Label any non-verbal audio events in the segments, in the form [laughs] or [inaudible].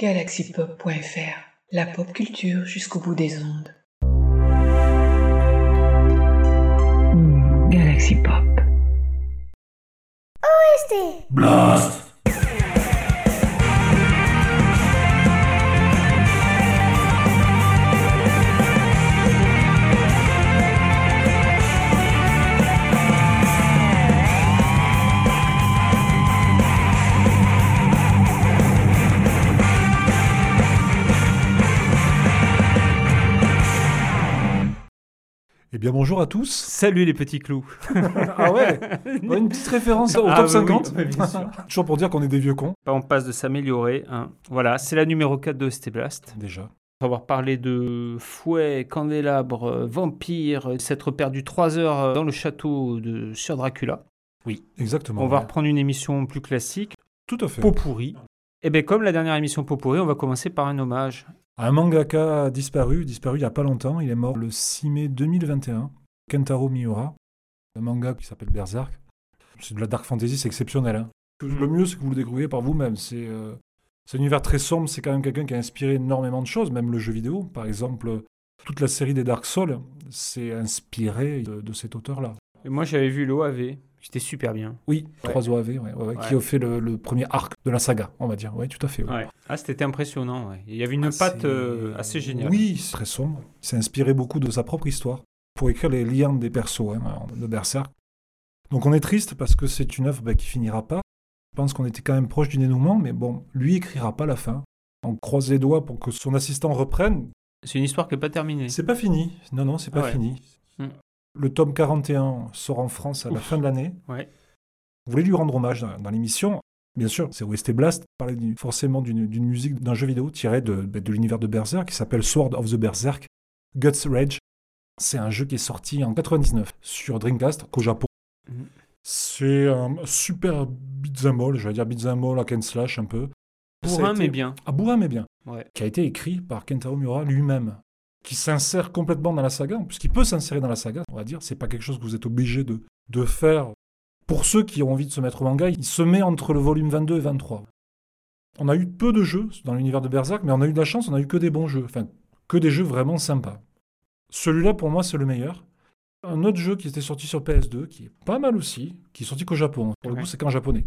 Galaxypop.fr, la pop culture jusqu'au bout des ondes. Hmm, Galaxy Pop. OST Blast bien bonjour à tous. Salut les petits clous. ah ouais [laughs] Une petite référence au Ah top oui, 50. oui, bien sûr. [laughs] Toujours pour dire qu'on est des vieux cons. On passe de s'améliorer. hein. Voilà, c'est la numéro 4 de ST Blast. Déjà. On va avoir parlé de fouet, candélabre, vampire, s'être perdu 3 heures dans le château de Sir Dracula. Oui, exactement. On va reprendre une émission plus classique, Tout à fait. pot pourri. Et bien comme la dernière émission pot pourri, on va commencer par un hommage. Un mangaka a disparu, disparu il n'y a pas longtemps. Il est mort le 6 mai 2021. Kentaro Miura. Un manga qui s'appelle Berserk. C'est de la dark fantasy, c'est exceptionnel. hein. Le mieux, c'est que vous le découvrez par vous-même. C'est euh, c'est un univers très sombre. C'est quand même quelqu'un qui a inspiré énormément de choses, même le jeu vidéo. Par exemple, toute la série des Dark Souls, c'est inspiré de, de cet auteur-là. Et moi j'avais vu l'OAV, c'était super bien. Oui, Ouais. 3 OAV, ouais, ouais, ouais, qui ont fait le, le premier arc de la saga, on va dire. Oui, tout à fait. Ah c'était impressionnant. Il y avait une Ah, patte c'est- euh, assez géniale. Oui, c'est très sombre. Il s'est inspiré beaucoup de sa propre histoire pour écrire les liens des persos hein, de Berserk. Donc on est triste parce que c'est une œuvre bah, qui finira pas. Je pense qu'on était quand même proche du dénouement, mais bon, lui écrira pas la fin. On croise les doigts pour que son assistant reprenne. C'est une histoire qui n'est pas terminée. C'est pas fini. Non, non, c'est pas Ah fini. Hmm. Le tome 41 sort en France à la fin de l'année. Ouais. Vous voulez lui rendre hommage dans, dans l'émission? Bien sûr, c'est OST Blast, parler forcément d'une musique d'un jeu vidéo tiré de, bah, de l'univers de Berserk qui s'appelle Sword of the Berserk, Guts Rage. C'est un jeu qui est sorti en 99 sur Dreamcast qu'au Japon. Mhm. C'est un super beat'em all, je vais dire beat'em all, hack and slash un peu. Bourrin été- mais bien. Ah, bourrin mais bien. Ouais. Qui a été écrit par Kentaro Miura lui-même. Qui s'insère complètement dans la saga, puisqu'il peut s'insérer dans la saga, on va dire. C'est pas quelque chose que vous êtes obligé de, de faire. Pour ceux qui ont envie de se mettre au manga, il se met entre le volume 22 et 23. On a eu peu de jeux dans l'univers de Berserk, mais on a eu de la chance, on a eu que des bons jeux. Enfin, que des jeux vraiment sympas. Celui-là, pour moi, c'est le meilleur. Un autre jeu qui était sorti sur PS2, qui est pas mal aussi, qui est sorti qu'au Japon. Pour le Ouais. coup, c'est qu'en japonais.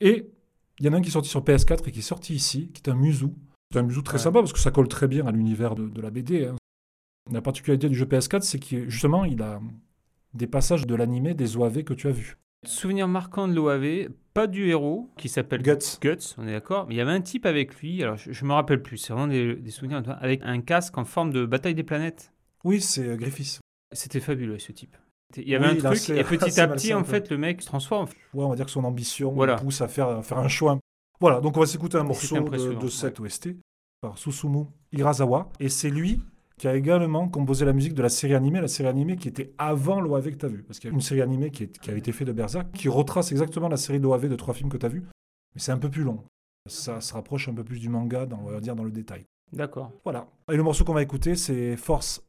Et il y en a un qui est sorti sur PS4 et qui est sorti ici, qui est un Muzu. C'est un Muzu très Ouais. sympa parce que ça colle très bien à l'univers de, de la BD. hein. La particularité du jeu PS4, c'est que justement, il a des passages de l'animé des OAV que tu as vus. Souvenir marquant de l'OAV, pas du héros qui s'appelle Guts. Guts, on est d'accord, mais il y avait un type avec lui, alors je, je me rappelle plus, c'est vraiment des, des souvenirs, avec un casque en forme de bataille des planètes. Oui, c'est euh, Griffiths. C'était fabuleux ce type. Il y avait Oui, un truc, assez- et petit [laughs] à petit, en peu. fait, le mec se transforme. Ouais, on va dire que son ambition Voilà. le pousse à faire, à faire un choix. Voilà, donc on va s'écouter un morceau de, de cette OST par Susumu Hirasawa. Et c'est lui qui a également composé la musique de la série animée, la série animée qui était avant l'OAV que tu as vu. Parce qu'il y a une série animée qui, est- qui avait été faite de Berserk, qui retrace exactement la série d'OAV de trois films que tu as vu. Mais c'est un peu plus long. Ça se rapproche un peu plus du manga, dans, on va dire, dans le détail. D'accord. Voilà. Et le morceau qu'on va écouter, c'est Force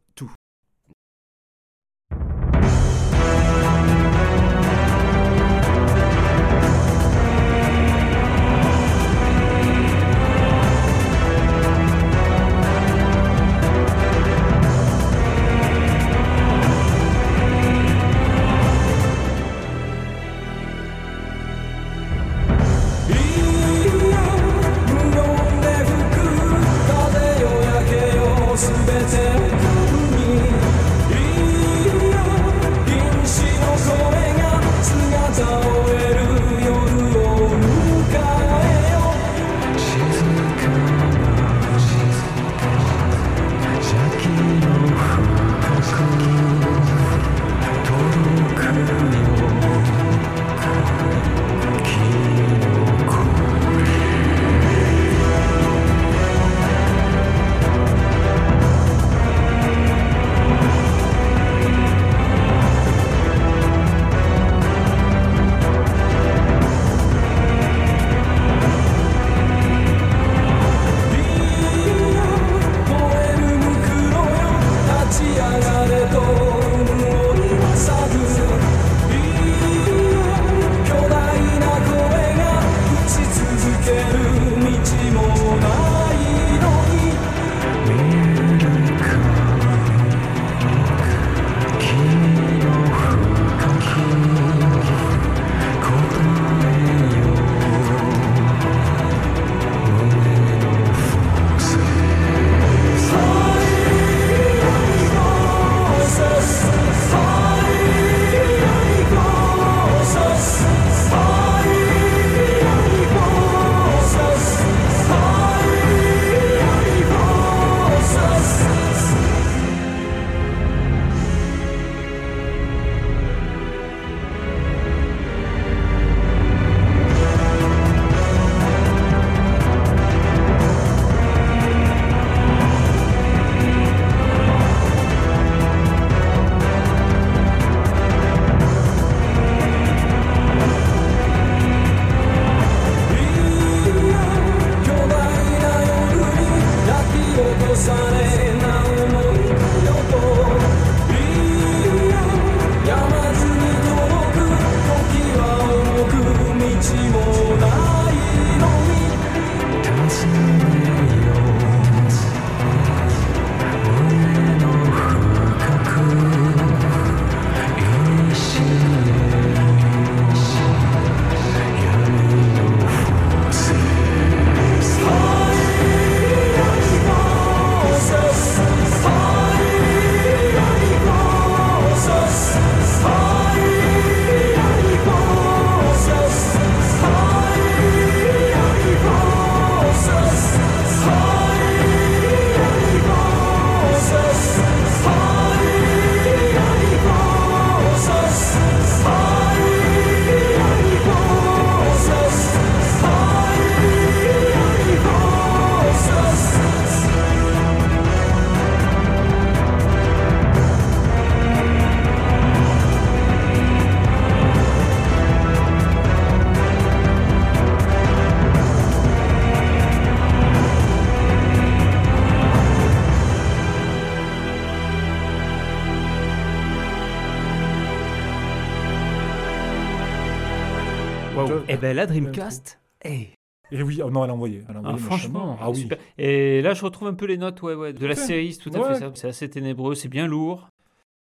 ben la Dreamcast, eh, Et oui, oh non, elle a envoyé. Elle a ah, franchement, ah oui. super. Et là, je retrouve un peu les notes ouais, ouais, de la série, c'est tout à Ouais. fait ça. C'est assez ténébreux, c'est bien lourd,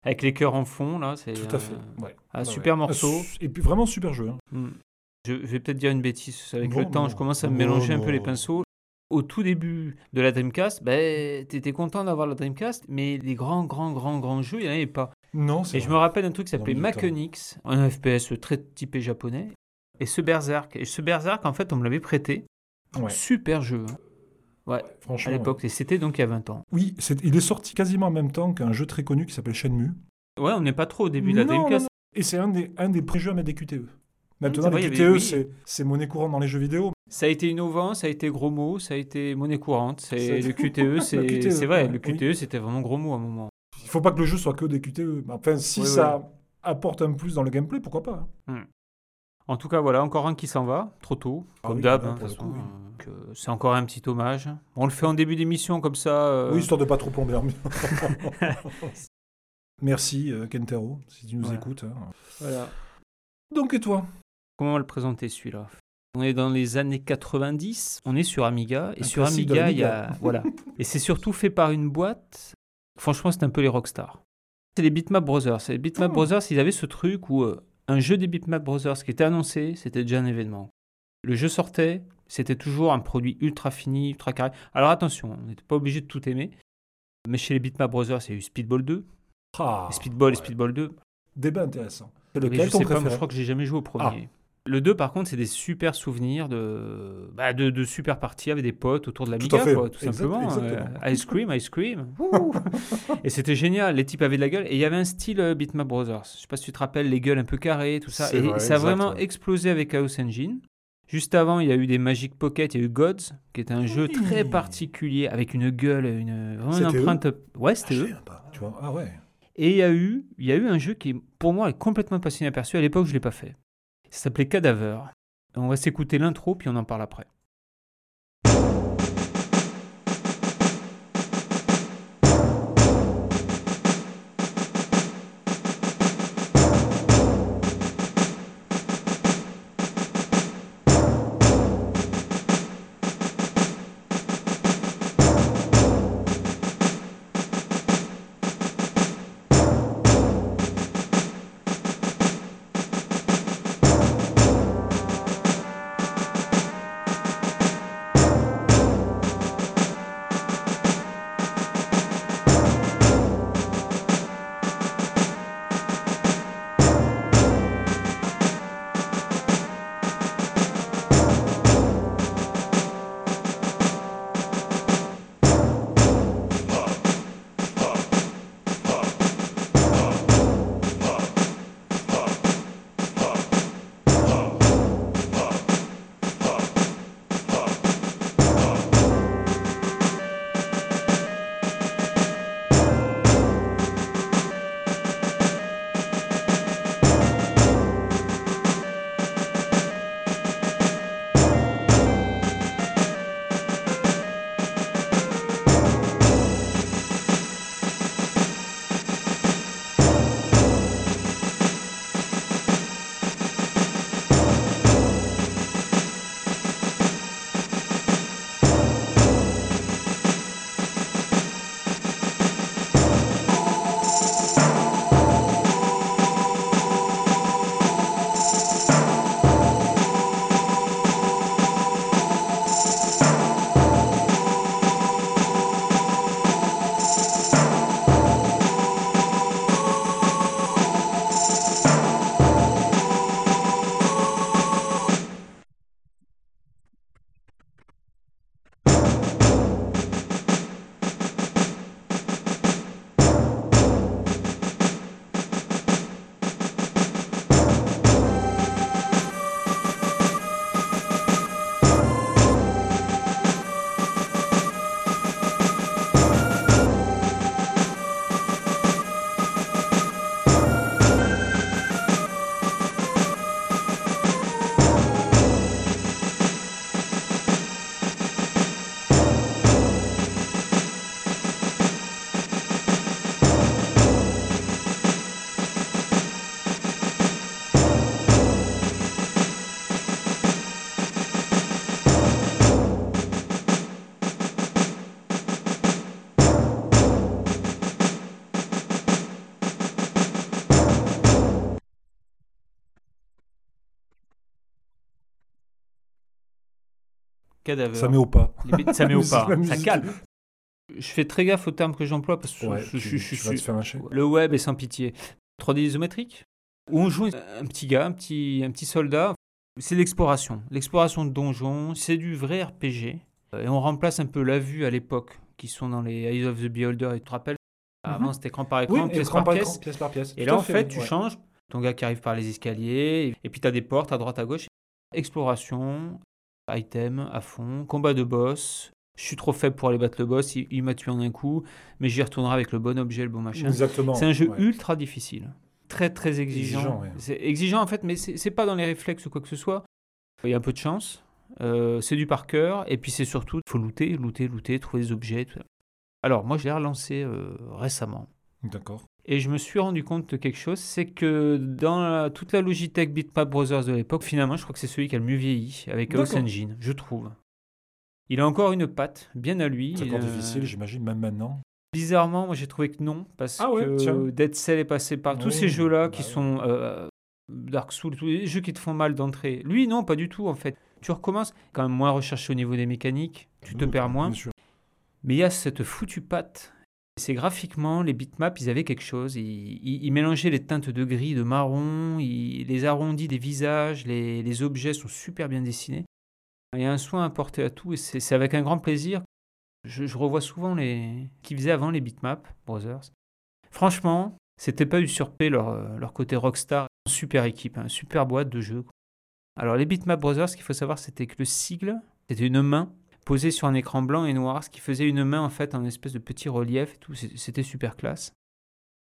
avec les chœurs en fond, là. c'est, Tout à fait. euh, ouais. un super ouais. morceau. Et puis vraiment super jeu. hein. Hmm. Je vais peut-être dire une bêtise. Avec le temps, non. je commence à me mélanger un peu les pinceaux. Au tout début de la Dreamcast, ben, t'étais content d'avoir la Dreamcast, mais les grands, grands, grands, grands jeux, il n'y en avait pas. Non, c'est Et je vrai. me rappelle un truc qui s'appelait. Maconix, un FPS très typé japonais, et ce Berserk. Et ce Berserk, en fait, on me l'avait prêté. Ouais. Super jeu, hein, à Franchement. l'époque. Et c'était donc il y a 20 ans. ouais. Oui, il est sorti quasiment en même temps qu'un jeu très connu qui s'appelle Shenmue. Ouais, on n'est pas trop au début de la Dreamcast. Et c'est un des, un des pré-jeux à mettre des QTE. Maintenant, les QTE, oui. c'est- monnaie courante dans les jeux vidéo. Ça a été innovant, ça a été gros mot, ça a été monnaie courante. Le QTE, [laughs] c'est Le QTE, c'est vrai. ouais, le oui. QTE, c'était vraiment gros mot à un moment. Il faut pas que le jeu soit que des QTE. Enfin, si Ouais, ça apporte un plus dans le gameplay, pourquoi pas hein. En tout cas, voilà, encore un qui s'en va, trop tôt, Ah comme oui, d'hab. là, hein, c'est encore un petit hommage. On le fait en début d'émission comme ça. euh, Oui, histoire de pas trop plomber l'ambiance. [laughs] Merci, euh, Kentaro, si tu nous Voilà. écoutes. hein. voilà. Donc, et toi? Comment le présenter celui-là? On est dans les années 90, on est sur Amiga, et Un sur Amiga, il y a. Voilà. [laughs] Et c'est surtout fait par une boîte. Franchement, c'est un peu les rockstars. C'est les Bitmap Brothers. Les Bitmap Oh. Brothers, ils avaient ce truc où euh, un jeu des Bitmap Brothers qui était annoncé, c'était déjà un événement. Le jeu sortait, c'était toujours un produit ultra fini, ultra carré. Alors attention, on n'était pas obligé de tout aimer. Mais chez les Bitmap Brothers, il y a eu Speedball 2, Ah, Speedball et. Speedball 2. Débat intéressant. C'est Mais lequel je ton sais pas, moi, préféré? je crois que j'ai jamais joué au premier. Le 2, par contre, c'est des super souvenirs de, bah, de, de super parties avec des potes autour de la Tout Miga, quoi, tout Exact- simplement. exactement. Euh, ice cream, ice cream. Et c'était génial. Les types avaient de la gueule. Et il y avait un style euh, Bitmap Brothers. Je sais pas si tu te rappelles, les gueules un peu carrées, tout ça. Et vrai, ça a exact, vraiment ouais. explosé avec Chaos Engine. Juste avant, il y a eu des Magic Pocket, il y a eu Gods, qui était un jeu très particulier, avec une gueule, une, vraiment une C'était eux? Empreinte. Ouais, Ah, c'était je eux. pas, tu vois. Ah ouais. Et il y a eu, il y a eu un jeu qui, pour moi, est complètement passé inaperçu. À l'époque, je l'ai pas fait. Ça s'appelait Cadaver. On va s'écouter l'intro, puis on en parle après. Cadaver. Ça met au pas. Les ça met au [laughs] pas. Ça calme. Je fais très gaffe aux termes que j'emploie parce que Ouais, je, je- je- je- faire lâcher. le web est sans pitié. 3D isométrique Où on joue un petit gars, un petit, un petit soldat. C'est l'exploration. L'exploration de donjons, c'est du vrai RPG. Et on remplace un peu la vue à l'époque, qui sont dans les Eyes of the Beholder, et tu te rappelles? Avant, c'était écran par écran, Oui, pièce écran par pièce. écran, pièce par pièce. Et Tout là, en fait, tu ouais. changes. Ton gars qui arrive par les escaliers, et puis tu as des portes à droite, à gauche. Exploration, item à fond, combat de boss. Je suis trop faible pour aller battre le boss, il, il m'a tué en un coup, mais j'y retournerai avec le bon objet, le bon machin. Exactement. C'est un jeu ouais. ultra difficile. Très, très exigeant. Exigeant, ouais. C'est exigeant, en fait, mais c'est pas dans les réflexes ou quoi que ce soit. Il y a un peu de chance. Euh, c'est du par cœur. Et puis, c'est surtout, il faut looter, looter, looter, trouver des objets. tout ça. Alors, moi, je l'ai relancé euh, récemment. D'accord. Et je me suis rendu compte de quelque chose, c'est que dans la- toute la Logitech Bitmap Brothers de l'époque, finalement, je crois que c'est celui qui a le mieux vieilli, avec D'accord. Engine, je trouve. Il a encore une patte, bien à lui. C'est encore Euh, difficile, j'imagine, même maintenant. Bizarrement, moi j'ai trouvé que non, parce Ah ouais, que tiens. Dead Cell est passé par tous ces jeux-là bah qui ouais. sont euh, Dark Souls, tous les jeux qui te font mal d'entrée. Lui, non, pas du tout en fait. Tu recommences, quand même moins recherché au niveau des mécaniques, tu te perds moins. Mais il y a cette foutue patte. C'est graphiquement, les bitmaps, ils avaient quelque chose. Ils, mélangeaient les teintes de gris, de marron, ils- les arrondis des visages, les, objets sont super bien dessinés. Il y a un soin apporté à tout et c'est avec un grand plaisir. Je, je revois souvent les qui faisaient avant les bitmaps Brothers. Franchement, c'était pas usurper leur, leur côté rockstar. Super équipe, hein, super boîte de jeux. Alors les bitmap Brothers, ce qu'il faut savoir, c'était que le sigle, c'était une main posée sur un écran blanc et noir, ce qui faisait une main en fait en espèce de petit relief et tout. C'était super classe.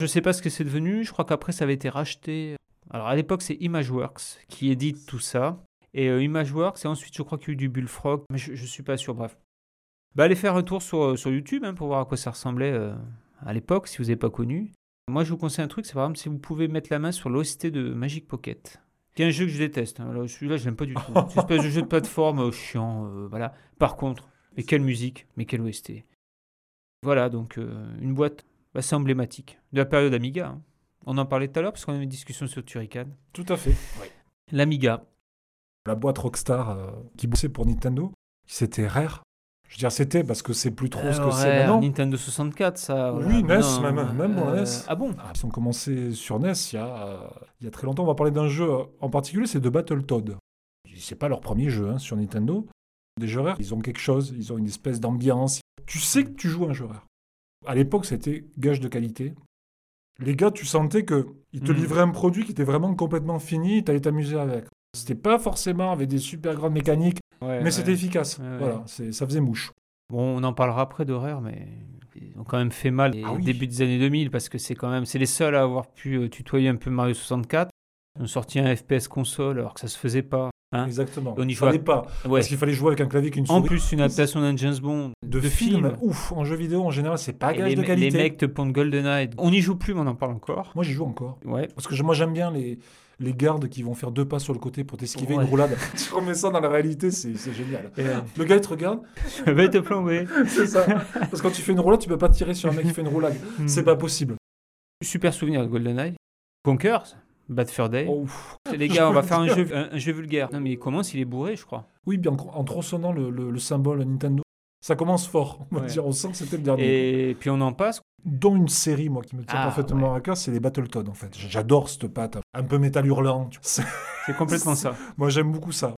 Je sais pas ce que c'est devenu. Je crois qu'après ça avait été racheté. Alors à l'époque c'est Imageworks qui édite tout ça. Et euh, Imageworks et ensuite je crois qu'il y a eu du Bullfrog, mais je, je suis pas sûr. Bref. Bah allez faire un tour sur, euh, YouTube hein, pour voir à quoi ça ressemblait euh, à l'époque si vous n'avez pas connu. Moi je vous conseille un truc, c'est par exemple si vous pouvez mettre la main sur l'OST de Magic Pocket. C'est un jeu que je déteste. hein. Celui-là, je l'aime pas du tout. C'est une espèce de jeu de plateforme euh, chiant. euh, voilà. Par contre, mais quelle musique, mais quelle OST. Voilà, donc euh, une boîte assez emblématique de la période Amiga. hein. On en parlait tout à l'heure parce qu'on a eu une discussion sur Turrican. Tout à fait. L'Amiga. La boîte Rockstar euh, qui bossait pour Nintendo, c'était rare. Je veux dire, c'était parce que c'est plus trop ce que Alors, c'est maintenant. Nintendo 64, ça. Oui. NES, même- même euh, NES. Ah bon Ah, Ils ont commencé sur NES il y, a, euh, il y a très longtemps. On va parler d'un jeu euh, en particulier, c'est de Battletoad. C'est pas leur premier jeu hein, sur Nintendo. Des jeux rares, ils ont quelque chose, ils ont une espèce d'ambiance. Tu sais que tu joues à un jeu rare. À l'époque, c'était gage de qualité. Les gars, tu sentais que ils te Mhm. livraient un produit qui était vraiment complètement fini, tu allais t'amuser avec. C'était pas forcément avec des super grandes mécaniques, Ouais, mais ouais. c'était efficace. Ouais. Voilà, ça faisait mouche. Bon, on en parlera après d'horreur, mais ils ont quand même fait mal Ah au oui. début des années 2000 parce que c'est quand même c'est les seuls à avoir pu euh, tutoyer un peu Mario 64. Ils ont sorti un FPS console alors que ça se faisait pas. Hein Exactement. On y Fallait pas. ouais. Parce qu'il fallait jouer avec un clavier qu'une En souris. plus, une adaptation d'un James Bond de, films, ouf, en jeu vidéo en général, c'est pas gage de qualité. les mecs te pondent GoldenEye. On n'y joue plus, mais on en parle encore. Moi, j'y joue encore. Ouais. Parce que je- moi, j'aime bien les, les gardes qui vont faire deux pas sur le côté pour t'esquiver Ouais. une roulade. [laughs] tu remets ça dans la réalité, c'est génial. Et, euh, Le gars, il te regarde, [laughs] je vais te plomber. [laughs] c'est ça. Parce que quand tu fais une roulade, tu peux pas tirer sur un mec qui fait une roulade. Hmm. C'est pas possible. Super souvenir de GoldenEye. Conkers, Bad Fur Day. Oh, ouf. Les gars, on va faire un jeu, un, un jeu vulgaire. Non, mais il commence, il est bourré, je crois. Oui, bien en, en tronçonnant le, le- le symbole Nintendo. Ça commence fort, on va Ouais. dire. On sent que c'était le dernier. Et puis on en passe. Dont une série, moi, qui me tient Ah, parfaitement à cœur, c'est les Battletoads, en fait. J'adore cette patte. Un peu métal hurlant. C'est complètement ça. Moi, j'aime beaucoup ça.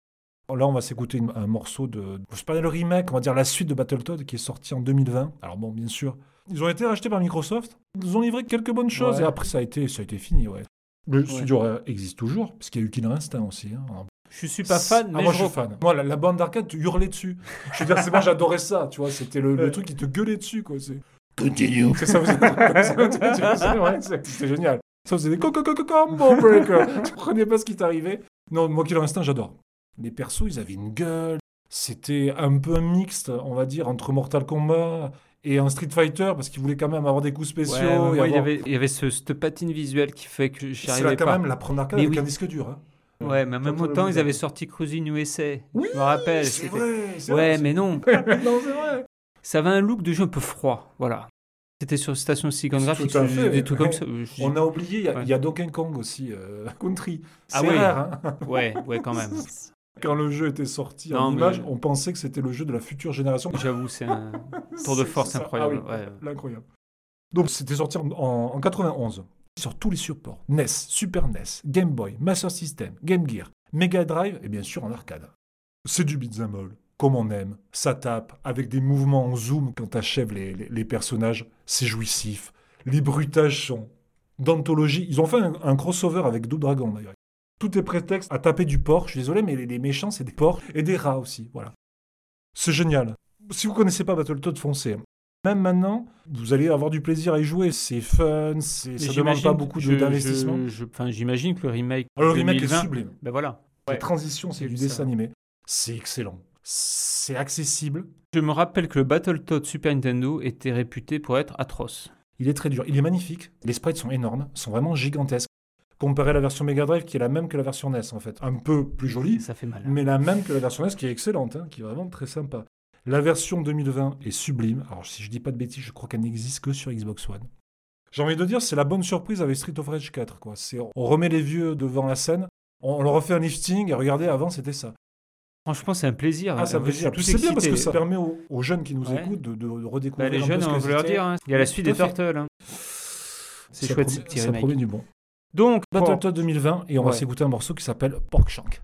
Là, on va s'écouter un morceau de. C'est pas le remake, on va dire la suite de Battletoad qui est sorti en 2020. Alors, bon, bien sûr, ils ont été rachetés par Microsoft. Ils ont livré quelques bonnes choses Ouais. et après, ça a été, ça a été fini, ouais. Le Ouais. studio existe toujours, parce qu'il y a eu Killer Instinct aussi. hein. Je suis pas fan, Ah, mais moi, je je suis fan. Moi, la, la bande d'arcade, tu hurlais dessus. Je veux dire, c'est moi, j'adorais ça, tu vois. C'était le, truc qui te gueulait dessus, quoi. C'est. Continue. C'est ça, vous c'est c'est- C'était génial. Ça faisait des co- co- co- co- combo breaker. [laughs] tu comprenais pas ce qui t'arrivait. Non, moi, Killer Instinct, j'adore. Les persos, ils avaient une gueule. C'était un peu mixte, on va dire, entre Mortal Kombat et un Street Fighter, parce qu'ils voulaient quand même avoir des coups spéciaux. Ouais, ouais, il y avait, il y avait ce, cette patine visuelle qui fait que j'y C'est là, arrivais quand pas. même la première arcade Mais avec oui. un disque dur. hein. Ouais, mais en même le ils avaient sorti Cruising USA. Oui, je me rappelle. C'est vrai. Ouais, vrai, mais non. [laughs] non, c'est vrai. Ça avait un look de jeu un peu froid. Voilà. C'était sur Station Tout Graphics, des trucs ouais. comme ça. Je- On a oublié, il y a, Ouais. il y a Donkey Kong aussi, euh, [laughs] Country. Ah oui. rare, hein Ouais, ouais, quand même. [laughs] Quand le jeu était sorti en mais- image, on pensait que c'était le jeu de la future génération. J'avoue, c'est un tour de force ça. incroyable. Ah oui, ouais. Incroyable. Donc c'était sorti en, en, en 91 sur tous les supports NES, Super NES, Game Boy, Master System, Game Gear, Mega Drive et bien sûr en arcade. C'est du beat'em all, comme on aime. Ça tape avec des mouvements en zoom quand t'achèves les, les, personnages. C'est jouissif. Les bruitages sont d'anthologie. Ils ont fait un, crossover avec Double Dragon d'ailleurs. Tout est prétexte à taper du porc. Je suis désolé, mais les, les méchants c'est des porcs et des rats aussi. Voilà. C'est génial. Si vous connaissez pas Battletoads, foncez. Même maintenant, vous allez avoir du plaisir à y jouer. C'est fun, c'est, ça demande pas beaucoup d'investissement. Enfin, j'imagine que le remake. Alors, le remake 2020, est sublime. Ben voilà. La transition, c'est du dessin ça. animé. C'est excellent. C'est accessible. Je me rappelle que le Battletoads Super Nintendo était réputé pour être atroce. Il est très dur. Il est magnifique. Les sprites sont énormes, sont vraiment gigantesques. Comparé à la version Mega Drive, qui est la même que la version NES, en fait. Un peu plus jolie, Ça fait mal. mais la même que la version NES, qui est excellente, hein, qui est vraiment très sympa. La version 2020 est sublime. Alors, si je dis pas de bêtises, je crois qu'elle n'existe que sur Xbox One. J'ai envie de dire, c'est la bonne surprise avec Street of Rage 4. Quoi. C'est, on remet les vieux devant la scène, on leur refait un lifting, et regardez, avant, c'était ça. Franchement, c'est un plaisir. Ah, Euh, je fait suis plaisir. c'est bien parce que ça permet aux, aux jeunes qui nous Ouais. écoutent de, de- de redécouvrir Bah, les un peu jeunes, ce on veut leur dire. hein. Il y a la suite des. Turtles. hein. C'est chouette promet- Ça promet du bon. Donc, Battletoads 2020, et on va s'écouter un morceau qui s'appelle Pork Shank.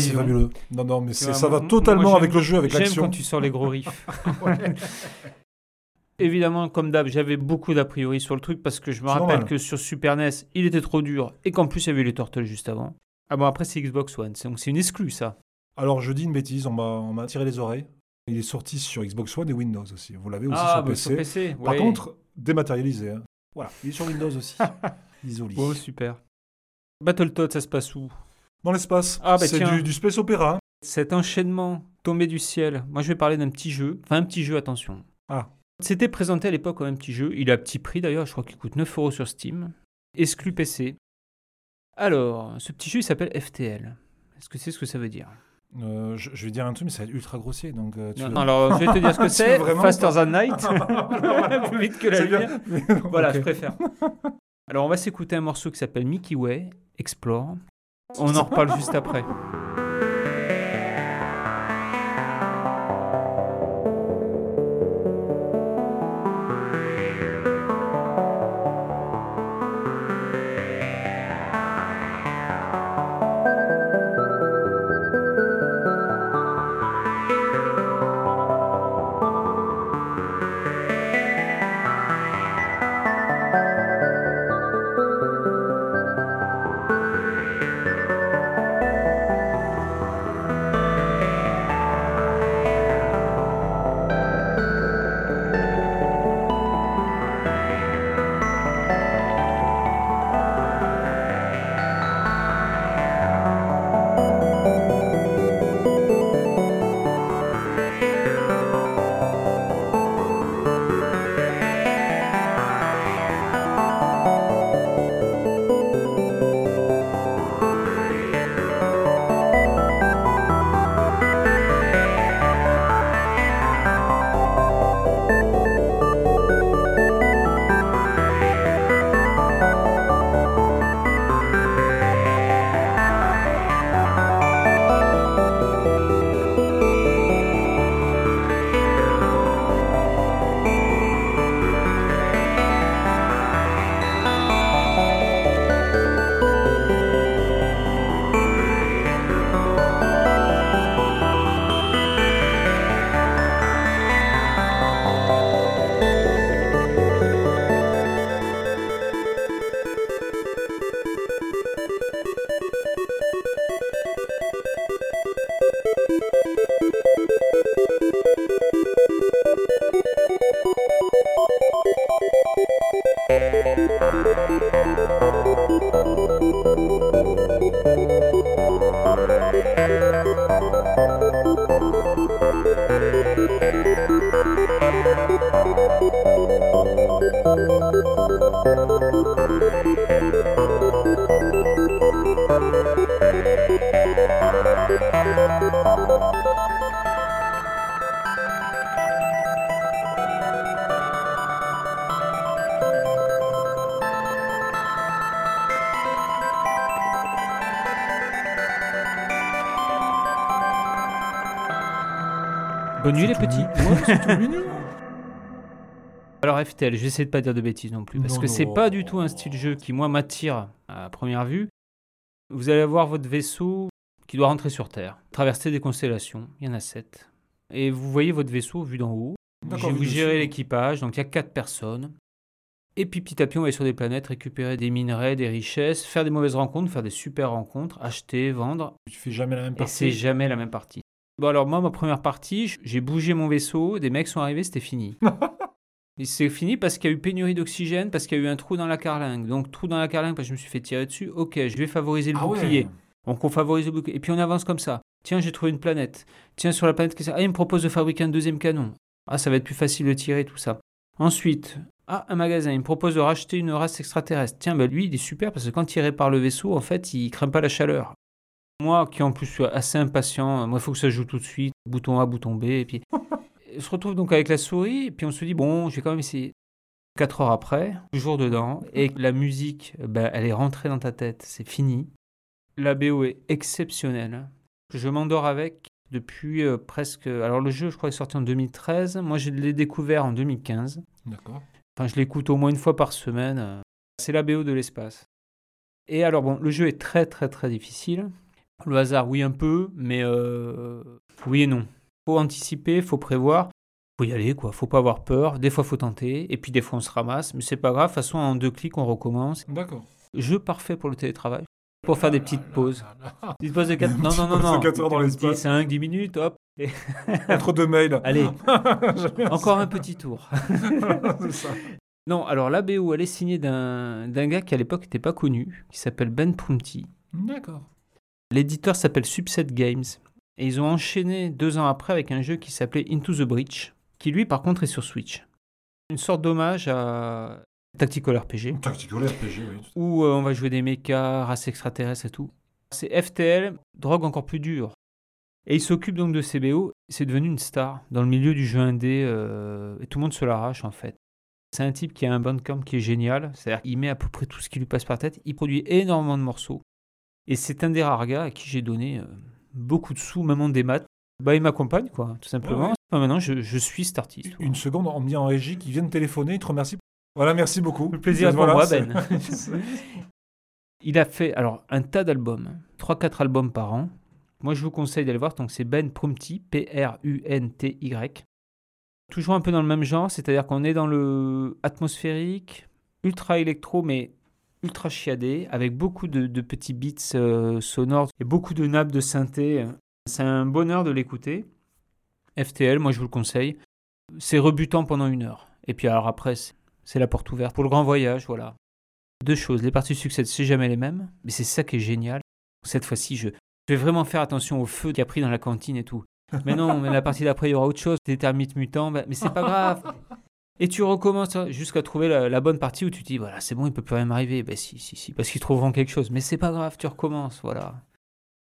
C'est fabuleux. Non, non, mais vois, ça moi- va totalement moi, avec j'aime- le jeu, avec J'aime l'action. quand tu sors les gros riffs. [laughs] Évidemment, comme d'hab, j'avais beaucoup d'a priori sur le truc parce que je me rappelle normal. que sur Super NES, il était trop dur et qu'en plus, il y avait les Turtles juste avant. Ah bon, après, c'est Xbox One, c'est- donc c'est une exclue, ça. Alors, je dis une bêtise, on m'a on m'a tiré les oreilles. Il est sorti sur Xbox One et Windows aussi. Vous l'avez aussi ah, sur bah, PC. sur PC. Par ouais. contre, dématérialisé. hein. Voilà, il est sur Windows aussi. [laughs] Isolé. Oh, super. Battletoads, ça se passe où? Dans l'espace, Ah, bah, c'est du, du space opéra. Cet enchaînement tombé du ciel. Moi, je vais parler d'un petit jeu. Enfin, un petit jeu, attention. Ah. C'était présenté à l'époque comme un petit jeu. Il a petit prix d'ailleurs, je crois qu'il coûte 9 euros sur Steam. Exclu PC. Alors, ce petit jeu, il s'appelle FTL. Est-ce que c'est ce que ça veut dire? Euh, je, je vais dire un truc, mais ça va être ultra grossier. Donc, euh, tu Non, veux- non, alors, je vais te dire ce que [laughs] c'est. Faster Than Night. [laughs] [laughs] Plus vite que la lumière. Voilà, je préfère. Alors, on va s'écouter un morceau qui s'appelle Mickey Way, Explore. On en reparle juste après. Bonne nuit les petits. Ouais, c'est tout mignon. Alors FTL, je vais essayer de pas dire de bêtises non plus, parce Non, que c'est pas du tout un style de jeu qui moi m'attire à première vue. Vous allez avoir votre vaisseau qui doit rentrer sur Terre, traverser des constellations, il y en a sept. Et vous voyez votre vaisseau vu d'en haut. D'accord, vous vu gérez dessus. l'équipage, donc il y a quatre personnes. Et puis petit à petit, on va aller sur des planètes, récupérer des minerais, des richesses, faire des mauvaises rencontres, faire des super rencontres, acheter, vendre. Tu fais jamais la même Et partie. c'est jamais la même partie. Bon, alors moi, ma première partie, j'ai bougé mon vaisseau, des mecs sont arrivés, c'était fini. [laughs] Et c'est fini parce qu'il y a eu pénurie d'oxygène, parce qu'il y a eu un trou dans la carlingue. Donc, trou dans la carlingue parce que je me suis fait tirer dessus. Ok, je vais favoriser le Ah ouais. bouclier. Donc, on favorise le bouclier. Et puis, on avance comme ça. Tiens, j'ai trouvé une planète. Tiens, sur la planète, qu'est-ce que c'est Ah, il me propose de fabriquer un deuxième canon. Ah, ça va être plus facile de tirer, tout ça. Ensuite, ah, un magasin, il me propose de racheter une race extraterrestre. Tiens, bah, lui, il est super parce que quand il répare le vaisseau, en fait, il craint pas la chaleur. Moi, qui en plus suis assez impatient, moi, il faut que ça joue tout de suite. Bouton A, bouton B. Et puis, on [laughs] se retrouve donc avec la souris. Et puis, on se dit, bon, je vais quand même essayer. Quatre heures après, toujours dedans. Et la musique, bah, elle est rentrée dans ta tête. C'est fini. La BO est exceptionnelle. Je m'endors avec depuis euh, presque. Alors, le jeu, je crois, est sorti en 2013. Moi, je l'ai découvert en 2015. D'accord. Enfin, je l'écoute au moins une fois par semaine. euh, C'est la BO de l'espace. Et alors, bon, le jeu est très, très, très difficile. Le hasard, oui, un peu, mais euh, oui et non. faut anticiper, faut prévoir. Faut y aller, quoi. Faut pas avoir peur. Des fois, faut tenter. Et puis, des fois, on se ramasse. Mais c'est pas grave. De toute façon, en deux clics, on recommence. D'accord. Jeu parfait pour le télétravail. Pour faire des petites pauses. Petites pauses de 4 Non, non, non, pause de non. quatre heures dans l'espace. 5, 10 minutes, hop. Et- [laughs] Entre deux mails. Allez, [laughs] encore un petit tour. [laughs] ça. C'est. Non, alors la BO, elle est signée d'un d'un gars qui à l'époque n'était pas connu, qui s'appelle Ben Prunty. D'accord. L'éditeur s'appelle Subset Games. Et ils ont enchaîné deux ans après avec un jeu qui s'appelait Into the Breach, qui lui par contre est sur Switch. Une sorte d'hommage à Tactical RPG, Tactical RPG, oui. où euh, on va jouer des mechas, races extraterrestres et tout. C'est FTL, drogue encore plus dure. Et il s'occupe donc de ces BO. C'est devenu une star dans le milieu du jeu indé, euh, et tout le monde se l'arrache en fait. C'est un type qui a un bandcamp qui est génial, c'est-à-dire qu'il met à peu près tout ce qui lui passe par tête. Il produit énormément de morceaux. Et c'est un des rares gars à qui j'ai donné euh, beaucoup de sous, même en démat. Bah, il m'accompagne, quoi, tout simplement. Ouais, ouais. Enfin, maintenant, je, je suis cet artiste. Une seconde, on me dit en régie qu'ils viennent téléphoner, ils te remercient. Voilà, merci beaucoup. Le plaisir est pour moi, Ben. [laughs] Il a fait alors un tas d'albums, 3-4 albums par an. Moi, je vous conseille d'aller voir. Donc, c'est Ben Prunty, P-R-U-N-T-Y. Toujours un peu dans le même genre, c'est-à-dire qu'on est dans le atmosphérique, ultra électro, mais ultra chiadé, avec beaucoup de, petits beats euh, sonores et beaucoup de nappes de synthé. C'est un bonheur de l'écouter. FTL, moi, je vous le conseille. C'est rebutant pendant une heure. Et puis, alors après, c'est- la porte ouverte pour le grand voyage, voilà. Deux choses, les parties succès, c'est jamais les mêmes, mais c'est ça qui est génial. Cette fois-ci, je, vais vraiment faire attention au feu qu'il a pris dans la cantine et tout. Mais non, mais la partie d'après, il y aura autre chose, des termites mutants, bah, mais c'est pas grave. Et tu recommences jusqu'à trouver la, la bonne partie où tu te dis, voilà, c'est bon, il peut plus rien m'arriver. Ben si, si, si, parce qu'ils trouveront quelque chose. Mais c'est pas grave, tu recommences, voilà.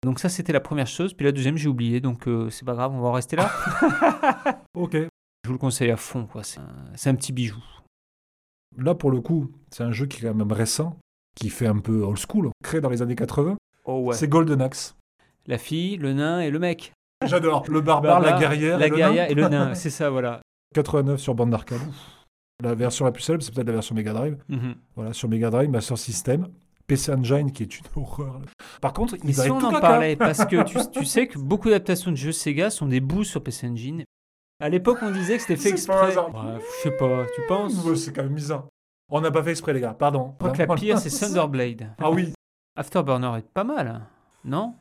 Donc ça, c'était la première chose. Puis la deuxième, j'ai oublié, donc euh, c'est pas grave, on va en rester là. [laughs] Ok. Je vous le conseille à fond, quoi. C'est un, c'est un petit bijou. Là, pour le coup, c'est un jeu qui est quand même récent, qui fait un peu old school, créé dans les années 80. Oh ouais. C'est Golden Axe. La fille, le nain et le mec. J'adore. Le barbare, la guerrière. La et le guerrière nain. et le nain, c'est ça, voilà. 89 sur bande d'arcade. La version la plus célèbre, c'est peut-être la version Mega Drive. Mhm. Voilà, sur Mega Drive, Master System. PC Engine, qui est une horreur. Par contre, ils si on en parlait, parce que tu, [laughs] tu sais que beaucoup d'adaptations de jeux Sega sont des bouts sur PC Engine. À l'époque, on disait que c'était fait pas exprès. Ouais, je sais pas, tu penses? Ouais, C'est quand même bizarre. On n'a pas fait exprès, les gars. Pardon. Je crois que la pire, c'est [laughs] Thunderblade. Ah oui, Afterburner est pas mal, hein. non?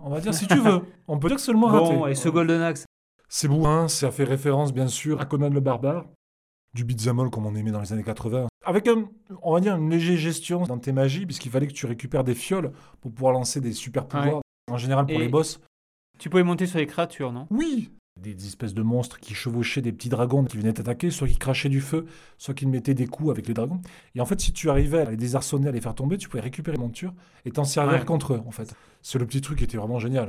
On va dire si tu veux. On peut dire que moins Bon, raté. et ce Golden Axe? C'est bourrin, ça fait référence bien sûr à Conan le Barbare, du beat'em comme on aimait dans les années 80. Avec un, on va dire une légère gestion dans tes magies, puisqu'il fallait que tu récupères des fioles pour pouvoir lancer des super pouvoirs, en général pour Et- les boss. Tu pouvais monter sur les créatures, non? Oui des, des espèces de monstres qui chevauchaient des petits dragons qui venaient t'attaquer, soit qui crachaient du feu, soit qui mettaient des coups avec les dragons. Et en fait, si tu arrivais à les désarçonner, à les faire tomber, tu pouvais récupérer les montures et t'en servir Ouais. contre eux, en fait. C'est le petit truc qui était vraiment génial.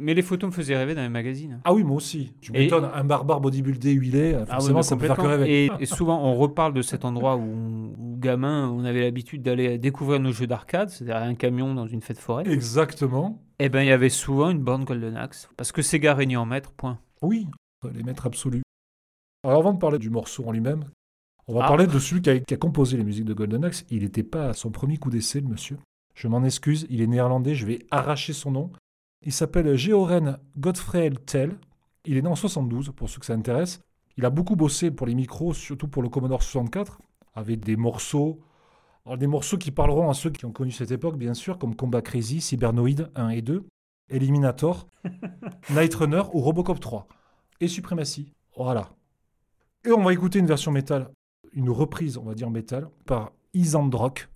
Mais les photos me faisaient rêver dans les magazines. Ah oui, moi aussi. Tu Et- m'étonnes, un barbare bodybuildé huilé, Ah oui, forcément, mais ça peut faire que rêver. Et, et souvent, on reparle de cet endroit où, on- où gamin, on avait l'habitude d'aller découvrir nos jeux d'arcade, c'est-à-dire un camion dans une fête forêt. Exactement. Eh ben, il y avait souvent une borne Golden Axe, parce que Sega régnait en maître, point. Oui, les maîtres absolus. Alors avant de parler du morceau en lui-même, on va Ah. parler de celui qui a, qui a composé les musiques de Golden Axe. Il n'était pas à son premier coup d'essai, le monsieur. Je m'en excuse, il est néerlandais, je vais arracher son nom. Il s'appelle Georen Godfrey Tell. Il est né en 72, pour ceux que ça intéresse. Il a beaucoup bossé pour les micros, surtout pour le Commodore 64, avec des morceaux, alors des morceaux qui parleront à ceux qui ont connu cette époque, bien sûr, comme Combat Crazy, Cybernoid 1 et 2, Eliminator, [laughs] Night Runner ou Robocop 3 et Suprématie. Voilà. Et on va écouter une version métal, une reprise, on va dire métal, par Isandrock.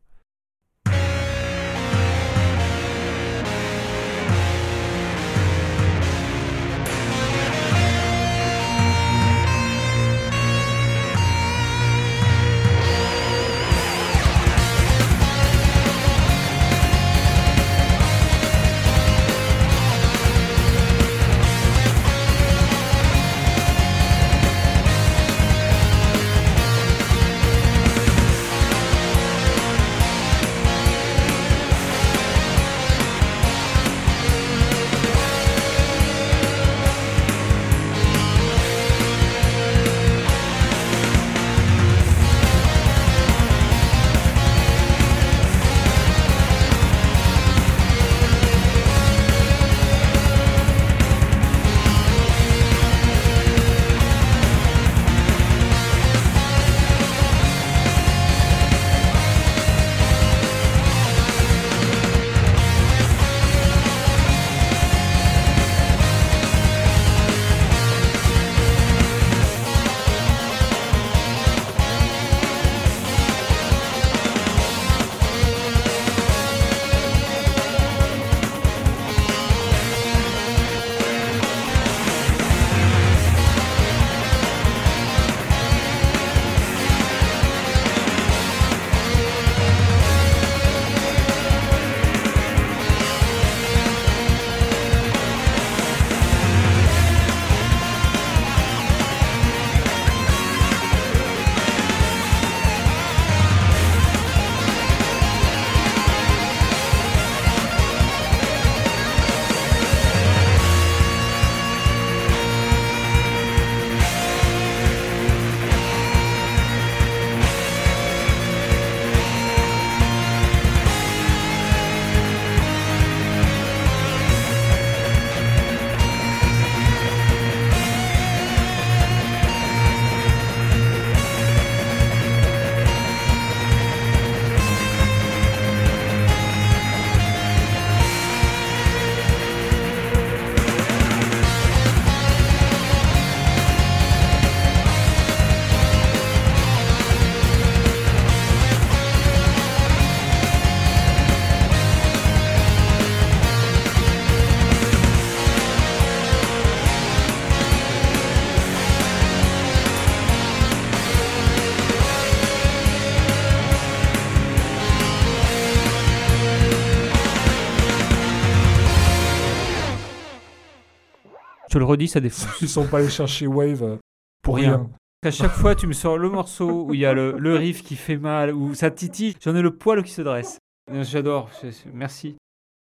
Redis, ça défonce. Ils sont pas allés chercher Wave euh, pour Rien. rien. À chaque fois, tu me sors le morceau où il y a le, le riff qui fait mal, où ça titille, j'en ai le poil qui se dresse. Euh, J'adore, merci.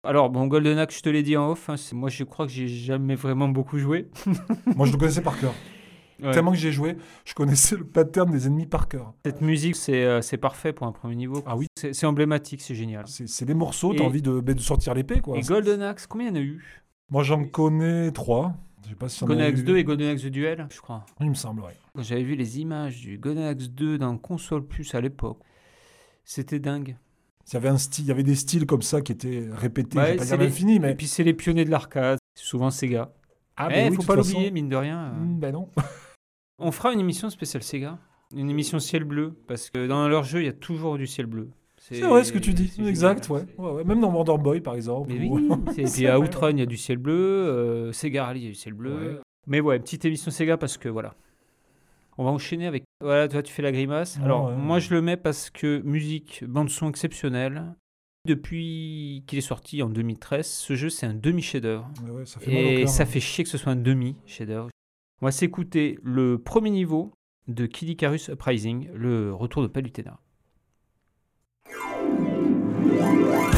Alors, bon, Golden Axe, je te l'ai dit en off, hein, moi je crois que j'ai jamais vraiment beaucoup joué. Moi, je le connaissais par cœur. Ouais. Tellement que j'ai joué, je connaissais le pattern des ennemis par cœur. Cette musique, c'est euh, parfait pour un premier niveau. Ah oui, C'est emblématique, c'est génial. c'est des morceaux, t'as envie de, de sortir l'épée, quoi. Et Golden Axe, combien il y en a eu? Moi, j'en connais trois. Je sais pas si Golden Axe 2 et Golden Axe Duel, je crois. Il me semble, ouais. Quand j'avais vu les images du Golden Axe 2 dans Console Plus à l'époque, c'était dingue. Il y avait un style, il y avait des styles comme ça qui étaient répétés, Ouais, pas dire les- mais Et puis c'est les pionniers de l'arcade, souvent Sega. ah, Eh, ben oui, faut pas façon. l'oublier, mine de rien. euh. Hmm, Ben non. On fera une émission spéciale Sega, une émission ciel bleu, parce que dans leur jeu, il y a toujours du ciel bleu. C'est vrai ce que tu dis, exact, ouais. Ouais, ouais. Même dans Wonder Boy, par exemple. Mais oui, [laughs] et puis à Outrun, il y a du ciel bleu, euh, Sega Rally, il y a du ciel bleu. Mais ouais, petite émission Sega parce que voilà. On va enchaîner avec. Voilà, toi, tu fais la grimace. Alors, moi, je le mets parce que musique, bande-son exceptionnelle. Depuis qu'il est sorti en 2013, ce jeu, c'est un demi-chef-d'œuvre. Mal Et ça hein. fait chier que ce soit un demi-chef-d'œuvre. On va s'écouter le premier niveau de Kid Icarus Uprising, le retour de Palutena. Bye.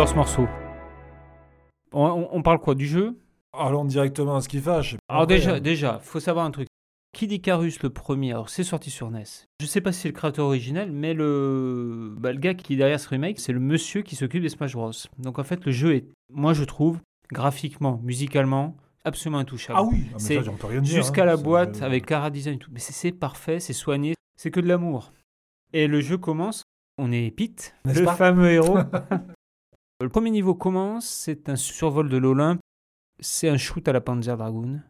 J'adore ce morceau. On, parle quoi Du jeu? Allons directement à ce qui fâche. Alors Après, déjà, hein. déjà, faut savoir un truc. Kid Icarus, le premier, alors c'est sorti sur NES. Je sais pas si c'est le créateur original, mais le, bah, le gars qui est derrière ce remake, c'est le monsieur qui s'occupe des Smash Bros. Donc en fait, le jeu est, moi je trouve, graphiquement, musicalement, absolument intouchable. Ah oui, ah, C'est Jusqu'à hein. la boîte avec Cara Design et tout. Mais c'est- parfait, c'est soigné, c'est que de l'amour. Et le jeu commence, on est Pete, le pas? fameux héros. [laughs] le premier niveau commence, c'est un survol de l'Olympe, c'est un shoot à la Panzer Dragoon.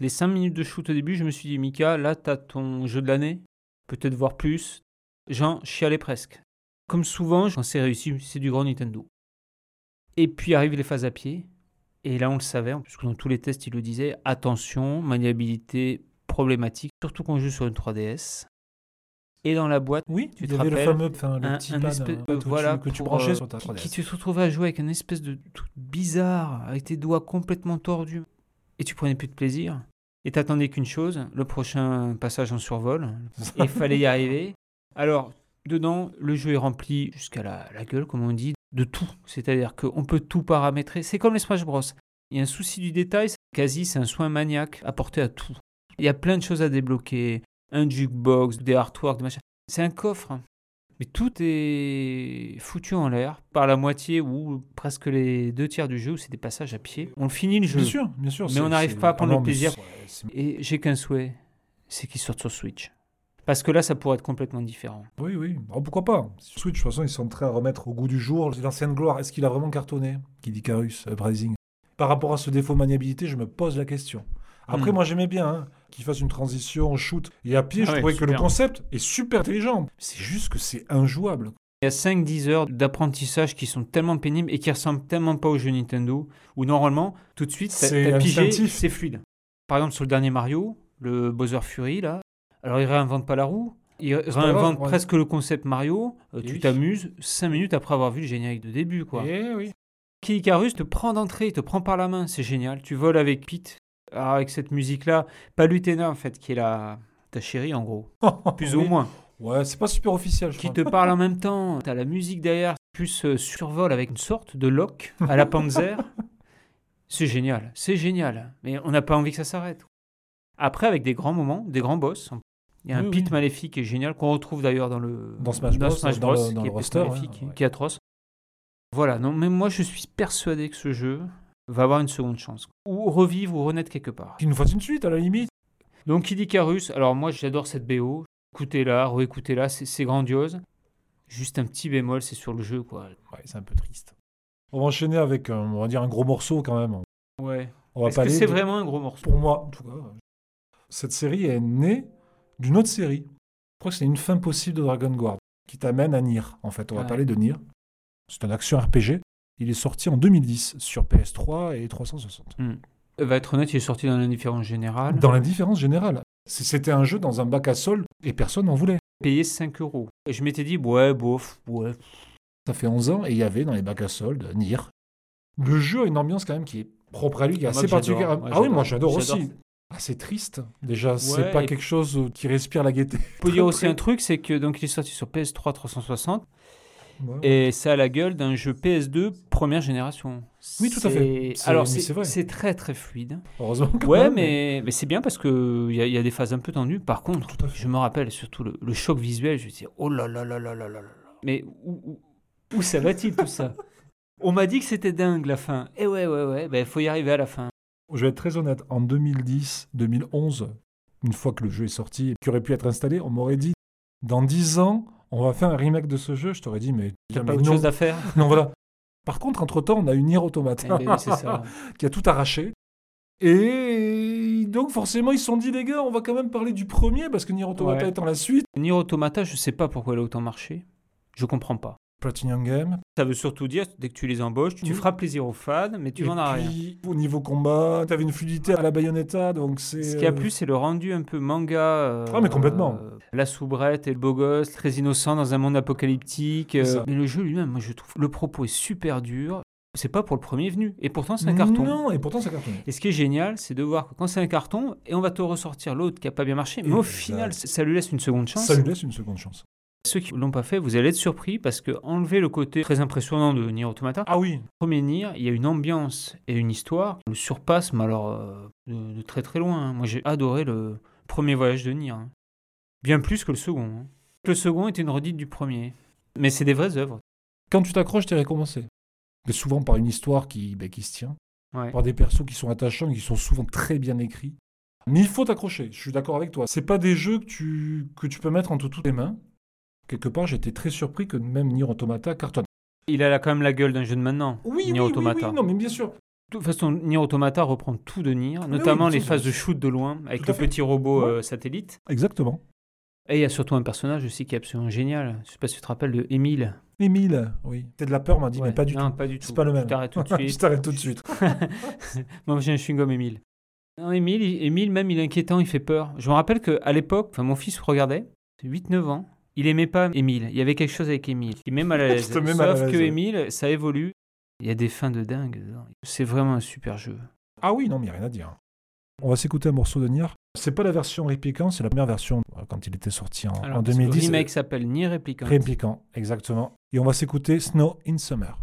Les 5 minutes de shoot au début, je me suis dit, Mika, là, t'as ton jeu de l'année, peut-être voir plus. J'en chialais presque. Comme souvent, quand c'est réussi, c'est du grand Nintendo. Et puis arrivent les phases à pied. Et là, on le savait, puisque dans tous les tests, il le disait, attention, maniabilité problématique, surtout quand on joue sur une 3DS. Et dans la boîte, Oui, Tu il te y avait le fameux, enfin, le un- petit un pad espèce- euh, voilà, que tu branchais euh, sur ta qui, 3DS. qui tu te retrouvais à jouer avec une espèce de truc bizarre, avec tes doigts complètement tordus. Et tu prenais plus de plaisir. Et t'attendais qu'une chose, le prochain passage en survol. [laughs] Et il fallait y arriver. Alors, dedans, le jeu est rempli jusqu'à la, la gueule, comme on dit, de tout. C'est-à-dire qu'on peut tout paramétrer. C'est comme les Smash Bros. Il y a un souci du détail. Quasi, c'est un soin maniaque apporté à tout. Il y a plein de choses à débloquer. Un jukebox, des artworks, des machins. C'est un coffre. Mais tout est foutu en l'air par la moitié ou presque les deux tiers du jeu où c'est des passages à pied. On finit le jeu. Bien sûr, bien sûr. Mais on n'arrive pas à prendre le plaisir. Et j'ai qu'un souhait, c'est qu'il sorte sur Switch. Parce que là, ça pourrait être complètement différent. Oui, oui. Oh, pourquoi pas? Switch, de toute façon, ils sont prêts à remettre au goût du jour l'ancienne gloire. Est-ce qu'il a vraiment cartonné? Qui dit Carus, Uprising Par rapport à ce défaut de maniabilité, je me pose la question. Après, Hmm. moi, j'aimais bien hein, qu'il fasse une transition shoot et à pied. Ah je ouais, trouvais que le concept est super intelligent. C'est juste que c'est injouable. Il y a 5-10 heures d'apprentissage qui sont tellement pénibles et qui ressemblent tellement pas aux jeux Nintendo, où normalement, tout de suite, C'est pigé, c'est fluide. Par exemple, sur le dernier Mario, le Bowser Fury, là, alors il réinvente pas la roue, il réinvente ouais. presque le concept Mario, euh, Et tu oui. t'amuses 5 minutes après avoir vu le générique de début, quoi. Eh oui. Icarus te prend d'entrée, il te prend par la main, c'est génial. Tu voles avec Pete, alors avec cette musique-là, Palutena en fait, qui est la ta chérie en gros, [laughs] plus ou moins, Ouais, c'est pas super officiel, je qui crois. te parle en même temps. T'as la musique derrière, plus euh, survol avec une sorte de lock à la Panzer. [laughs] c'est génial, c'est génial, mais on n'a pas envie que ça s'arrête. Après, avec des grands moments, des grands boss. Il y a un Oui, oui. maléfique qui est génial, qu'on retrouve d'ailleurs dans le Dans Smash Bros, Smash dans le- Bros, dans qui le est roster, maléfique, ouais, ouais. qui est atroce. Voilà, non, mais moi je suis persuadé que ce jeu va avoir une seconde chance. Ou revivre ou renaître quelque part. Qu'il nous fasse une suite, à la limite. Donc Kid Icarus, alors moi j'adore cette BO. Écoutez-la, réécoutez-la, c'est c'est grandiose. Juste un petit bémol, c'est sur le jeu quoi. Ouais, c'est un peu triste. On va enchaîner avec, un, on va dire, un gros morceau quand même. Ouais. On va Est-ce que c'est de- vraiment un gros morceau? Pour moi, en tout cas, cette série est née d'une autre série. Je crois que c'est une fin possible de Dragon Guard qui t'amène à Nier. En fait, on va Ouais. parler de Nier. C'est un action RPG. Il est sorti en 2010 sur PS3 et 360. Euh, Va être honnête, il est sorti dans l'indifférence générale. Dans l'indifférence générale, c'était un jeu dans un bac à sol et personne n'en voulait. Payé 5 euros. Et je m'étais dit, ouais, bof, ouais. Ça fait 11 ans et il y avait dans les bacs à soldes Nier. Le jeu a une ambiance quand même qui est propre à lui, qui est Moi assez particulière. Ouais, ah oui, moi j'adore aussi. Ah, c'est triste. Déjà, c'est Ouais, pas et- quelque chose qui respire la gaieté. On peut dire [laughs] aussi un truc, c'est que donc il est sorti sur PS3 360 Et ça a la gueule d'un jeu PS2 première génération. Oui, tout à fait. Alors c'est très très fluide. Heureusement. Ouais, même, mais, mais c'est bien parce que il y, a- y a des phases un peu tendues. Par contre, je me rappelle surtout le, le choc visuel. Je me disais, oh là là là là là là là. là. Mais où, où, où ça va-t-il tout ça? [laughs] On m'a dit que c'était dingue la fin. Et ouais, ouais, ouais, il faut y arriver à la fin. Je vais être très honnête. En 2010-2011, une fois que le jeu est sorti et qui aurait pu être installé, on m'aurait dit dans 10 ans, on va faire un remake de ce jeu. Je t'aurais dit, mais, T'as pas autre non. chose à faire [laughs] non, voilà. Par contre, entre-temps, on a eu Nier Automata Eh ça. [laughs] qui a tout arraché. Et donc, forcément, ils se sont dit, les gars, on va quand même parler du premier parce que Nier Automata Ouais. étant la suite. Nier Automata, je sais pas pourquoi elle a autant marché. Je comprends pas. Platinum Game. Ça veut surtout dire, dès que tu les embauches, tu Oui. feras plaisir aux fans, mais tu n'en as rien. au niveau combat, t'avais une fluidité à la Bayonetta, donc c'est. Ce qui a euh, plu, c'est le rendu un peu manga. euh, Ah, mais complètement. euh, la soubrette et le beau gosse, très innocent dans un monde apocalyptique. euh, mais le jeu lui-même, moi je trouve, le propos est super dur. C'est pas pour le premier venu. Et pourtant, c'est un carton. Non, et pourtant, c'est un carton. Et ce qui est génial, c'est de voir que quand c'est un carton, et on va te ressortir l'autre qui a pas bien marché, mais au final, ça lui laisse une seconde chance. Ça lui laisse une seconde chance. Ceux qui l'ont pas fait, vous allez être surpris parce que enlever le côté très impressionnant de Nier Automata, Ah oui. premier Nier, il y a une ambiance et une histoire qui le surpasse, mais alors euh, de, de très très loin. hein. Moi j'ai adoré le premier voyage de Nier. hein. Bien plus que le second. hein. Le second était une redite du premier. Mais c'est des vraies œuvres. Quand tu t'accroches, t'es récompensé. Mais souvent par une histoire qui, ben, qui se tient, Ouais. par des persos qui sont attachants et qui sont souvent très bien écrits. Mais il faut t'accrocher, je suis d'accord avec toi. C'est pas des jeux que tu, que tu peux mettre entre toutes les mains. Quelque part, j'étais très surpris que même Nier Automata cartonne. Il a là quand même la gueule d'un jeu de maintenant. Oui, Nier oui, Automata. oui, oui, non, mais bien sûr. De toute façon, Nier Automata reprend tout de Nier, notamment oui, les phases de shoot de loin avec le fait. petit robot Ouais. euh, satellite. Exactement. Et il y a surtout un personnage aussi qui est absolument génial. Je sais pas si tu te rappelles de Émile. Émile, oui. T'es de la peur, m'a dit, Ouais. mais pas du non, tout. pas du tout. C'est pas le même. [laughs] Je t'arrête tout de je suite. t'arrête tout de suite. Moi, j'ai un chewing-gum Émile. Non, Émile, il- Émile, même, il est inquiétant, il fait peur. Je me rappelle qu'à l'époque, mon fils regardait. 8-9 ans. Il aimait pas Émile. Il y avait quelque chose avec Émile. Il [laughs] met mal à l'aise. Sauf que. Émile, ça évolue. Il y a des fins de dingue. C'est vraiment un super jeu. Ah oui, non, mais il n'y a rien à dire. On va s'écouter un morceau de Nier. C'est pas la version répliquant, c'est la première version euh, quand il était sorti en, Alors, en parce que 2010. Le remake s'appelle Nier Replicant. Répliquant, exactement. Et on va s'écouter Snow in Summer.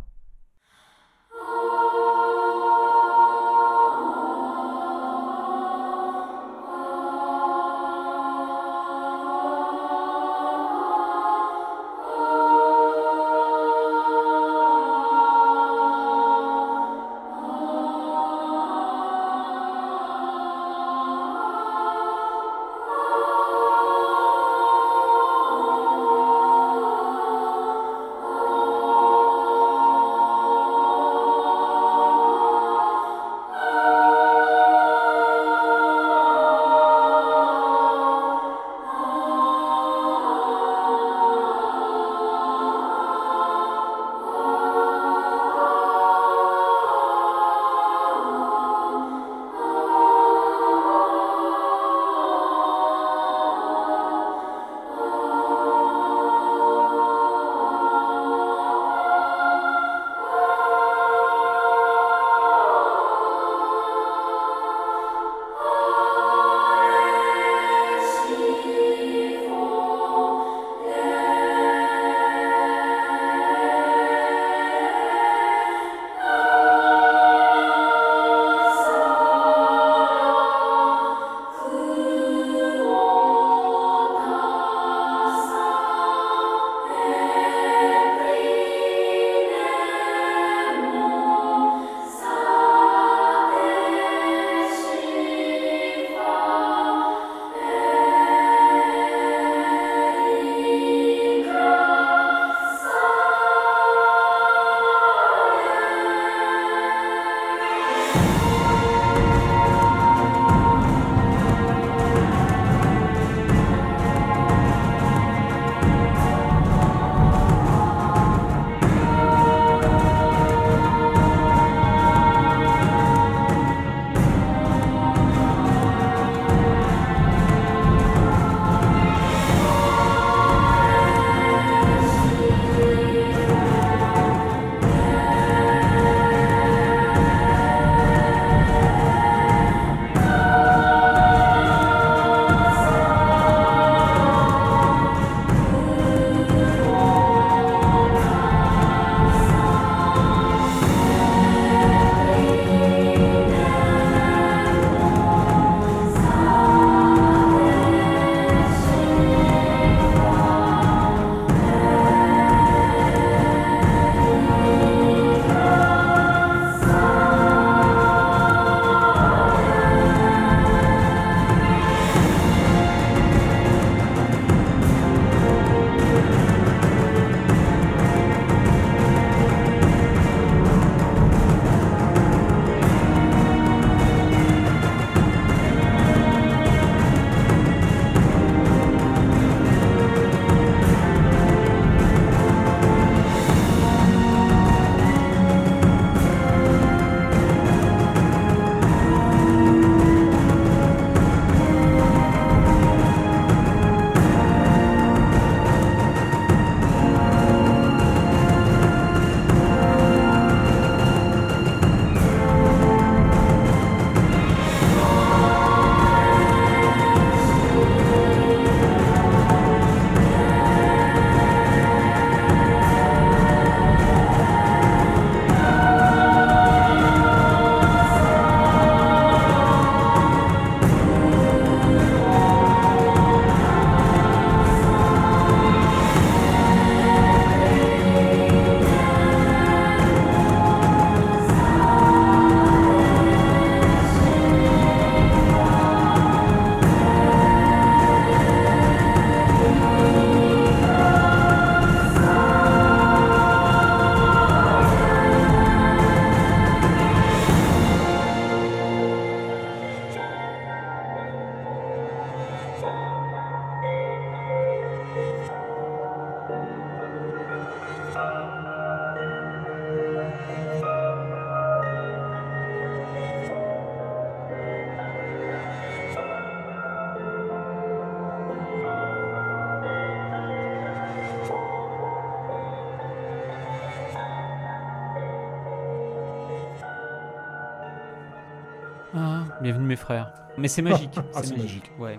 Frères. Mais c'est magique. Ah, c'est magique. Ouais.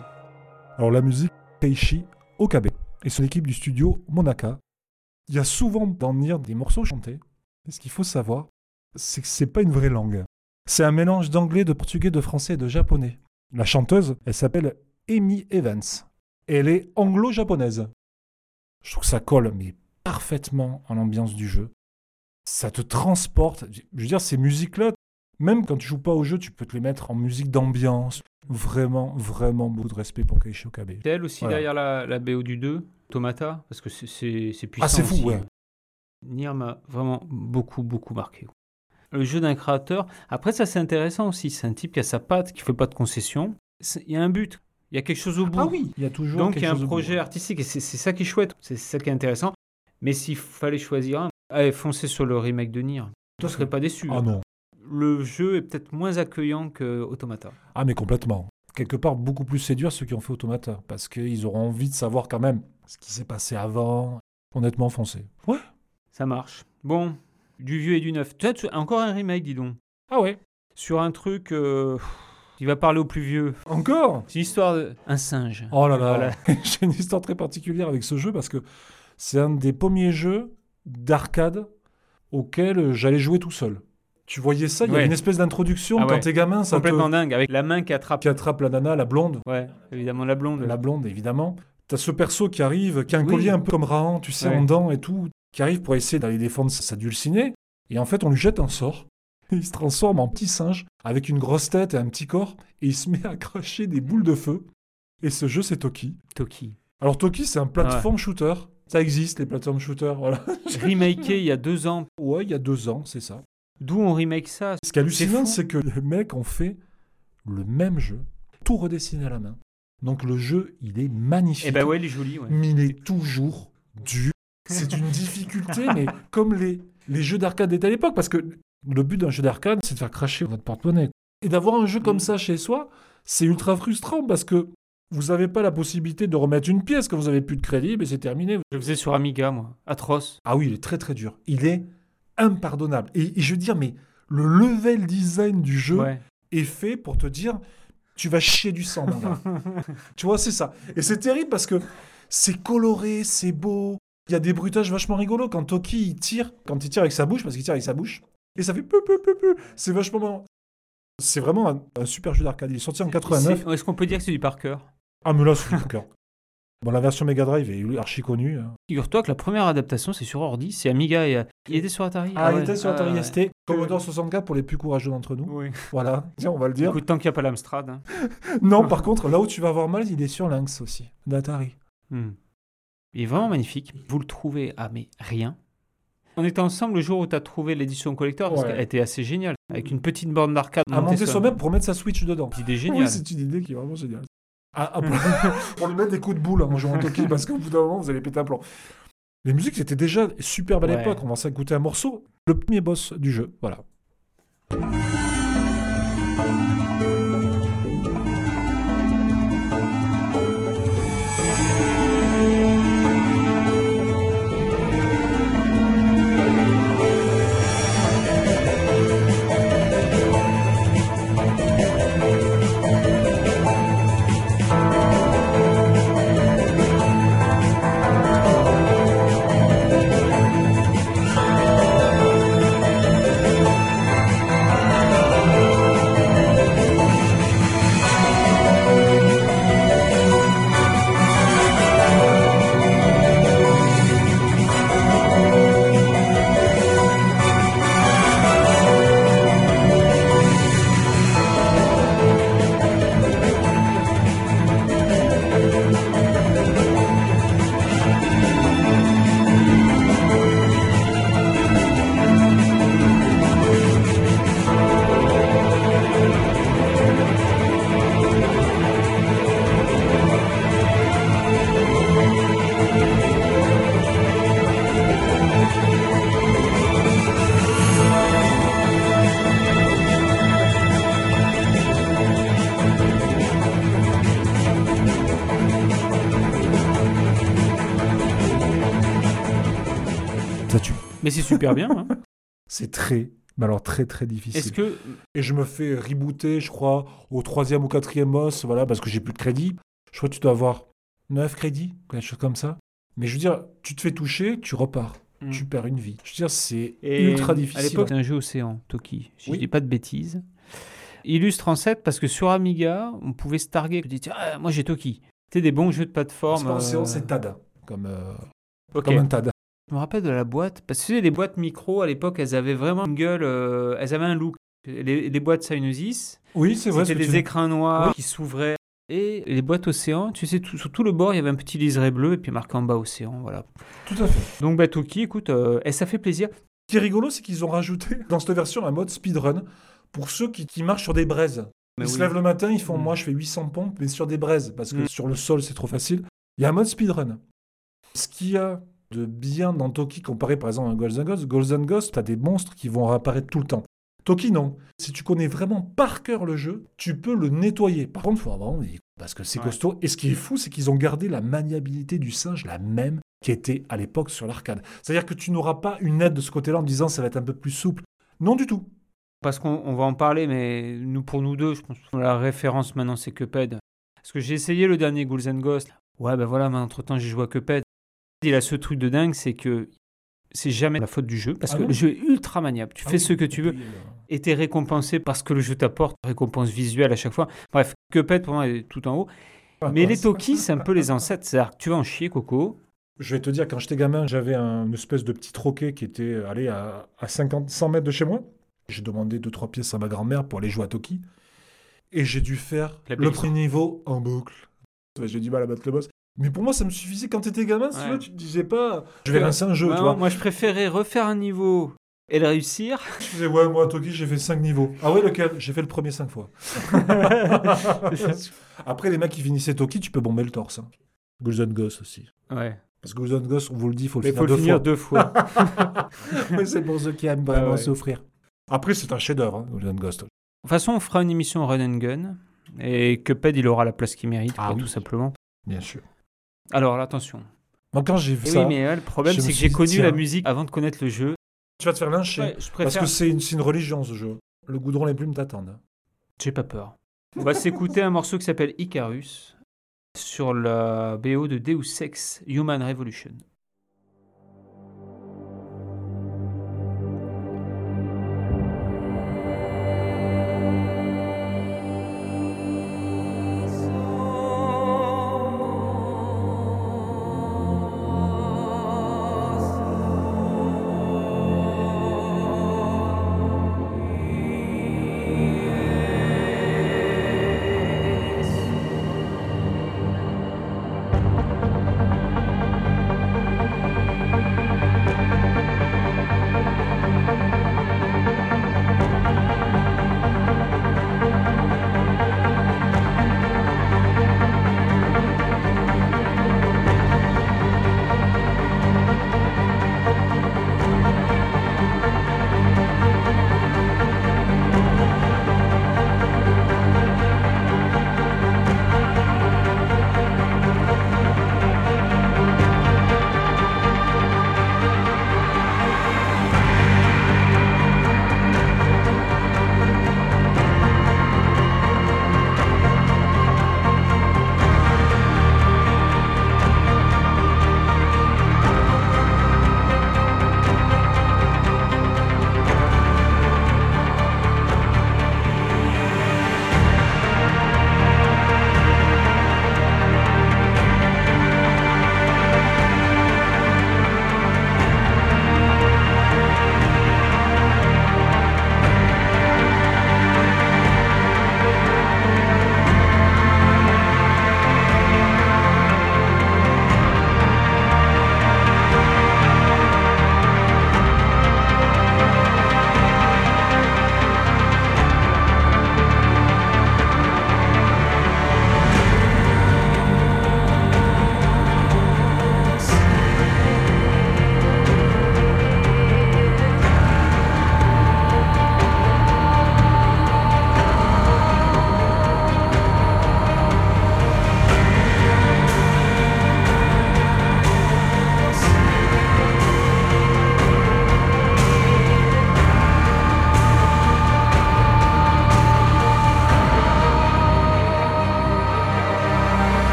Alors la musique, Keishi Okabe et son équipe du studio Monaka. Il y a souvent dans Nier des morceaux chantés. Et ce qu'il faut savoir, c'est que c'est pas une vraie langue. C'est un mélange d'anglais, de portugais, de français et de japonais. La chanteuse, elle s'appelle Amy Evans. Et elle est anglo-japonaise. Je trouve que ça colle, mais parfaitement en l'ambiance du jeu. Ça te transporte. Je veux dire, ces musiques-là, même quand tu joues pas au jeu, tu peux te les mettre en musique d'ambiance. Vraiment, vraiment beaucoup de respect pour Keiichi Okabe. C'est elle aussi Voilà. derrière la, la BO du 2, Automata, parce que c'est- puissant. Ah, c'est fou, aussi. ouais. Nier m'a vraiment beaucoup, beaucoup marqué. Le jeu d'un créateur. Après, ça, c'est intéressant aussi. C'est un type qui a sa patte, qui fait pas de concessions. Il y a un but. Il y a quelque chose au bout. Ah oui, il y a toujours Donc, il y a un bout. projet artistique et c'est ça qui est chouette. C'est ça qui est intéressant. Mais s'il fallait choisir un, allez, foncez sur le remake de Nier. Je ne serais pas déçu. Ah non. Le jeu est peut-être moins accueillant que Automata. Ah mais complètement. Quelque part beaucoup plus séduire ceux qui ont fait Automata. Parce qu'ils auront envie de savoir quand même ce qui s'est passé avant. Honnêtement foncé. Ouais. Ça marche. Bon, du vieux et du neuf. Tu- encore un remake, dis donc. Ah ouais. Sur un truc euh, qui va parler aux plus vieux. Encore? C'est l'histoire d'un singe. Oh là là. Voilà. [laughs] J'ai une histoire très particulière avec ce jeu parce que c'est un des premiers jeux d'arcade auquel j'allais jouer tout seul. Tu voyais ça, il y a une espèce d'introduction Ah quand t'es gamin, ça te... Complètement dingue, avec la main qui attrape. qui attrape la nana, la blonde. Ouais, évidemment, la blonde. La blonde, évidemment. T'as ce perso qui arrive, qui a un Oui. collier un peu comme Rahan, tu sais, Ouais. en dents et tout, qui arrive pour essayer d'aller défendre sa dulcinée. Et en fait, on lui jette un sort. Il se transforme en petit singe avec une grosse tête et un petit corps, et il se met à cracher des boules de feu. Et ce jeu, c'est Toki. Toki. Alors Toki, c'est un plateforme shooter. Ça existe, les plateformes shooters, voilà. Remaké il y a deux ans. Ouais, il y a deux ans, c'est ça. D'où on remake ça Ce qui est hallucinant, c'est que les mecs ont fait le même jeu, tout redessiné à la main. Donc le jeu, il est magnifique. Eh ben ouais, il est joli. Ouais. mais il est toujours dur. C'est une difficulté, mais [laughs] comme les, les jeux d'arcade étaient à l'époque, parce que le but d'un jeu d'arcade, c'est de faire cracher votre porte-monnaie. Et d'avoir un jeu comme Mm. ça chez soi, c'est ultra frustrant parce que vous n'avez pas la possibilité de remettre une pièce quand vous avez plus de crédit, mais c'est terminé. Je le faisais sur Amiga, moi. Atroce. Ah oui, il est très très dur. Il est impardonnable. Et, et je veux dire, mais le level design du jeu Ouais. est fait pour te dire tu vas chier du sang, mon gars. [laughs] tu vois, c'est ça. Et c'est terrible parce que c'est coloré, c'est beau. Il y a des bruitages vachement rigolos quand Toki il tire, quand il tire avec sa bouche, parce qu'il tire avec sa bouche, et ça fait peu peu peu peu. C'est vachement marrant. C'est vraiment un, un super jeu d'arcade. Il est sorti en 89. C'est- Est-ce qu'on peut dire que c'est du par cœur? Ah, mais là, c'est du cœur. Bon, la version Mega Drive est archi connue. hein. Figure-toi que la première adaptation, c'est sur ordi, c'est Amiga et. Il était sur Atari Ah, il ouais. était sur Atari Ah, ouais. ST. Commodore 64 pour les plus courageux d'entre nous. Oui. Voilà, tiens, on va le dire. Écoute, tant qu'il n'y a pas l'Amstrad. hein. [laughs] Non, [laughs] par contre, là où tu vas avoir mal, il est sur Lynx aussi, d'Atari. Hmm. Il est vraiment magnifique. Vous le trouvez à mais rien. On était ensemble le jour où tu as trouvé l'édition collector, parce Ouais. qu'elle était assez géniale. Avec une petite borne d'arcade. À monter sur- soi-même pour mettre sa Switch dedans. Idée géniale. [laughs] Oui, c'est une idée qui est vraiment géniale. Ah, ah, pour, [laughs] pour lui mettre des coups de boule en jouant au Toki, parce qu'au bout d'un moment, vous allez péter un plomb. Les musiques étaient déjà superbes à Ouais. l'époque. On va s'écouter un morceau. Le premier boss du jeu, voilà. Super bien. hein. C'est très, Mais alors très très difficile. Est-ce que Et je me fais rebooter, je crois, au troisième ou quatrième boss, voilà, parce que j'ai plus de crédit. Je crois que tu dois avoir 9 crédits, quelque chose comme ça. Mais je veux dire, tu te fais toucher, tu repars. Hmm. Tu perds une vie. Je veux dire, c'est ultra À difficile. l'époque, c'était un jeu Océan, Toki, si Oui. je dis pas de bêtises. Illustre en 7 parce que sur Amiga, on pouvait se targuer. Dis, ah, moi j'ai Toki. C'était des bons jeux de plateforme. séance, euh, c'est TAD. Comme, euh, comme un TAD. Je me rappelle de la boîte. Parce que tu sais, les boîtes micro, à l'époque, elles avaient vraiment une gueule. euh, elles avaient un look. Les, les boîtes Synosis, Oui, c'est vrai. ce c'était des écrans noirs Oui. qui s'ouvraient. Et les boîtes Océan, tu sais, tout- sur tout le bord, il y avait un petit liseré bleu et puis marqué en bas Océan. Voilà. Tout à fait. Donc, bah, Toki, écoute, euh, et ça fait plaisir. Ce qui est rigolo, c'est qu'ils ont rajouté [laughs] dans cette version un mode speedrun pour ceux qui, qui marchent sur des braises. Mais ils se lèvent le matin, ils font Mm. moi je fais 800 pompes, mais sur des braises, parce que Mm. sur le sol c'est trop facile. Il y a un mode speedrun. Ce qu'il y a de bien dans Toki comparé par exemple à Golden Ghost, Golden Ghost, tu as des monstres qui vont réapparaître tout le temps. Toki non. Si tu connais vraiment par cœur le jeu, tu peux le nettoyer. Par contre, faut avoir envie, parce que c'est Ouais. costaud. Et ce qui est fou, c'est qu'ils ont gardé la maniabilité du singe la même qui était à l'époque sur l'arcade. C'est-à-dire que tu n'auras pas une aide de ce côté-là en disant ça va être un peu plus souple. Non du tout. Parce qu'on on va en parler, mais nous, pour nous deux, je pense que la référence maintenant, c'est Cuphead. Parce que j'ai essayé le dernier Ghouls and Ghosts. Ouais, ben voilà, mais entre-temps, j'ai joué à Cuphead. Il a ce truc de dingue, c'est que c'est jamais la faute du jeu, parce Ah que le jeu est ultra maniable. Tu Ah fais oui. ce que tu veux, euh, et t'es récompensé parce que le jeu t'apporte, récompense visuelle à chaque fois. Bref, Cuphead, pour moi, est tout en haut. ah, Mais les Toki, c'est un peu les ancêtres. C'est-à-dire tu vas en chier, Coco. Je vais te dire, quand j'étais gamin, j'avais un- une espèce de petit troquet qui était allé à, à 50, 100 mètres de chez moi. J'ai demandé 2-3 pièces à ma grand-mère pour aller jouer à Toki. Et j'ai dû faire le premier niveau en boucle. J'ai du mal à battre le boss. Mais pour moi, ça me suffisait quand t'étais gamin, si tu veux, tu te disais pas, je vais lancer un jeu, Ouais, tu vois. moi, je préférais refaire un niveau et le réussir. [laughs] Je disais, ouais, moi à Toki, j'ai fait 5 niveaux. Ah ouais, lequel? J'ai fait le premier 5 fois. [laughs] Après, les mecs qui finissaient Toki, tu peux bomber le torse. Hein. Golden Ghost aussi. ouais. Parce que Golden Ghost, on vous le dit, il faut le Mais finir faut le deux finir fois. deux fois. [laughs] Mais c'est pour ceux qui aiment Ah vraiment ouais. souffrir. Après, c'est un chef-d'œuvre, hein, Golden Ghost. De toute façon, on fera une émission Run and Gun. Et Cuphead, il aura la place qu'il mérite, Ah quoi, oui. tout simplement. Bien sûr. Alors, attention. Donc, quand j'ai vu Eh ça, oui, mais euh, le problème, c'est que j'ai connu tiens. la musique avant de connaître le jeu. tu vas te faire lyncher. Ouais, je parce que c'est une, c'est une religion, ce jeu. Le goudron, les plumes t'attendent. J'ai pas peur. On va s'écouter un morceau qui s'appelle Icarus sur la BO de Deus Ex Human Revolution.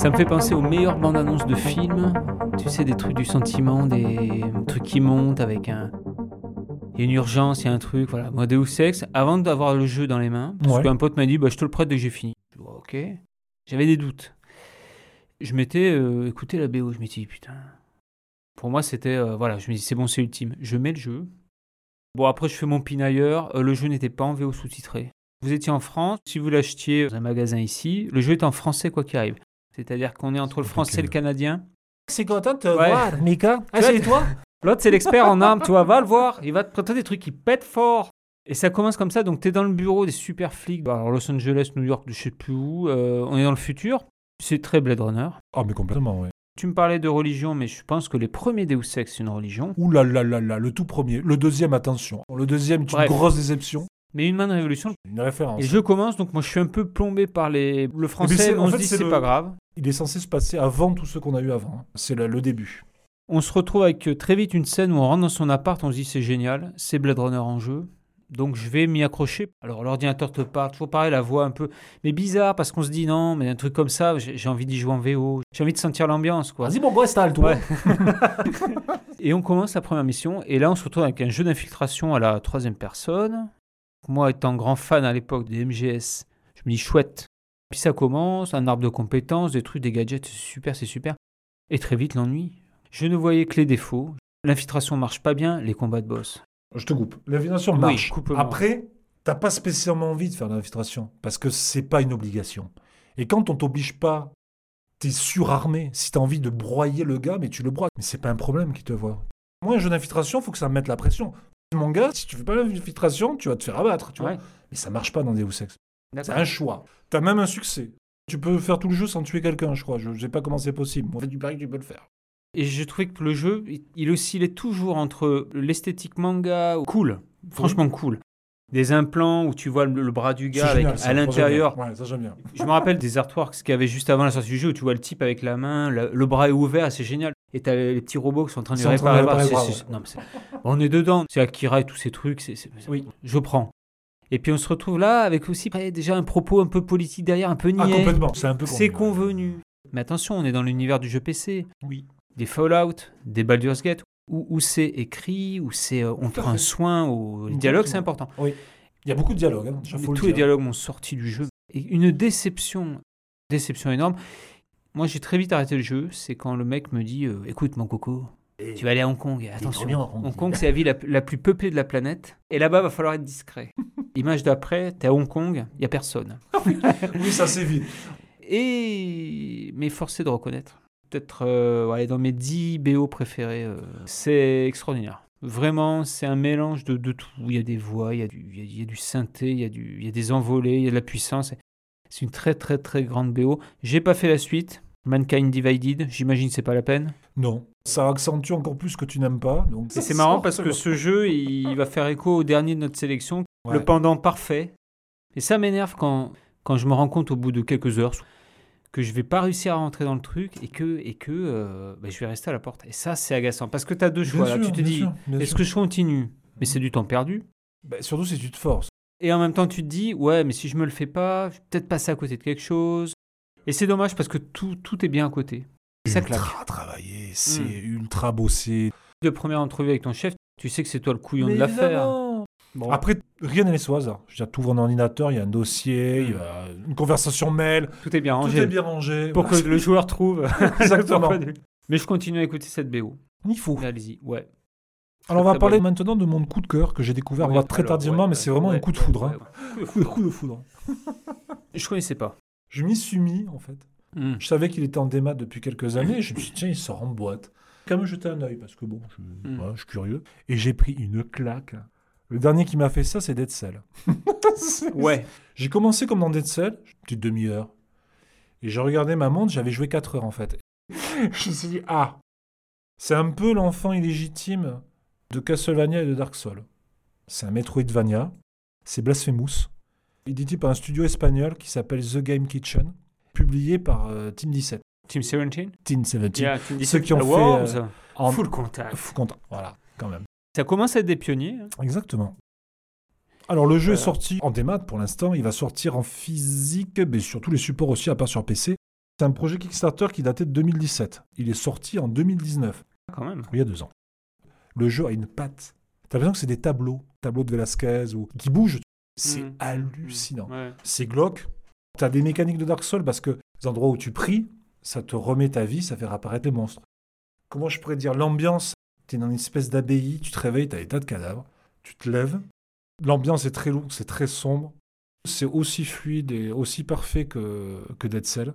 Ça me fait penser aux meilleures bandes annonces de films. Tu sais, des trucs du sentiment, des trucs qui montent avec un. Il y a une urgence, il y a un truc, voilà. Moi, Deus Ex, avant d'avoir le jeu dans les mains, parce Ouais. qu'un pote m'a dit, bah, je te le prête dès que j'ai fini. Ok. J'avais des doutes. Je m'étais euh, écouté la BO, je m'étais dit, putain. Pour moi, c'était, euh, voilà, je me dis, c'est bon, c'est ultime. Je mets le jeu. Bon, après, je fais mon pinailleur. Euh, le jeu n'était pas en VO sous-titré. Vous étiez en France, si vous l'achetiez dans un magasin ici, le jeu est en français quoi qu'il arrive. C'est-à-dire qu'on est entre le français et le canadien. C'est content de te Ouais. voir, Mika. Ah, c'est toi L'autre, c'est l'expert en armes, tu vois, va le voir. Il va te présenter des trucs qui pètent fort. Et ça commence comme ça, donc t'es dans le bureau des super flics. Bah, Alors, Los Angeles, New York, je sais plus où. euh, on est dans le futur. C'est très Blade Runner. Ah, mais complètement, ouais. Tu me parlais de religion, mais je pense que les premiers Deus Ex, c'est une religion. Ouh là là là là, le tout premier. Le deuxième, attention. Le deuxième est une Bref. grosse déception. Mais une main de révolution. Une référence. Et jeu commence, donc moi je suis un peu plombé par les... le français, c'est- mais en on fait, se dit c'est le- pas grave. Il est censé se passer avant tout ce qu'on a eu avant. hein. C'est le, le début. On se retrouve avec euh, très vite une scène où on rentre dans son appart, on se dit c'est génial, c'est Blade Runner en jeu. Donc je vais m'y accrocher. Alors l'ordinateur te parle, toujours pareil, la voix un peu. Mais bizarre parce qu'on se dit non, mais un truc comme ça, j'ai envie d'y jouer en VO. J'ai envie de sentir l'ambiance quoi. Vas-y, bon, go, installe, toi. Ouais. [laughs] Et on commence la première mission, et là on se retrouve avec un jeu d'infiltration à la troisième personne. Moi étant grand fan à l'époque des MGS, je me dis chouette. Puis ça commence, un arbre de compétences, des trucs, des gadgets, c'est super, c'est super. Et très vite l'ennui. Je ne voyais que les défauts. L'infiltration marche pas bien, les combats de boss. Je te coupe. L'infiltration Oui, marche. coupe-moi. Après, t'as pas spécialement envie de faire l'infiltration parce que c'est pas une obligation. Et quand on t'oblige pas, t'es surarmé. Si t'as envie de broyer le gars, mais tu le broies. Mais c'est pas un problème qui te voit. Moi, un jeu d'infiltration, faut que ça me mette la pression. Mon gars, si tu fais pas l'infiltration, tu vas te faire abattre, tu vois. Ouais. Mais ça marche pas dans Deus Ex. C'est un choix. T'as même un succès. Tu peux faire tout le jeu sans tuer quelqu'un, je crois. Je sais pas comment c'est possible. En fait, du pareil, tu peux le faire. Et j'ai trouvé que le jeu, il- il oscillait toujours entre l'esthétique manga, cool, franchement cool. Des implants où tu vois le, le bras du gars avec, génial, à l'intérieur. Ouais, ça j'aime bien. [laughs] Je me rappelle des artworks qu'il y avait juste avant la sortie du jeu où tu vois le type avec la main, le, le bras est ouvert, c'est génial. Et t'as les, les petits robots qui sont en train de réparer réparer le C'est- bras, c'est- non, mais c'est- on est dedans. C'est Akira et tous ces trucs. c'est c'est- Oui. Je prends. Et puis on se retrouve là avec aussi après, déjà un propos un peu politique derrière, un peu Ah, niais. complètement. C'est un peu c'est convenu. convenu. Mais attention, on est dans l'univers du jeu PC. Oui. Des Fallout, des Baldur's Gate, où, où c'est écrit, où c'est euh, on prend soin au dialogue, c'est important. Il y a beaucoup de dialogues. Hein, le tous les dialogues m'ont sorti du jeu. Et une déception, déception énorme. Moi, j'ai très vite arrêté le jeu. C'est quand le mec me dit euh, Écoute, mon coco, tu vas aller à Hong Kong. Attention, bien, Hong Kong. Hong Kong, c'est la ville la, la plus peuplée de la planète. Et là-bas, va falloir être discret. [laughs] Image d'après, t'es à Hong Kong, il y a personne. [laughs] Oui, ça c'est vite. Et mais forcé de reconnaître, peut-être euh, ouais, dans mes 10 BO préférés, euh, c'est extraordinaire. Vraiment, c'est un mélange de, de tout. Il y a des voix, il y a du, il y a- il y a du synthé, il y, a du, il y a des envolées, il y a de la puissance. C'est une très très très grande BO. J'ai pas fait la suite. Mankind Divided, j'imagine que c'est pas la peine. Non. Ça accentue encore plus ce que tu n'aimes pas. Donc c'est marrant parce que ce jeu, il va faire écho au dernier de notre sélection, le pendant parfait. Et ça m'énerve quand, quand je me rends compte au bout de quelques heures que je vais pas réussir à rentrer dans le truc et que, et que euh, bah, je vais rester à la porte. Et ça, c'est agaçant parce que tu as deux choix. là. sûr, Tu te dis, est-ce que je continue? Mais c'est du temps perdu. Bah, surtout si tu te forces. Et en même temps, tu te dis, ouais, mais si je me le fais pas, je vais peut-être passer à côté de quelque chose. Et c'est dommage parce que tout, tout est bien à côté. Ça claque. ultra travaillé, c'est Mm. ultra bossé. De première entrevue avec ton chef, tu sais que c'est toi le couillon de l'affaire. Bon. Après, rien n'est laissé au hasard. Je veux dire, tu ouvres un ordinateur, il y a un dossier, il y a une conversation mail, tout est bien tout rangé. est bien rangé. pour Voilà, que le joueur trouve. [laughs] Exactement. [laughs] Mais je continue à écouter cette BO. Il faut. Allez-y, ouais. Alors, on va parler maintenant de mon coup de cœur que j'ai découvert moi, très alors, tardivement, ouais, mais c'est vraiment ouais, un coup de ouais, foudre. ouais, hein. ouais. Coup, coup de foudre. [laughs] Je connaissais pas. Je m'y suis mis, en fait. Hmm. Je savais qu'il était en démat depuis quelques années. et je me suis dit, tiens, il sort en boîte. Quand même jeter un œil, parce que bon, je, Mm. voilà, je suis curieux. Et j'ai pris une claque. Le dernier qui m'a fait ça, c'est Dead Cell. [laughs] Ouais. J'ai commencé comme dans Dead Cell, une petite demi-heure. Et j'ai regardé ma montre, j'avais joué 4 heures en fait. [laughs] je me suis dit, ah, c'est un peu l'enfant illégitime de Castlevania et de Dark Souls. C'est un Metroidvania, c'est Blasphemous, édité par un studio espagnol qui s'appelle The Game Kitchen, publié par euh, Team 17. Team 17 Team 17. Yeah, Team 17. Ceux qui ont Awards. fait, euh, En... Full contact. Fou content. Voilà, quand même. Ça commence à être des pionniers. hein. Exactement. Alors le jeu est Voilà. sorti en démat pour l'instant, il va sortir en physique, mais sur tous les supports aussi, à part sur PC. C'est un projet Kickstarter qui datait de 2017. Il est sorti en 2019, Quand même. il y a deux ans. Le jeu a une patte. T'as l'impression que c'est des tableaux, tableaux de Velasquez ou qui bougent. C'est Mhm. hallucinant. Ouais. C'est glauque. T'as des mécaniques de Dark Souls parce que les endroits où tu pries, ça te remet ta vie, ça fait réapparaître les monstres. Comment je pourrais dire L'ambiance, t'es dans une espèce d'abbaye, tu te réveilles, t'as des tas de cadavres, tu te lèves. L'ambiance est très lourde, c'est très sombre. C'est aussi fluide et aussi parfait que, que Dead Cell.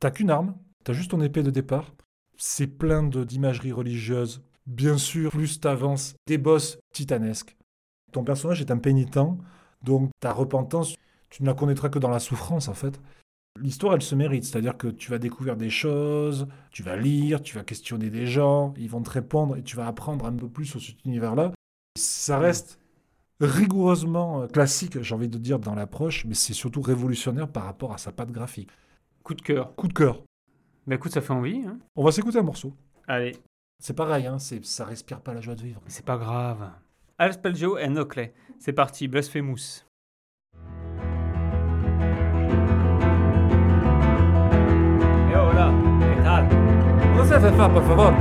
T'as qu'une arme, t'as juste ton épée de départ. C'est plein d'imagerie religieuse. Bien sûr, plus t'avances, des boss titanesques. Ton personnage est un pénitent, donc ta repentance, tu ne la connaîtras que dans la souffrance en fait. L'histoire, elle se mérite, c'est-à-dire que tu vas découvrir des choses, tu vas lire, tu vas questionner des gens, ils vont te répondre et tu vas apprendre un peu plus sur cet univers-là. Ça reste rigoureusement euh, classique, j'ai envie de dire, dans l'approche, mais c'est surtout révolutionnaire par rapport à sa patte graphique. Coup de cœur. Coup de cœur. Bah écoute, ça fait envie. Hein On va s'écouter un morceau. Allez, C'est pareil, hein, ça respire pas la joie de vivre. c'est pas grave. Alspelgio et Nocley. C'est parti, Blasphemous. ¿Qué tal? No se hace fa, por favor?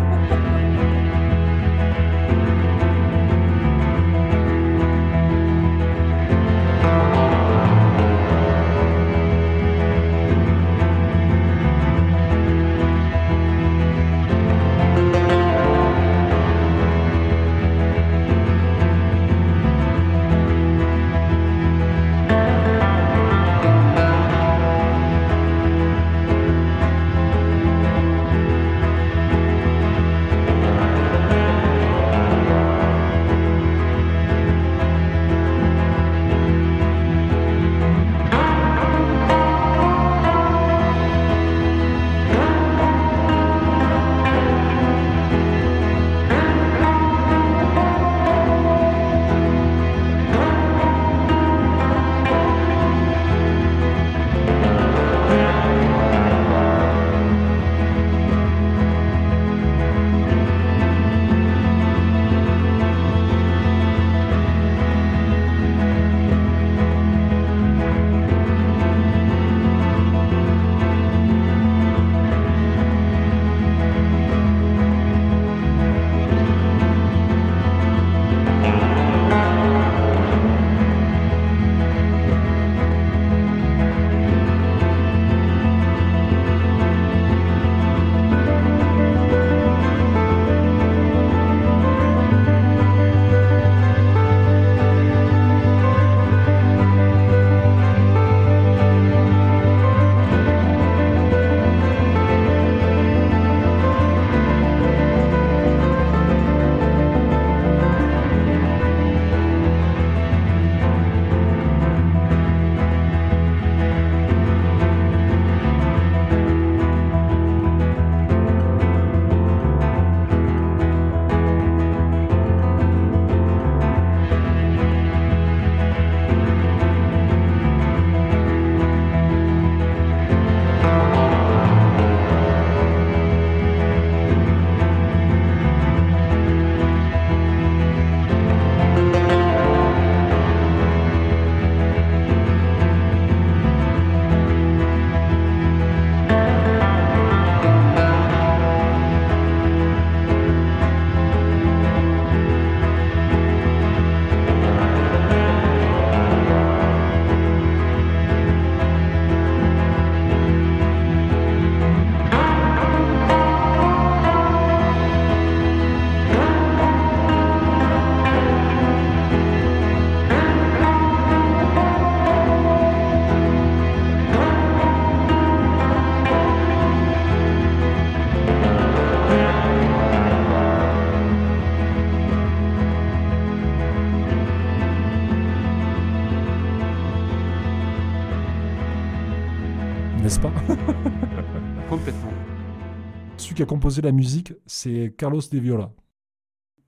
Qui a composé la musique, c'est Carlos De Viola.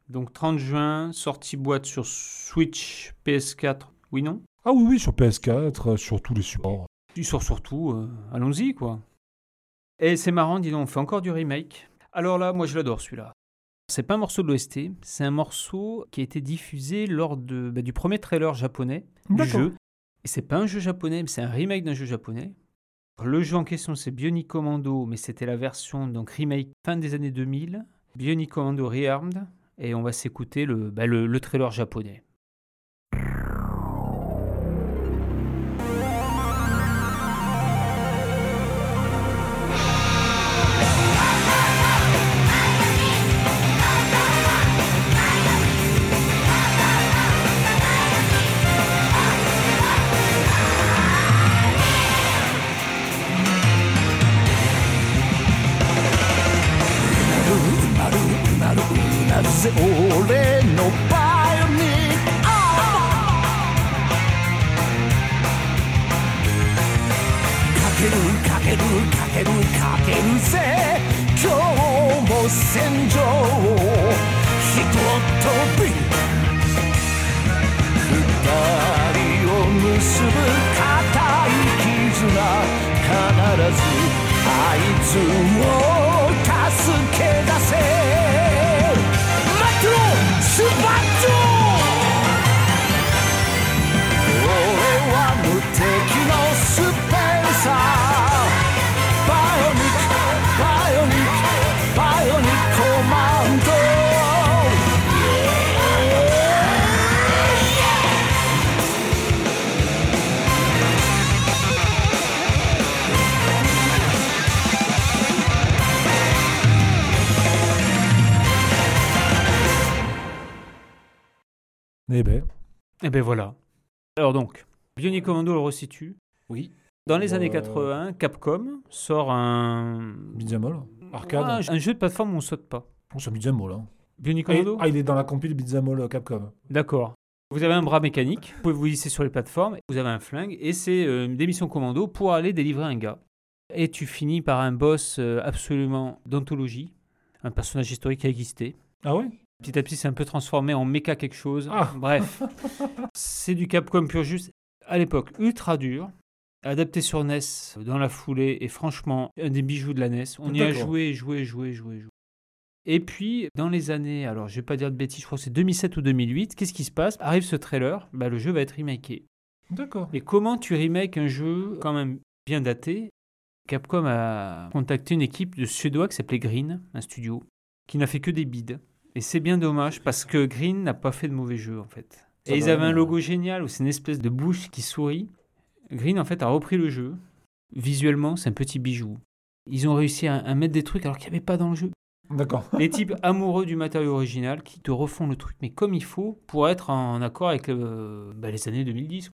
Donc 30 juin, sortie boîte sur Switch, PS4. Oui, non? Ah oui, oui, sur PS4, euh, sur tous les supports. Il sort surtout, euh, allons-y quoi. Et c'est marrant, dis donc, on fait encore du remake. Alors là, moi je l'adore celui-là. C'est pas un morceau de l'OST, c'est un morceau qui a été diffusé lors de, bah, du premier trailer japonais du jeu. Et c'est pas un jeu japonais, mais c'est un remake d'un jeu japonais. Le jeu en question, c'est Bionic Commando, mais c'était la version donc remake fin des années 2000. Bionic Commando Rearmed. Et on va s'écouter le, bah, le, le trailer japonais. Et ben voilà. Alors donc, Bionic Commando le resitue. oui. Dans les Euh, années 80, Capcom sort un... Beat'em. Arcade. Ah, un jeu de plateforme où on saute pas. C'est un beat'em all. Hein. Bionic Commando ah, il est dans la compil Beat'em all euh, Capcom. D'accord. Vous avez un bras mécanique, vous pouvez vous hisser sur les plateformes, vous avez un flingue, et c'est euh, des missions commando pour aller délivrer un gars. Et tu finis par un boss euh, absolument d'anthologie, un personnage historique qui a existé. Ah ouais? Petit à petit, c'est un peu transformé en méca quelque chose. Ah. Bref, [laughs] c'est du Capcom pur juste. À l'époque, ultra dur, adapté sur NES dans la foulée, et franchement, un des bijoux de la NES. On y a joué, joué, joué, joué, joué. Et puis, dans les années, alors je vais pas dire de bêtises, je crois que c'est 2007 ou 2008, qu'est-ce qui se passe? Arrive ce trailer, bah, le jeu va être remaké. D'accord. Et comment tu remakes un jeu quand même bien daté? Capcom a contacté une équipe de Suédois qui s'appelait Green, un studio, qui n'a fait que des bides. Et c'est bien dommage parce que Green n'a pas fait de mauvais jeux en fait. Ça Et ils va, avaient un ouais. logo génial où c'est une espèce de bouche qui sourit. Green en fait a repris le jeu. Visuellement, c'est un petit bijou. Ils ont réussi à, à mettre des trucs alors qu'il n'y avait pas dans le jeu. D'accord. Les types [laughs] amoureux du matériau original qui te refont le truc, mais comme il faut, pour être en accord avec euh, bah, les années 2010.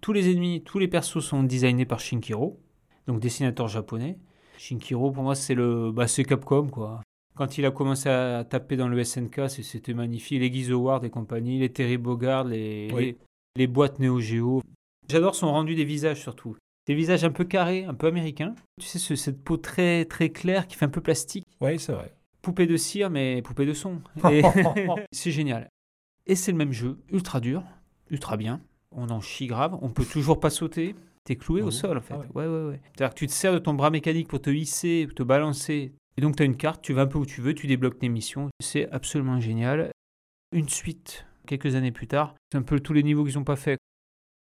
Tous les ennemis, tous les persos sont designés par Shinkiro, donc dessinateur japonais. Shinkiro, pour moi, c'est le, bah, c'est Capcom, quoi. Quand il a commencé à taper dans le SNK, c'était magnifique. Les Guy Howard et compagnie, les Terry Bogard, les, Oui. les, les boîtes Neo Geo. J'adore son rendu des visages, surtout. Des visages un peu carrés, un peu américains. Tu sais, ce- cette peau très, très claire qui fait un peu plastique Oui, c'est vrai. poupée de cire, mais poupée de son. [laughs] Et [laughs] c'est génial. Et c'est le même jeu, ultra dur, ultra bien. On en chie grave, on peut toujours pas sauter. T'es cloué au bon sol en fait. Ah ouais, ouais, ouais. C'est-à-dire que tu te sers de ton bras mécanique pour te hisser, pour te balancer. Et donc tu as une carte, tu vas un peu où tu veux, tu débloques tes missions. C'est absolument génial. Une suite, quelques années plus tard, c'est un peu tous les niveaux qu'ils n'ont pas fait.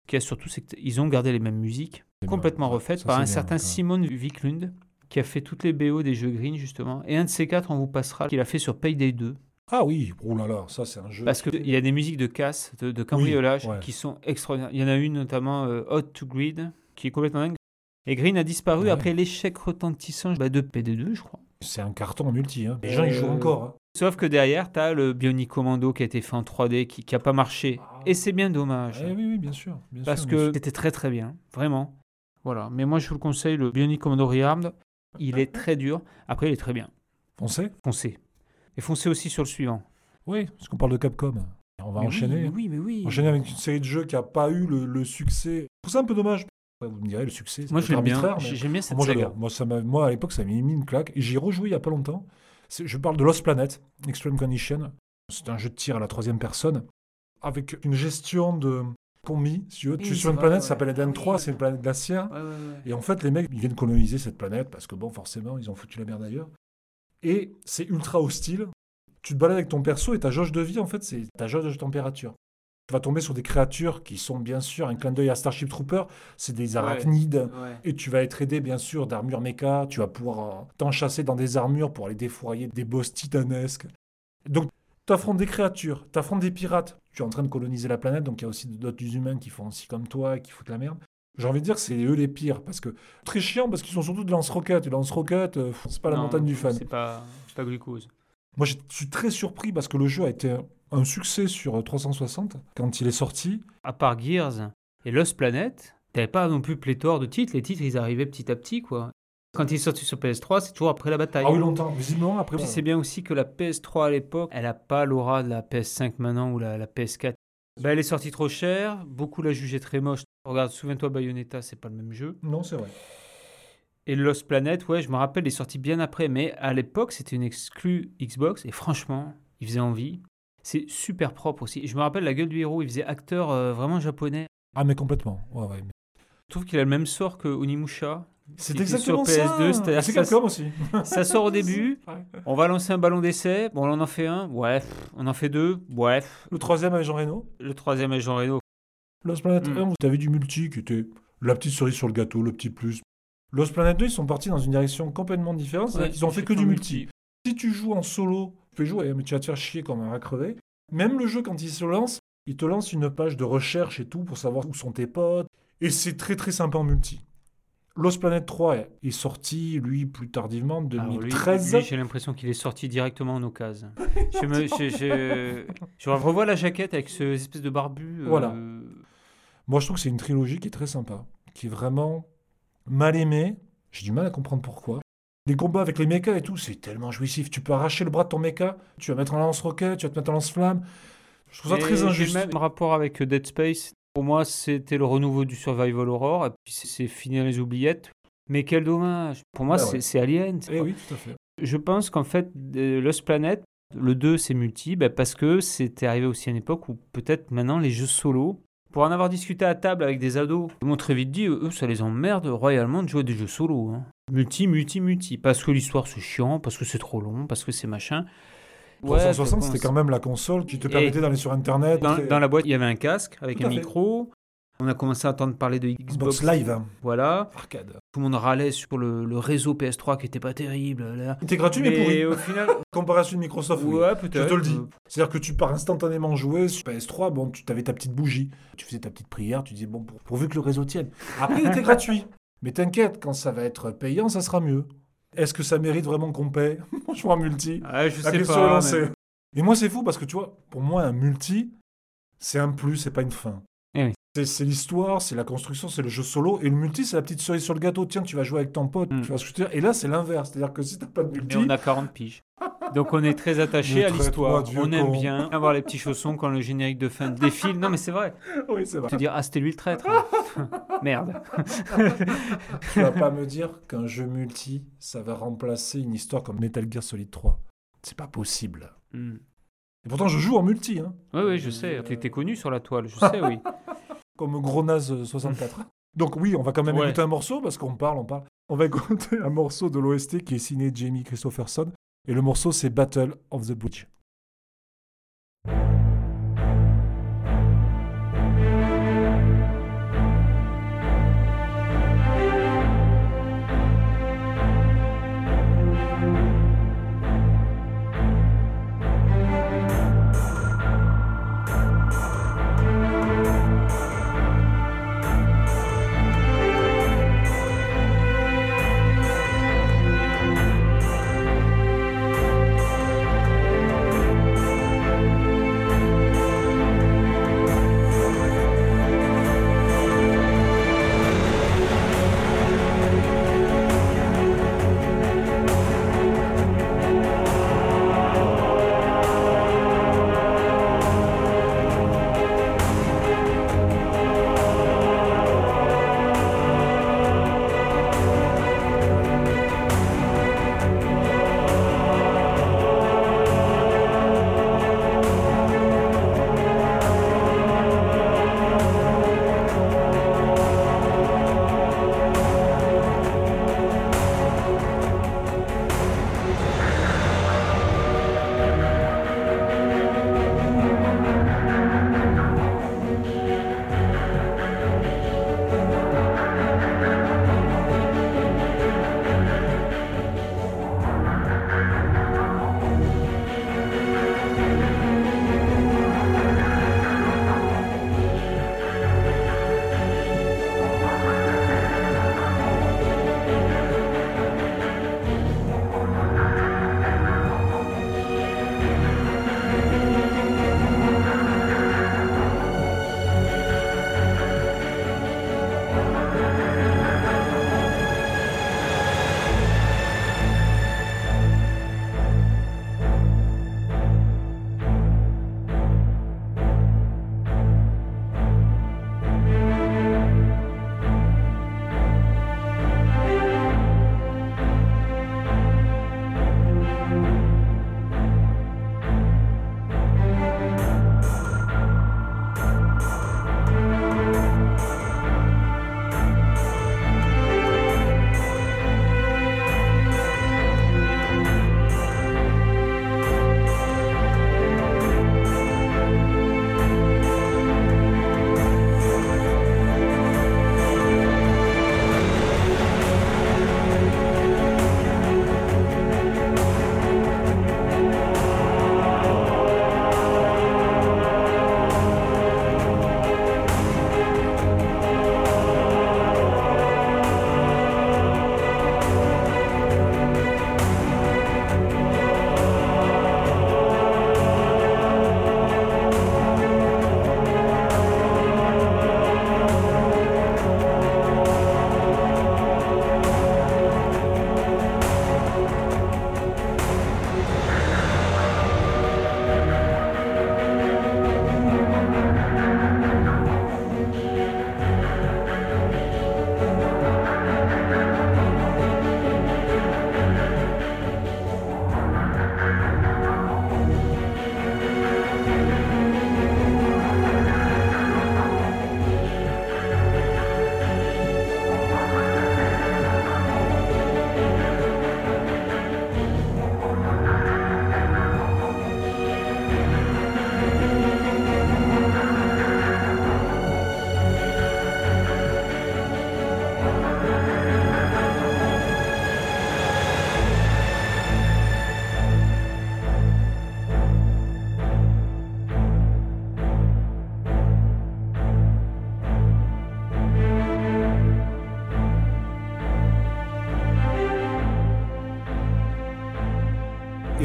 Ce qu'il y a surtout, c'est qu'ils ont gardé les mêmes musiques complètement bien. refaite Ça, par un bien, certain. Simon Viklund qui a fait toutes les BO des jeux Green justement. Et un de ces quatre, on vous passera qu'il a fait sur Payday 2. Ah oui, oh là là, ça c'est un jeu. Parce qu'il y a des musiques de casse, de, de cambriolage ouais. qui sont extraordinaires. Il y en a une notamment euh, Hot to Grid qui est complètement dingue. Et Green a disparu Ouais. après l'échec retentissant bah, de PD2, je crois. C'est un carton en multi. Hein. Les gens, ils jouent Euh, encore. hein. Sauf que derrière, tu as le Bionic Commando qui a été fait en 3D, qui n'a pas marché. Et c'est bien dommage. Eh oui, oui, bien sûr. bien Parce sûr, bien que sûr. c'était très très bien, vraiment. Voilà. Mais moi, je vous le conseille, le Bionic Commando Rearmed, il est très dur. Après, il est très bien. Foncez Foncez. Et foncez aussi sur le suivant. Oui, parce qu'on parle de Capcom. On va Mais enchaîner. Oui, mais oui. mais oui. Enchaîner avec une série de jeux qui n'a pas eu le, le succès. Je trouve ça un peu dommage. Vous me direz, le succès, c'est Moi, bien. J'aime bien cette Moi, saga. Moi, ça m'a- moi, à l'époque, ça m'a mis une claque. Et j'y ai rejoué il n'y a pas longtemps. C'est- Je parle de Lost Planet, Extreme Condition. C'est un jeu de tir à la troisième personne, avec une gestion de combi. Si tu veux. Oui, tu es sur une planète ouais. qui s'appelle Eden Oui. 3, c'est une planète glaciaire. Ouais, ouais, ouais. Et en fait, les mecs, ils viennent coloniser cette planète parce que, bon, forcément, ils ont foutu la merde ailleurs. Et c'est ultra hostile. Tu te balades avec ton perso et ta jauge de vie, en fait, c'est ta jauge de température. Tu vas tomber sur des créatures qui sont bien sûr un clin d'œil à Starship Trooper. C'est des arachnides. Ouais. Et tu vas être aidé, bien sûr, d'armures méca. Tu vas pouvoir euh, t'enchasser dans des armures pour aller défourailler des boss titanesques. Donc, tu affrontes des créatures, tu affrontes des pirates. Tu es en train de coloniser la planète, donc il y a aussi d'autres humains qui font aussi comme toi, qui foutent la merde. J'ai envie de dire que c'est eux les pires, parce que très chiant, parce qu'ils sont surtout de lance-roquettes. Et lance-roquettes, euh, c'est pas la Non, montagne du fun. C'est pas, c'est pas glucose. Moi, je suis très surpris parce que le jeu a été un- succès sur euh, 360 quand il est sorti. À part Gears et Lost Planet, t'avais pas non plus pléthore de titres. Les titres, ils arrivaient petit à petit, quoi. Quand il est sorti sur PS3, c'est toujours après la bataille. Ah oui, longtemps. Visiblement, après. Puis c'est bien aussi que la PS3 à l'époque, elle a pas l'aura de la PS5 maintenant ou la, la PS4. Ben, elle est sortie trop chère, beaucoup la jugeaient très moche. Regarde, souviens-toi Bayonetta, c'est pas le même jeu. Non, c'est vrai. Et Lost Planet, ouais, je me rappelle, il est sorti bien après, mais à l'époque, c'était une exclue Xbox, et franchement, il faisait envie. C'est super propre aussi. Je me rappelle la gueule du héros, il faisait acteur euh, vraiment japonais. Ah, mais complètement. Ouais, ouais. Je trouve qu'il a le même sort que Onimusha. C'est exactement sur PS2, ça. c'était- C'est ça- Capcom aussi. Ça sort au [laughs] début, Ouais. on va lancer un ballon d'essai, bon, on en fait un, ouais, pff, on en fait deux, ouais. Le troisième avec Jean Reno. le troisième est Jean Reno. Lost Planet Mm. 1, vous avez du multi qui était la petite cerise sur le gâteau, le petit plus. Lost Planet 2, ils sont partis dans une direction complètement différente. qu'ils ont fait que du multi. Si tu joues en solo, tu peux jouer, mais tu vas te faire chier comme un rat crevé. Même le jeu, quand il se lance, il te lance une page de recherche et tout pour savoir où sont tes potes. Et c'est très très sympa en multi. Lost Planet 3 est- sorti, lui, plus tardivement, en Alors, lui- 2013. lui, j'ai l'impression qu'il est sorti directement en occasion. [laughs] je, me, je, je, je revois la jaquette avec ce espèce de barbu. euh, Voilà. Moi, je trouve que c'est une trilogie qui est très sympa, qui est vraiment mal aimée. J'ai du mal à comprendre pourquoi. Les combats avec les mechas et tout, c'est tellement jouissif. Tu peux arracher le bras de ton mecha, tu vas mettre un lance-roquette, tu vas te mettre un lance-flamme. Je trouve ça Et très injuste. le même rapport avec Dead Space. Pour moi, c'était le renouveau du Survival Horror, et puis c'est- c'est fini dans les oubliettes. Mais quel dommage. Pour moi, Ouais, c'est ouais. c'est Alien. Eh oui, tout à fait. Je pense qu'en fait, Lost Planet, le 2, c'est multi, bah, parce que c'était arrivé aussi à une époque où peut-être maintenant les jeux solo, pour en avoir discuté à table avec des ados, ils m'ont très vite dit, eux, ça les emmerde royalement de jouer à des jeux solo. hein. Multi, multi, multi. Parce que l'histoire c'est chiant, parce que c'est trop long, parce que c'est machin. Pour 360, bon, c'était quand même la console qui te Et- permettait d'aller sur Internet. Dans, dans la boîte, il y avait un casque avec Tout un micro. On a commencé à entendre parler de Xbox. Xbox Live, hein. Voilà. arcade. Tout le monde râlait sur le, le réseau PS3 qui était pas terrible. là. Il était gratuit, mais, pourri. au final, [laughs] celui de Microsoft, oui. ouais, Je te le dis. C'est-à-dire que tu pars instantanément jouer sur PS3, bon, tu avais ta petite bougie, tu faisais ta petite prière, tu disais, bon, pour- pourvu que le réseau tienne. Après, il était [laughs] gratuit. Mais t'inquiète, quand ça va être payant, ça sera mieux. Est-ce que ça mérite vraiment qu'on paye? Je joue en multi. Ah, je La sais question pas. est lancée. mais- Et moi, c'est fou parce que tu vois, pour moi, un multi, c'est un plus, c'est pas une fin. Eh oui. C'est- l'histoire, c'est la construction, c'est le jeu solo. Et le multi, c'est la petite cerise sur le gâteau. Tiens, tu vas jouer avec ton pote. Mm. Tu dire? Et là, c'est l'inverse. C'est-à-dire que si t'as pas de multi, on a 40 piges. Donc on est très attaché à l'histoire. On aime con. bien [laughs] avoir les petits chaussons quand le générique de fin défile. Non mais c'est vrai. oui, c'est vrai. Te dire ah c'était lui le traître. [laughs] Merde. [laughs] Tu vas pas me dire qu'un jeu multi, ça va remplacer une histoire comme Metal Gear Solid 3. C'est pas possible. Hmm. Et pourtant, je joue en multi, hein, Oui oui je sais. Euh, t'es connu sur la toile. Je sais oui. Comme gros naze euh, 64. [laughs] Donc oui, on va quand même Ouais. écouter un morceau parce qu'on parle, on parle. On va [laughs] écouter un morceau de l'OST qui est signé Jamie Christopherson. Et le morceau, c'est Battle of the Bridge.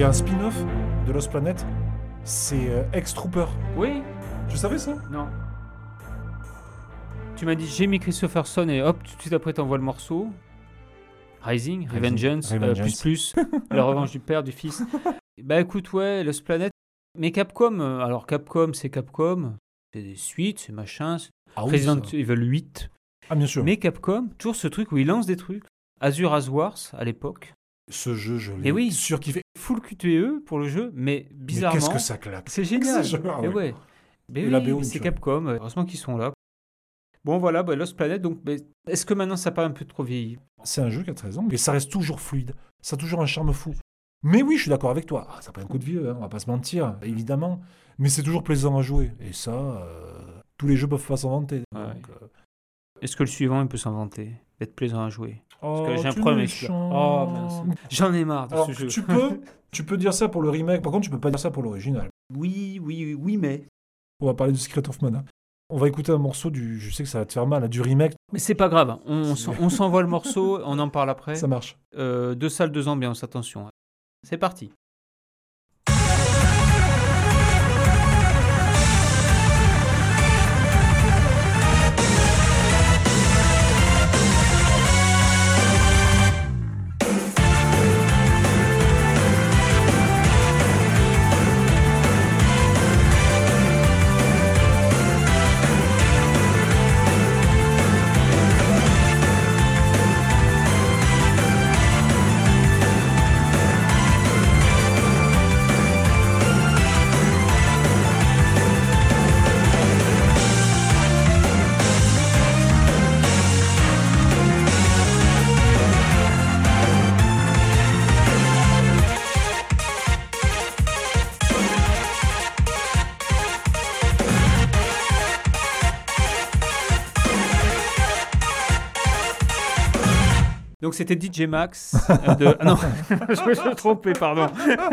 Un spin-off de Lost Planet, c'est euh, Ex-Trooper. Oui Tu savais ça? Non. Tu m'as dit j'ai mis Christopherson et hop, tout de suite après t'envoies le morceau. Rising, Revengeance, euh, Revengeance. plus plus, [laughs] la revanche du père, du fils. Bah écoute, ouais, Lost Planet. Mais Capcom, euh, alors Capcom, c'est Capcom. C'est des suites, c'est machin. c'est Ah oui, Resident ça. Evil 8. Ah, bien sûr. Mais Capcom, toujours ce truc où il lance des trucs. Azure As Wars à l'époque. Ce jeu, je l'ai oui. surkiffé. Full QTE pour le jeu, mais bizarrement. qu'est-ce que ça claque C'est génial. Ce ah ouais. ouais. Mais oui, c'est. Capcom. euh, Heureusement qu'ils sont là. Bon voilà, bah, Lost Planet. Donc, est-ce que maintenant ça part un peu trop vieilli? C'est un jeu qui a 13 ans, mais ça reste toujours fluide. Ça a toujours un charme fou. Mais oui, je suis d'accord avec toi. Ah, ça prend un coup de vieux, hein, on va pas se mentir, évidemment. Mais c'est toujours plaisant à jouer. Et ça, euh, tous les jeux peuvent pas s'en vanter. Ouais. Donc, euh, Est-ce que le suivant il peut s'en vanter D'être plaisant à jouer? Oh, que j'ai un problème avec. Oh. J'en ai marre de Alors, ce jeu. tu peux, [laughs] tu peux dire ça pour le remake. Par contre, tu peux pas dire ça pour l'original. Oui, oui, oui, mais. On va parler de Secret of Mana. On va écouter un morceau du. Je sais que ça va te faire mal, du remake. Mais c'est pas grave. On, on s'envoie le morceau, on en parle après. [laughs] Ça marche. Euh, deux salles, deux ambiances, attention. C'est parti. Donc c'était DJ Max euh, de... Ah [laughs] non, [laughs] je me suis trompé, pardon.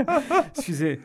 [laughs] Excusez.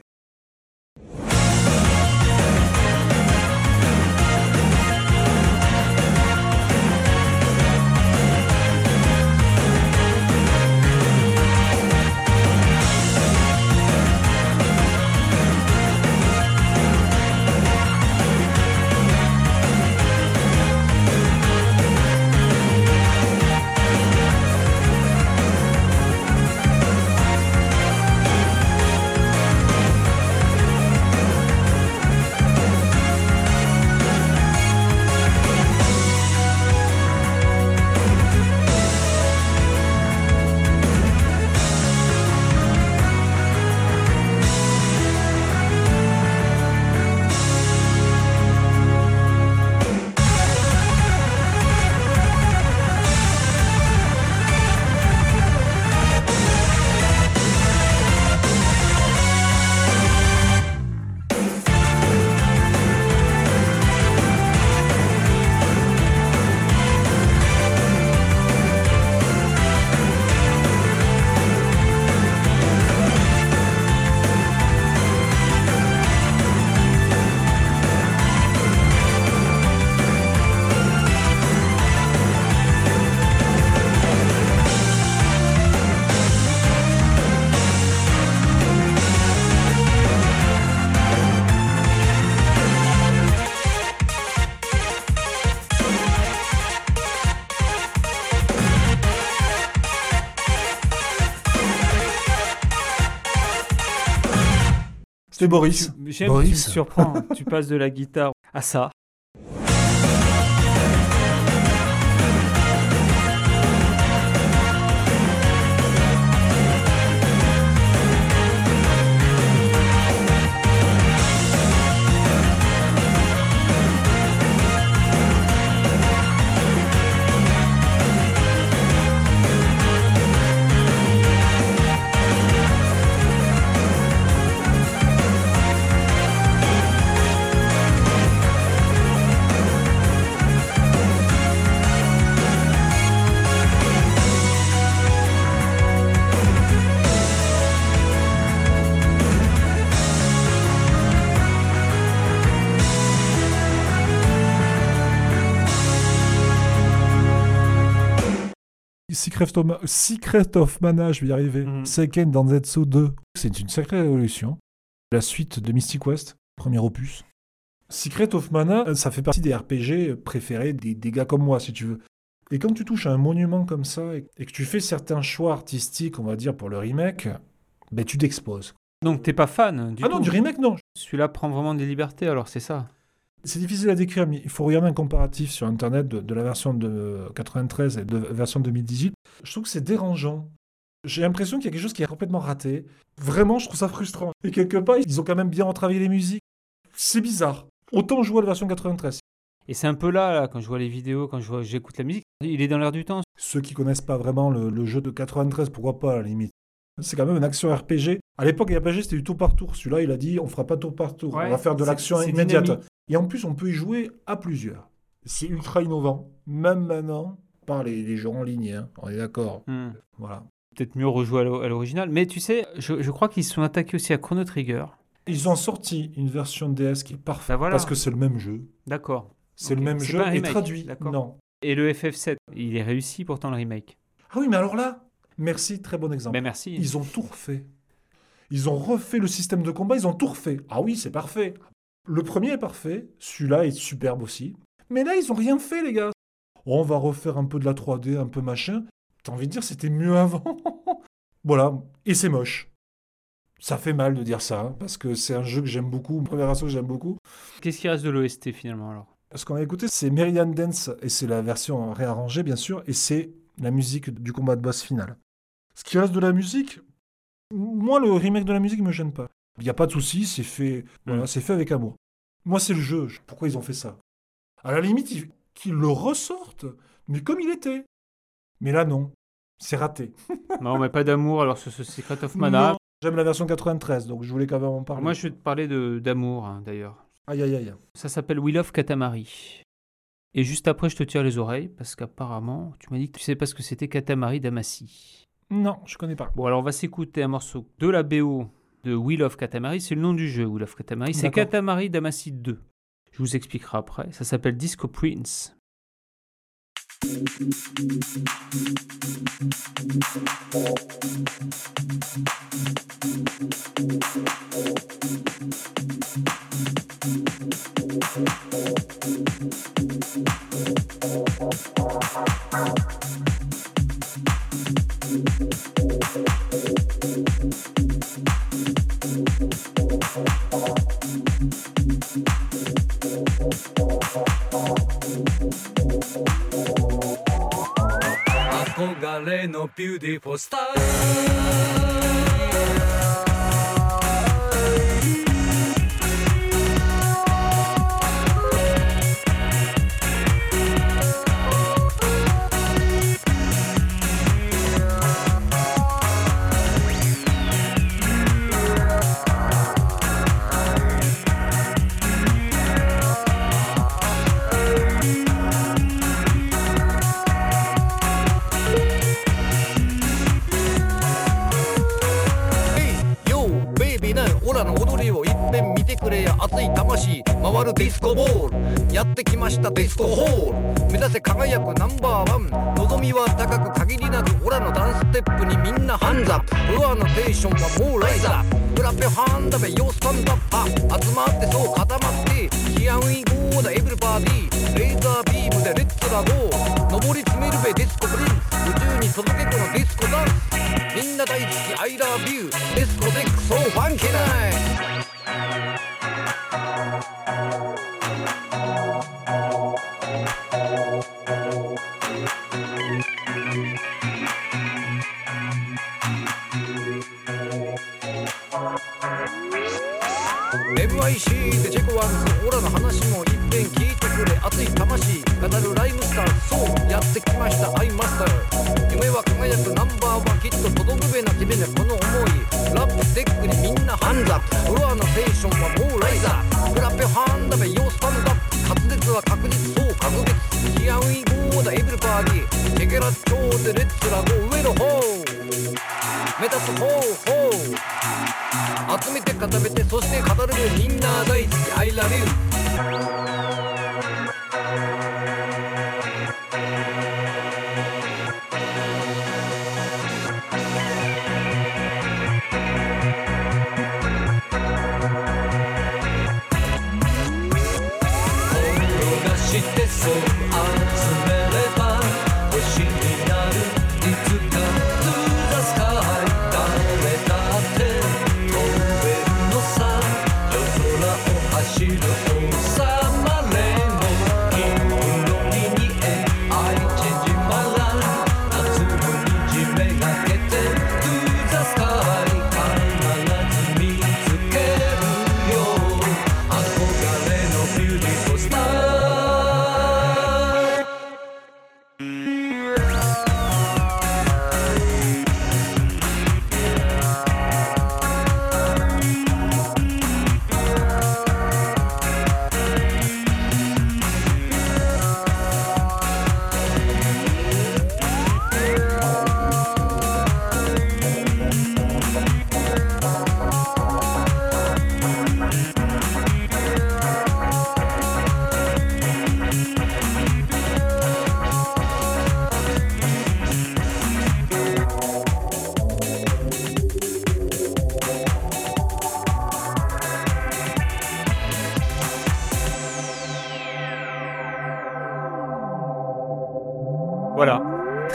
C'était Boris. J'aime, Boris. tu me surprends. tu passes de la guitare à ça. Secret of, Ma- Secret of Mana, je vais y arriver. Mhm. Seiken Danzetsu 2. C'est une sacrée révolution. La suite de Mystic West, premier opus. Secret of Mana, euh, ça fait partie des RPG préférés des, des gars comme moi, si tu veux. Et quand tu touches à un monument comme ça et, et que tu fais certains choix artistiques, on va dire, pour le remake, ben tu t'exposes. Donc t'es pas fan du Ah tout. non, du remake, non. Celui-là prend vraiment des libertés, alors c'est ça. C'est difficile à décrire, mais il faut regarder un comparatif sur Internet de, de la version de 93 et de la version 2018. Je trouve que c'est dérangeant. J'ai l'impression qu'il y a quelque chose qui est complètement raté. Vraiment, je trouve ça frustrant. Et quelque part, ils ont quand même bien retravaillé les musiques. C'est bizarre. Autant jouer à la version 93. Et c'est un peu là, là, quand je vois les vidéos, quand j'écoute la musique, il est dans l'air du temps. Ceux qui connaissent pas vraiment le, le jeu de 93, pourquoi pas à la limite? C'est quand même une action RPG. À l'époque, les RPG, c'était du tour par tour. Celui-là, il a dit on fera pas tour par tour. Ouais, on va faire de l'action immédiate. dynamique. Et en plus, on peut y jouer à plusieurs. C'est ultra innovant. Même maintenant, par les, les jeux en ligne, hein. on est d'accord. Hmm. Voilà. Peut-être mieux rejouer à l'o- à l'original. Mais tu sais, je, je crois qu'ils se sont attaqués aussi à Chrono Trigger. Ils ont sorti une version DS qui est parfaite Bah voilà. parce que c'est le même jeu. D'accord. C'est le même jeu et traduit. Non. Et le FF7, il est réussi pourtant le remake. Ah oui, mais alors là, merci, très bon exemple. Ben merci. Ils ont tout refait. Ils ont refait le système de combat, ils ont tout refait. Ah oui, c'est parfait. Le premier est parfait, celui-là est superbe aussi. Mais là, ils ont rien fait, les gars. On va refaire un peu de la 3D, un peu machin. T'as envie de dire c'était mieux avant? [laughs] voilà, et c'est moche. Ça fait mal de dire ça, hein, parce que c'est un jeu que j'aime beaucoup, une première version que j'aime beaucoup. Qu'est-ce qui reste de l'OST finalement alors? Ce qu'on a écouté, c'est Meridian Dance, et c'est la version réarrangée, bien sûr, et c'est la musique du combat de boss final. Ce qui reste de la musique, moi, le remake de la musique me gêne pas. Il n'y a pas de souci, c'est fait, voilà, Mm. c'est fait avec amour. Moi, c'est le jeu. Pourquoi ils ont fait ça? À la limite, ils- qu'ils le ressortent, mais comme il était. Mais là, non. C'est raté. [laughs] Non, mais pas d'amour alors sur ce Secret of Mana. Non, J'aime la version 93, donc je voulais quand même en parler. Moi je vais te parler de- d'amour hein, d'ailleurs. Aïe, aïe, aïe. Ça s'appelle Will of Katamari. Et juste après, je te tire les oreilles parce qu'apparemment, tu m'as dit que tu sais pas ce que c'était Katamari Damacy. Non, je connais pas. Bon, alors on va s'écouter un morceau de la BO de Will of Katamari. C'est le nom du jeu, Will of Katamari. C'est. Katamari Damacy 2. Je vous expliquerai après. Ça s'appelle Disco Prince. 憧れのビューティフォースター。熱い魂回るディスコボール。やってきましたディスコホール。目指せ輝くナンバーワン。望みは高く限りなくオラのダンステップにみんなハンザップ。フロアのテーションはもうライザー。クラペハンダベヨースタンダッパ集まってそう固まってヒアウィゴーだエブリバーディ。レーザービームでレッツラゴー。上り詰めるべディスコプリンス。宇宙に届けこのディスコダンス。みんな大好き I love you ディスコデックそうファンキーナイ「MIC でチェコワンズオラの話も一遍聞いてくれ。熱い魂。語るライムスターそうやってきましたアイマスター。夢は輝くナンバーワンきっと届くべな君ねこの思い。ラップステックにみんなハンザップ。フロアのテーションはもうライザー。クラペハンダベヨースパンダップ。滑舌は確実そう確実。ヒアウィーゴーだエブリバディ。チェケラッチョーでレッツラゴー上の方。目指す方方集めて固めてそして語るみんな大好き。I love you「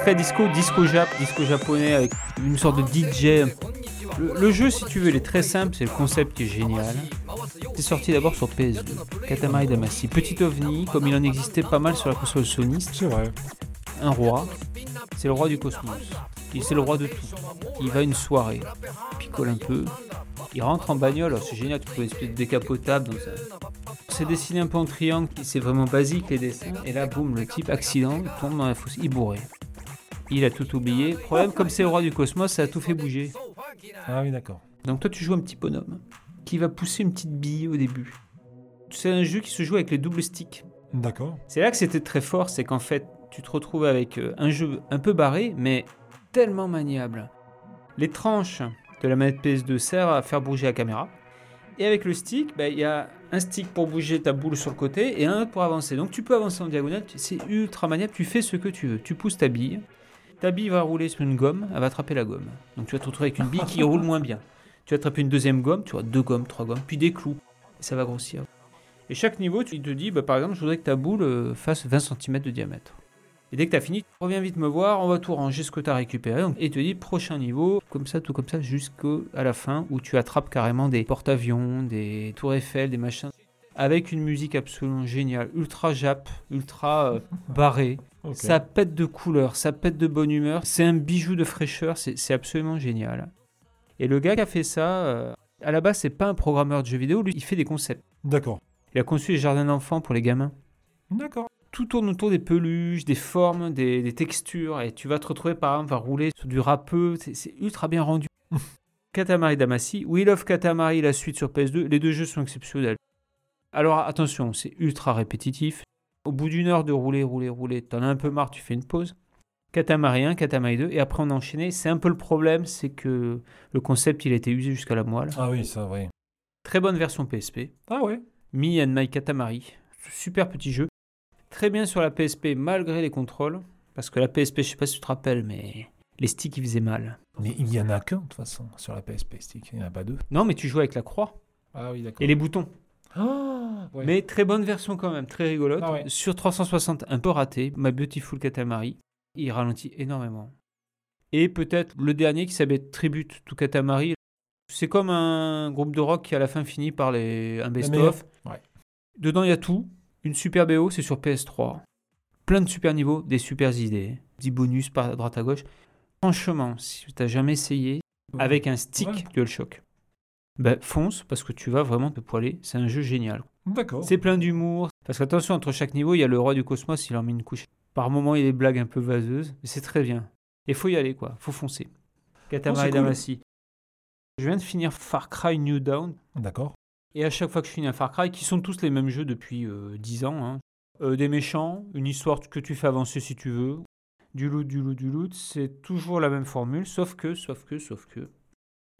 Très disco, disco jap, disco japonais avec une sorte de DJ. Le, le jeu, si tu veux, il est très simple, c'est le concept qui est génial. C'est sorti d'abord sur PS2, Katamari Damacy. Petit ovni, comme il en existait pas mal sur la console Sony, C'est vrai. un roi, c'est le roi du cosmos. Il c'est le roi de tout. Il va à une soirée, il picole un peu, il rentre en bagnole, alors c'est génial, tu peux une espèce de décapotable. Donc ça... C'est dessiné un peu en triangle, c'est vraiment basique les dessins. Et là, boum, le type, accident, il tombe dans la fosse, il bourré. Il a tout oublié. Problème, comme c'est le roi du cosmos, ça a tout fait bouger. Ah oui, d'accord. Donc toi, tu joues un petit bonhomme qui va pousser une petite bille au début. C'est un jeu qui se joue avec les doubles sticks. D'accord. C'est là que c'était très fort, c'est qu'en fait, tu te retrouves avec euh, un jeu un peu barré, mais tellement maniable. Les tranches de la manette PS2 servent à faire bouger la caméra. Et avec le stick, bah, il y a un stick pour bouger ta boule sur le côté et un autre pour avancer. Donc tu peux avancer en diagonale, c'est ultra maniable, tu fais ce que tu veux. Tu pousses ta bille, ta bille va rouler sur une gomme, elle va attraper la gomme. Donc tu vas te retrouver avec une bille qui roule moins bien. Tu vas attraper une deuxième gomme, tu auras deux gommes, trois gommes, puis des clous. Et ça va grossir. Et chaque niveau, tu te dis, bah, par exemple, je voudrais que ta boule euh, fasse 20 cm de diamètre. Et dès que tu as fini, reviens vite me voir, on va tout ranger ce que tu as récupéré. Et te dis, prochain niveau, comme ça, tout comme ça, jusqu'à la fin, où tu attrapes carrément des porte-avions, des tours Eiffel, des machins. Avec une musique absolument géniale, ultra jap, ultra euh, barré. Ça pète de couleurs, ça pète de bonne humeur. C'est un bijou de fraîcheur, c'est absolument génial. Et le gars qui a fait ça, euh, à la base, c'est pas un programmeur de jeux vidéo, lui, il fait des concepts. D'accord. Il a conçu les jardins d'enfants pour les gamins. D'accord. Tout tourne autour des peluches, des formes, des, des textures, et tu vas te retrouver par exemple à rouler sur du râpeux, c'est c'est ultra bien rendu. [laughs] Katamari Damacy, We Love Katamari, la suite sur PS2, les deux jeux sont exceptionnels. Alors attention, c'est ultra répétitif. Au bout d'une heure de rouler, rouler, rouler, t'en as un peu marre, tu fais une pause. Katamari 1, Katamari 2, et après on a enchaîné. C'est un peu le problème, c'est que le concept il a été usé jusqu'à la moelle. Ah oui, ça, oui. Très bonne version PSP. Ah ouais. Me and My Katamari. Super petit jeu. Très bien sur la PSP malgré les contrôles. Parce que la PSP, je sais pas si tu te rappelles, mais les sticks ils faisaient mal. Mais il y en a qu'un, de toute façon, sur la PSP Stick. Il n'y en a pas deux. Non, mais tu jouais avec la croix Ah oui, d'accord. et les boutons. Ouais. Mais très bonne version quand même, très rigolote. Ah ouais. Sur 360, un peu raté. My Beautiful Katamari. Il ralentit énormément. Et peut-être le dernier qui s'appelle Tribute to Katamari. C'est comme un groupe de rock qui à la fin finit par les... un best-of. Ouais. Dedans, il y a tout. Une super BO, c'est sur PS3. Plein de super niveaux, des super idées. Des bonus par droite à gauche. Franchement, si tu n'as jamais essayé, avec un stick. DualShock, ben fonce parce que tu vas vraiment te poiler. C'est un jeu génial. D'accord. C'est plein d'humour. Parce qu'attention, entre chaque niveau, il y a le roi du cosmos, il en met une couche. Par moments, il y a des blagues un peu vaseuses, mais c'est très bien. Il faut y aller, quoi. faut foncer. Katamari Oh, c'est cool. Damacy. Je viens de finir Far Cry New Dawn. D'accord. Et à chaque fois que je finis un Far Cry, qui sont tous les mêmes jeux depuis euh, 10 ans, hein, euh, des méchants, une histoire que tu fais avancer si tu veux, du loot, du loot, du loot, c'est toujours la même formule, sauf que, sauf que, sauf que,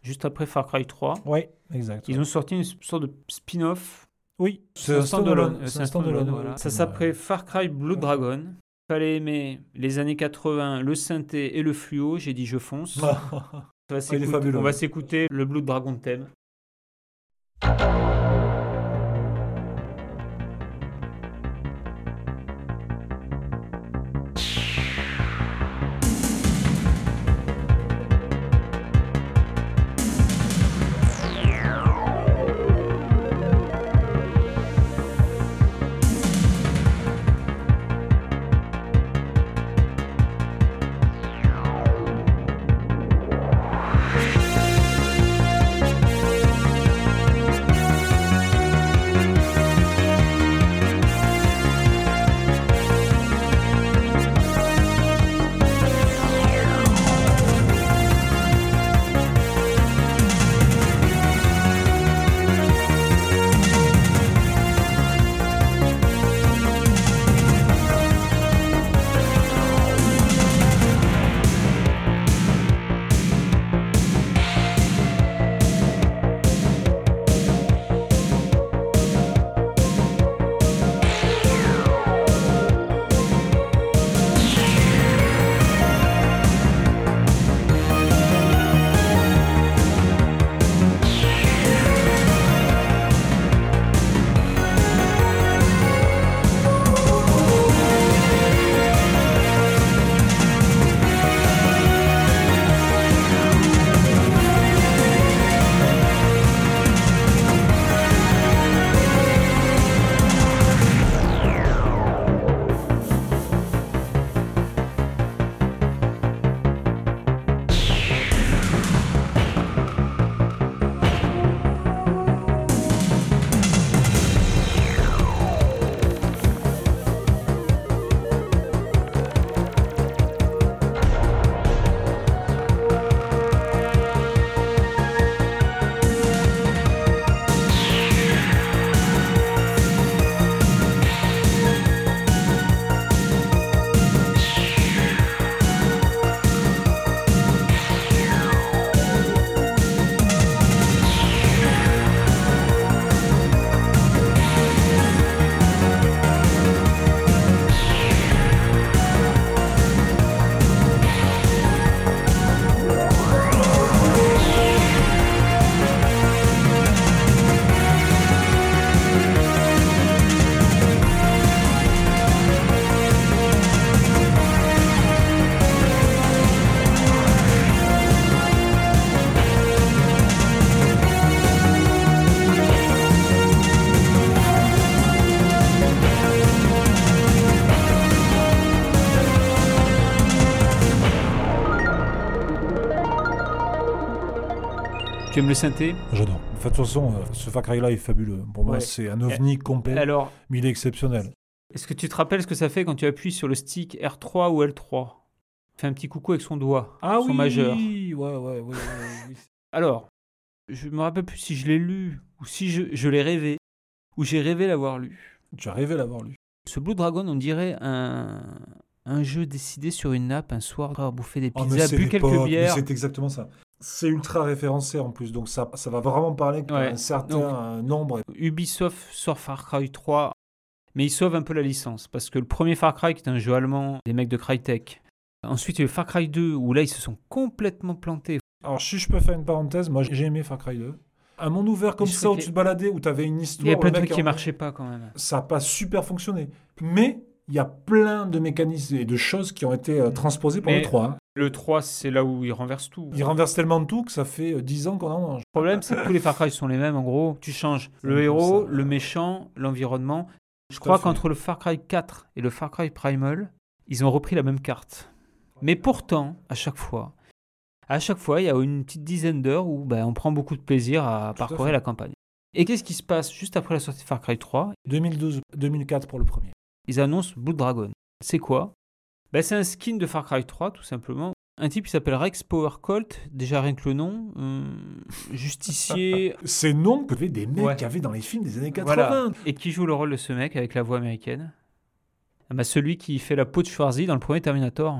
juste après Far Cry 3, Ouais, exact. ils ont sorti une sorte de spin-off Oui, c'est un standalone. C'est un standalone. voilà. Ça s'appelait Far Cry Blood Dragon. Fallait aimer les années 80, le synthé et le fluo. J'ai dit je fonce. Va [laughs] on va s'écouter le Blood Dragon thème. Tu aimes le synthé J'adore. De toute façon, euh, ce Far Cry là est fabuleux. Pour moi, c'est un ovni complet, Alors, mais il est exceptionnel. est-ce que tu te rappelles ce que ça fait quand tu appuies sur le stick R3 ou L3 Fait un petit coucou avec son doigt, Ah son oui, majeur. ouais, ouais, ouais. [laughs] Alors, je me rappelle plus si je l'ai lu ou si je, je l'ai rêvé ou j'ai rêvé l'avoir lu. Tu as rêvé l'avoir lu. Ce Blue Dragon, on dirait un, un jeu décidé sur une nappe un soir avoir bouffé des Oh, pizzas, bu quelques bières. C'est exactement ça. C'est ultra référencé en plus, donc ça, ça va vraiment parler Ouais. un certain Donc- euh, nombre. Ubisoft sort Far Cry 3, mais ils sauvent un peu la licence parce que le premier Far Cry, qui est un jeu allemand, des mecs de Crytek. Ensuite, il y a eu Far Cry 2 où là, ils se sont complètement plantés. Alors, si je peux faire une parenthèse, moi j'ai aimé Far Cry 2. Un monde ouvert comme ça où tu te baladais, où tu avais une Il histoire. y a plein le de trucs qui en- marchaient pas quand même. Ça n'a pas super fonctionné. Mais il y a plein de mécanismes et de choses qui ont été euh, transposées pour Mais- le 3. hein. Le 3, c'est là où ils renversent tout. Il renverse tellement de tout que ça fait euh, 10 ans qu'on en mange. Le problème, c'est que tous les Far Cry sont les mêmes. En gros, tu changes le héros, ça. le méchant, l'environnement. Je Tout crois qu'entre le Far Cry 4 et le Far Cry Primal, ils ont repris la même carte. Mais pourtant, à chaque fois, à chaque fois, il y a une petite dizaine d'heures où ben, on prend beaucoup de plaisir à Tout parcourir la campagne. Et qu'est-ce qui se passe juste après la sortie de Far Cry 3 2012-2004 pour le premier. Ils annoncent Blue Dragon. C'est quoi? Ben, C'est un skin de Far Cry 3, tout simplement. Un type qui s'appelle Rex Power Colt, déjà rien que le nom, euh, justicier, [laughs] Ces noms que avaient des mecs Ouais. qu'il y avait dans les films des années 80. Voilà. Et qui joue le rôle de ce mec avec la voix américaine? Ah bah, Celui qui fait la peau de Schwarzy dans le premier Terminator.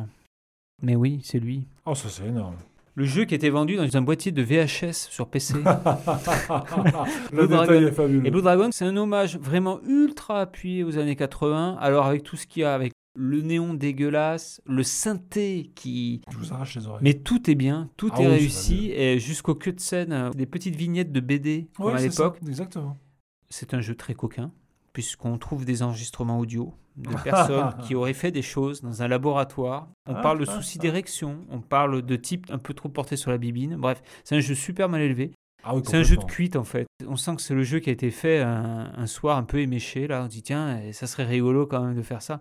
Mais oui, c'est lui. Oh, ça c'est énorme. Le jeu qui était vendu dans un boîtier de VHS sur PC. [laughs] le Blue détail Dragon. est fabuleux. Et Blue Dragon, c'est un hommage vraiment ultra appuyé aux années 80. Alors avec tout ce qu'il y a, avec le néon dégueulasse, le synthé qui... Je vous arrache les oreilles. Mais tout est bien, tout Ah est oui, réussi, et jusqu'au queue de scène, euh, des petites vignettes de BD, comme à l'époque. Exactement. C'est un jeu très coquin, puisqu'on trouve des enregistrements audio de [laughs] personnes qui auraient fait des choses dans un laboratoire. On Ah, parle de ah, soucis ah. d'érection, on parle de type un peu trop porté sur la bibine. Bref, c'est un jeu super mal élevé. Ah oui, C'est un jeu de cuite en fait. On sent que c'est le jeu qui a été fait un, un soir un peu éméché. Là, on dit tiens, eh, ça serait rigolo quand même de faire ça.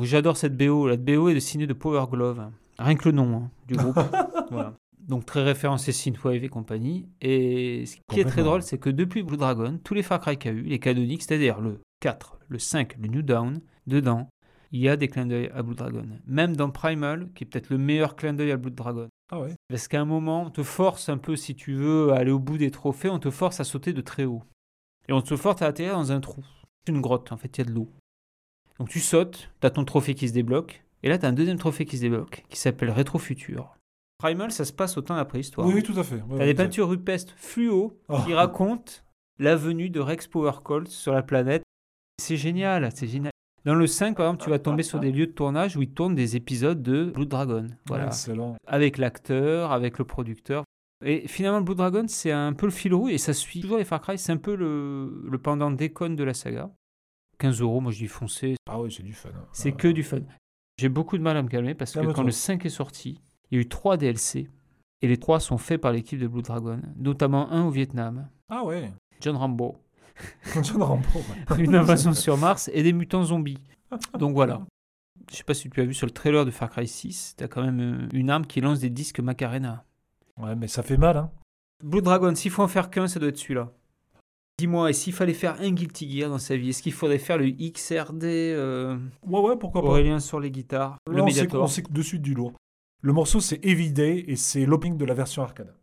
J'adore cette BO. La BO est signée de Power Glove. Rien que le nom hein, du groupe. [laughs] Voilà. Donc très référencé Synthwave et compagnie. Et ce qui est très drôle, c'est que depuis Blue Dragon, tous les Far Cry qu'il y a eu, les canoniques, c'est-à-dire le 4, le 5, le New Dawn, dedans, il y a des clins d'œil à Blue Dragon. Même dans Primal, qui est peut-être le meilleur clin d'œil à Blue Dragon. Ah ouais. Parce qu'à un moment, on te force un peu, si tu veux, à aller au bout des trophées, on te force à sauter de très haut. Et on te force à atterrir dans un trou. C'est une grotte, en fait, il y a de l'eau. Donc tu sautes, tu as ton trophée qui se débloque, et là tu as un deuxième trophée qui se débloque, qui s'appelle Rétrofutur. Primal, ça se passe au temps de la préhistoire. Oui, oui, tout à fait. Ouais, T'as des peintures rupestres fluo Oh. qui racontent la venue de Rex Power Colt sur la planète. C'est génial, c'est génial. Dans le 5, par exemple, tu vas tomber sur des lieux de tournage où ils tournent des épisodes de Blue Dragon. Voilà Excellent. avec l'acteur, avec le producteur. Et finalement, Blue Dragon, c'est un peu le fil rouge et ça suit toujours les Far Cry. C'est un peu le, le pendant déconne de la saga. 15 euros, moi je dis foncé. Ah oui, c'est du fun. C'est que du fun. J'ai beaucoup de mal à me calmer parce que quand le 5 est sorti, il y a eu 3 DLC et les 3 sont faits par l'équipe de Blue Dragon, notamment un au Vietnam, Ah ouais. John Rambo, [laughs] John Rambo. ouais. [laughs] une invasion sur Mars et des mutants zombies. Donc voilà. Je sais pas si tu as vu sur le trailer de Far Cry 6, t'as quand même euh, une arme qui lance des disques Macarena. Ouais, mais ça fait mal, hein. Blue Dragon, s'il faut en faire qu'un, ça doit être celui-là. Dis-moi, et s'il fallait faire un Guilty Gear dans sa vie, est-ce qu'il faudrait faire le XRD euh, Ouais, ouais, pourquoi pas. Aurélien sur les guitares, Là, le on sait, on sait que de suite du lourd. Le morceau, c'est Everyday et c'est l'opening de la version arcade.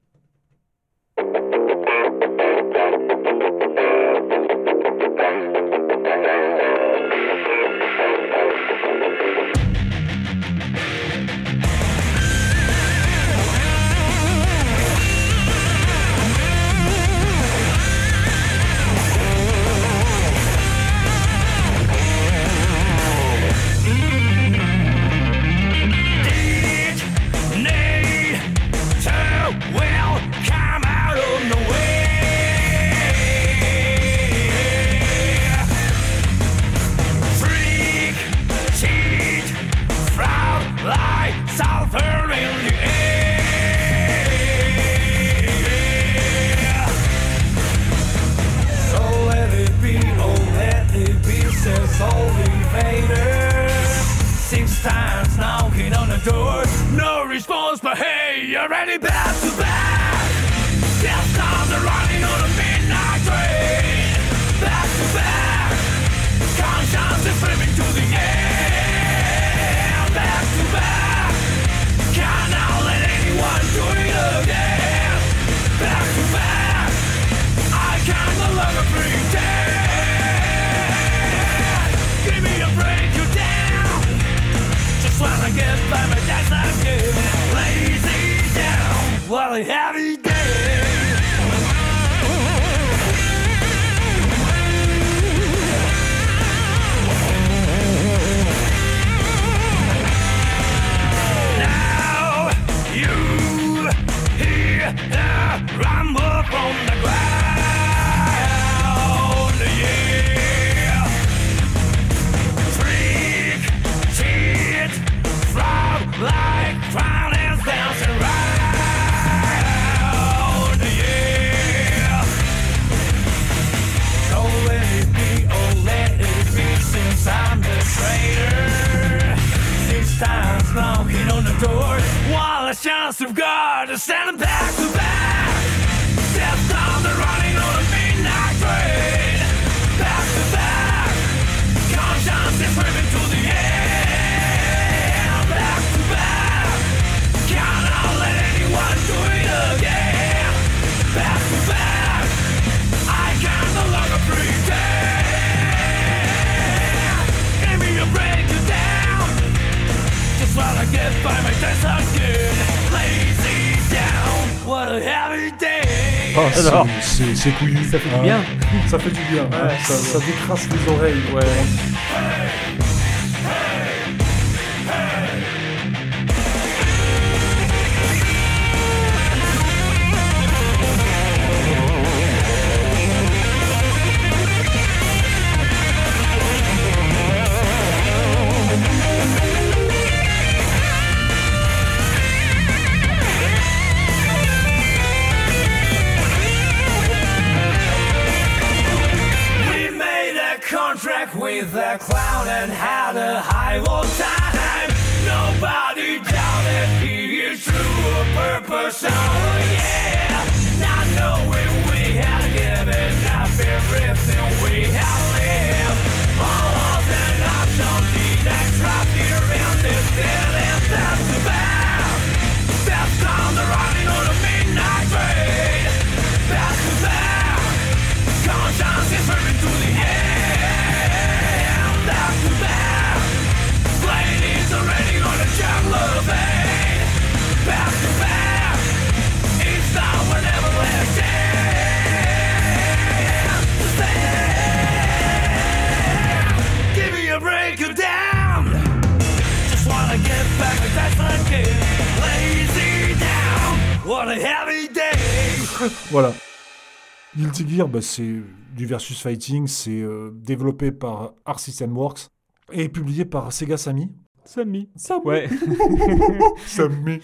C'est couillu. Ça fait du bien. Ça fait du bien. hein. ça, ça décrasse les oreilles. Ouais. Bah, c'est du versus fighting. C'est euh, développé par Arc System Works et publié par Sega Sammy. Sammy. Ouais. [laughs] Sammy.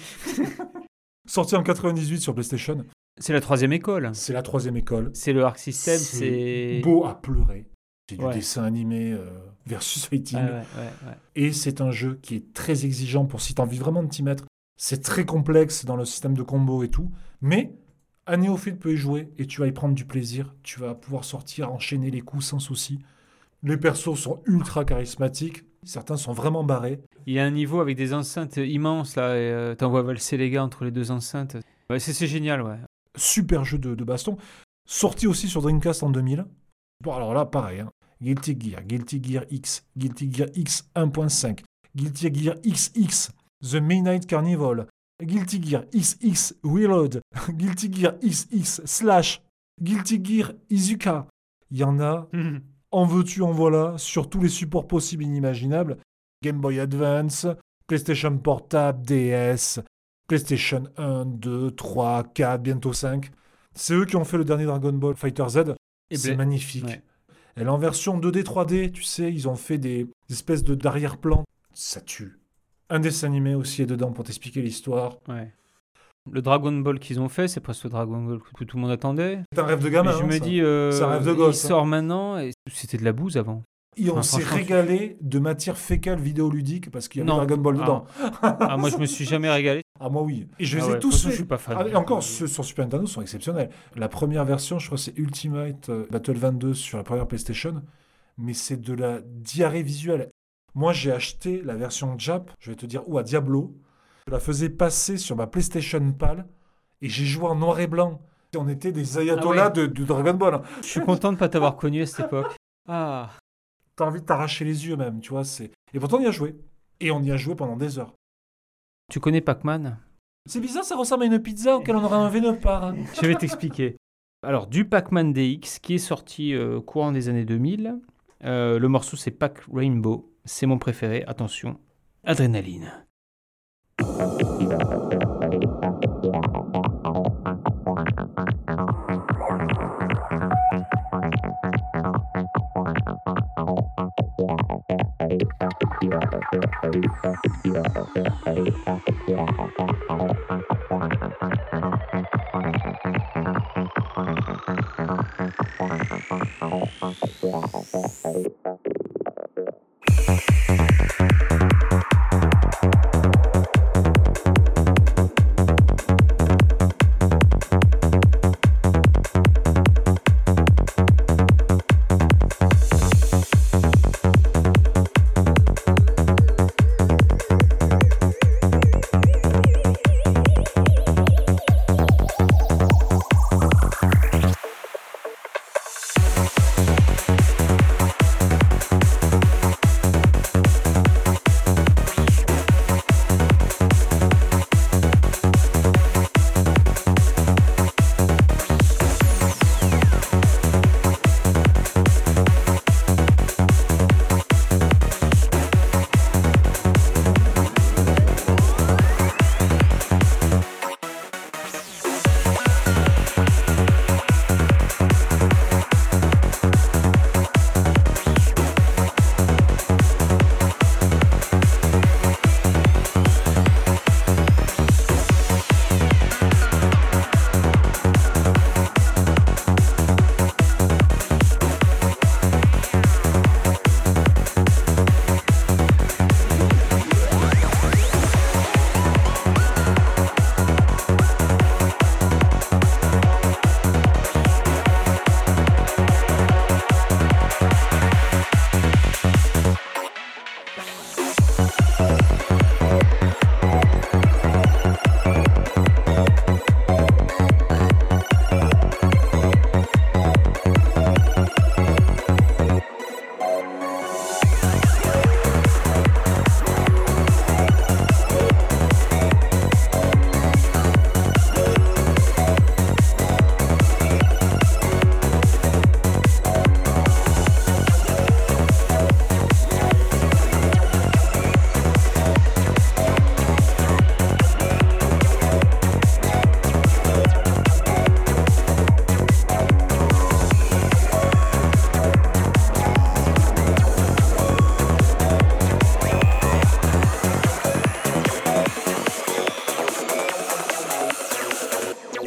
[laughs] Sorti en 98 sur PlayStation. C'est la troisième école. C'est la troisième école. C'est le Arc System, c'est. beau à pleurer. C'est du dessin animé euh, versus fighting. Ah ouais, ouais, ouais. Et c'est un jeu qui est très exigeant pour si tu as envie vraiment de t'y mettre. C'est très complexe dans le système de combo et tout. Mais un néophyte peut y jouer et tu vas y prendre du plaisir. Tu vas pouvoir sortir, enchaîner les coups sans souci. Les persos sont ultra charismatiques. Certains sont vraiment barrés. Il y a un niveau avec des enceintes immenses là. et, euh, T'envoies valser les gars entre les deux enceintes. Ouais, c'est c'est génial, ouais. Super jeu de, de baston. Sorti aussi sur Dreamcast en 2000. Bon, alors là, pareil. hein. Guilty Gear, Guilty Gear X, Guilty Gear X 1.5, Guilty Gear XX, The Midnight Carnival, Guilty Gear XX Reload, [laughs] Guilty Gear XX Slash, Guilty Gear Izuka. Il y en a, en veux-tu, en voilà, sur tous les supports possibles et inimaginables. Game Boy Advance, PlayStation Portable, DS, PlayStation 1, 2, 3, 4, bientôt 5. C'est eux qui ont fait le dernier Dragon Ball Fighter Z. C'est magnifique. ouais. Elle est en version 2D, 3D, tu sais, ils ont fait des espèces de d'arrière-plan. Ça tue. Un dessin animé aussi est dedans pour t'expliquer l'histoire. Ouais. Le Dragon Ball qu'ils ont fait, c'est presque le Dragon Ball que tout le monde attendait. C'est un rêve de gamin. Mais je hein, me ça. dis, euh, C'est un rêve de il gosse, hein. sort maintenant et c'était de la bouse avant. Et on s'est régalé de matière fécale vidéoludique parce qu'il y Non. Dragon Ball Ah. dedans. Ah, moi, je me suis jamais régalé. [laughs] Ah, moi oui. Et je les Ah ai ouais, tous façon. Je suis pas fan. Ah, et encore, ceux sur Super Nintendo sont exceptionnels. La première version, je crois, c'est Ultimate euh, Battle 22 sur la première PlayStation, mais c'est de la diarrhée visuelle. Moi, j'ai acheté la version Jap, je vais te dire, ou à Diablo. Je la faisais passer sur ma PlayStation PAL et j'ai joué en noir et blanc. On était des ayatollahs Ah ouais. de, de Dragon Ball. hein. Je suis content de pas t'avoir connu à cette époque. [laughs] Ah, T'as envie de t'arracher les yeux même, tu vois. c'est Et pourtant, on y a joué. Et on y a joué pendant des heures. tu connais Pac-Man? C'est bizarre, ça ressemble à une pizza auquel on aurait enlevé nos parts. hein. Je vais t'expliquer. Alors, du Pac-Man DX qui est sorti euh, courant des années 2000. Euh, le morceau, c'est Pac Rainbow c'est mon préféré, attention, adrénaline.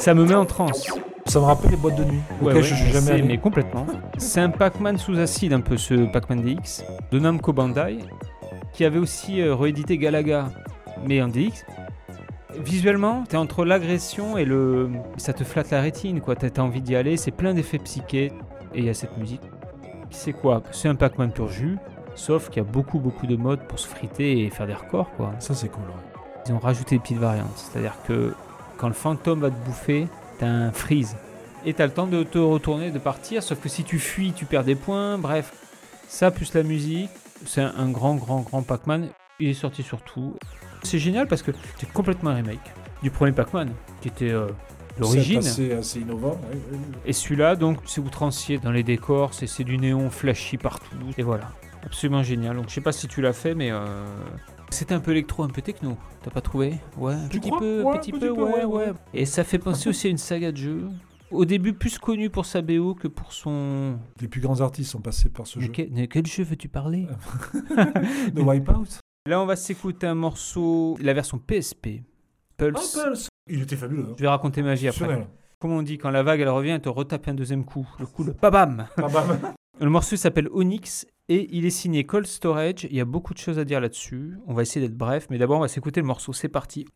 Ça me met en transe. Ça me rappelle les boîtes de nuit Ouais, ouais, je suis jamais allé. mais complètement. C'est un Pac-Man sous acide, un peu ce Pac-Man DX, de Namco Bandai, qui avait aussi euh, réédité Galaga, mais en DX. Visuellement, t'es entre l'agression et le. Ça te flatte la rétine, quoi. T'as envie d'y aller, c'est plein d'effets psychés, et il y a cette musique. C'est quoi? C'est un Pac-Man pur jus, sauf qu'il y a beaucoup, beaucoup de modes pour se friter et faire des records, quoi. Ça, c'est cool. ouais. Ils ont rajouté des petites variantes. C'est-à-dire que quand le fantôme va te bouffer, t'as un freeze. Et t'as le temps de te retourner, de partir. Sauf que si tu fuis, tu perds des points. Bref, ça plus la musique, c'est un, grand, grand, grand Pac-Man. Il est sorti sur tout. C'est génial parce que c'est complètement un remake du premier Pac-Man, qui était euh, l'origine. C'est assez, assez innovant. ouais, ouais, ouais. Et celui-là, donc, c'est outrancier dans les décors, c'est c'est du néon flashy partout. Et voilà, absolument génial. Donc, je sais pas si tu l'as fait, mais euh, c'était un peu électro, un peu techno. T'as pas trouvé? Ouais, un Tu petit peu, Ouais, petit petit peu, peu, ouais, ouais. Et ça fait penser aussi à une saga de jeux. Au début, plus connu pour sa BO que pour son. Les plus grands artistes sont passés par ce Mais jeu. quel, de quel jeu veux-tu parler? [laughs] De Wipeout. Là, on va s'écouter un morceau, la version PSP. Pulse. Ah, Pulse. Il était fabuleux. hein. Je vais raconter magie après. Exceptionnel. Comme on dit, quand la vague elle revient, elle te retape un deuxième coup. Le coup, le babam Ah, bam. [laughs] Le morceau s'appelle Onyx et il est signé Cold Storage. Il y a beaucoup de choses à dire là-dessus. On va essayer d'être bref, mais d'abord on va s'écouter le morceau. C'est parti.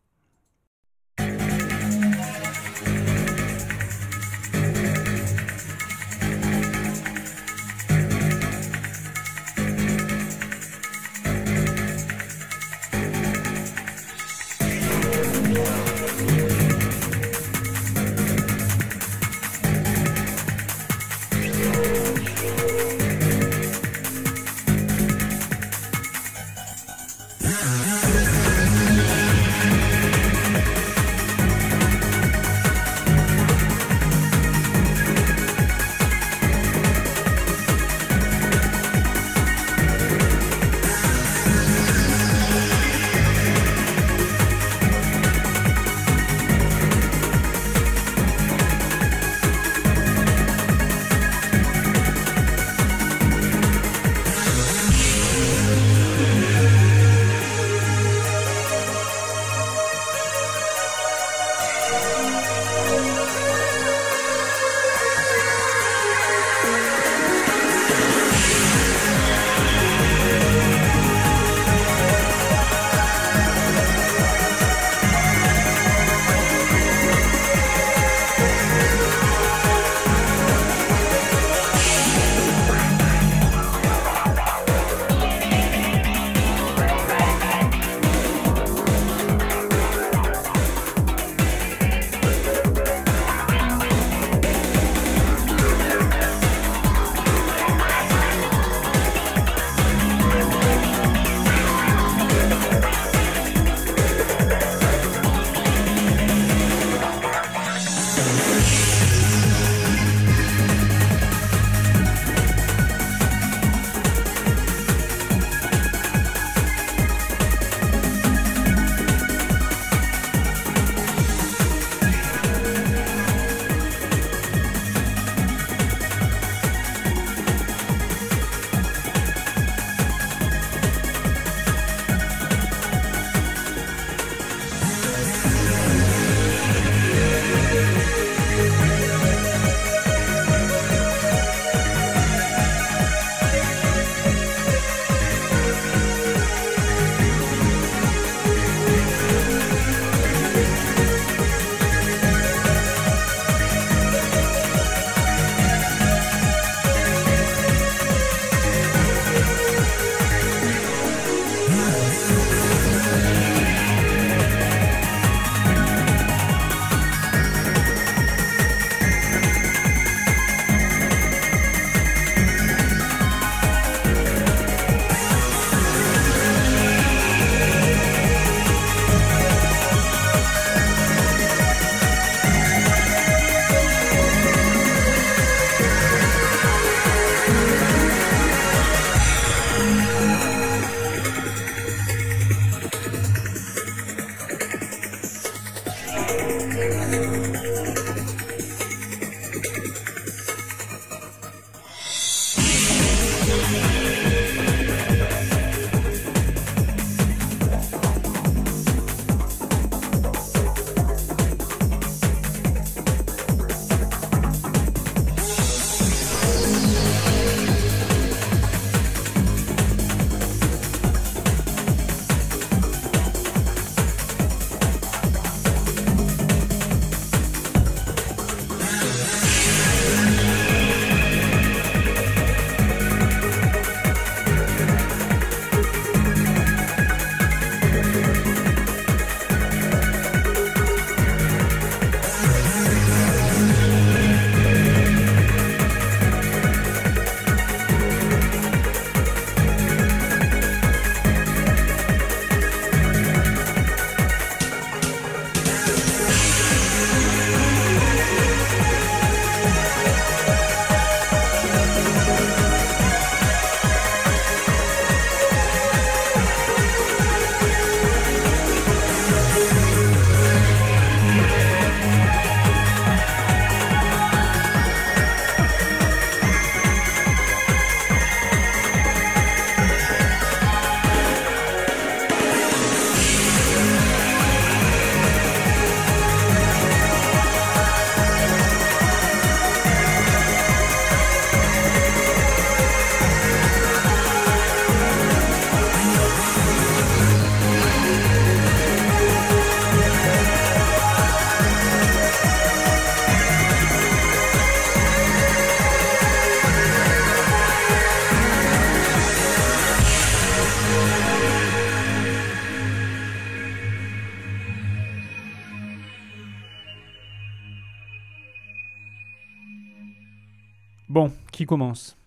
Qui commence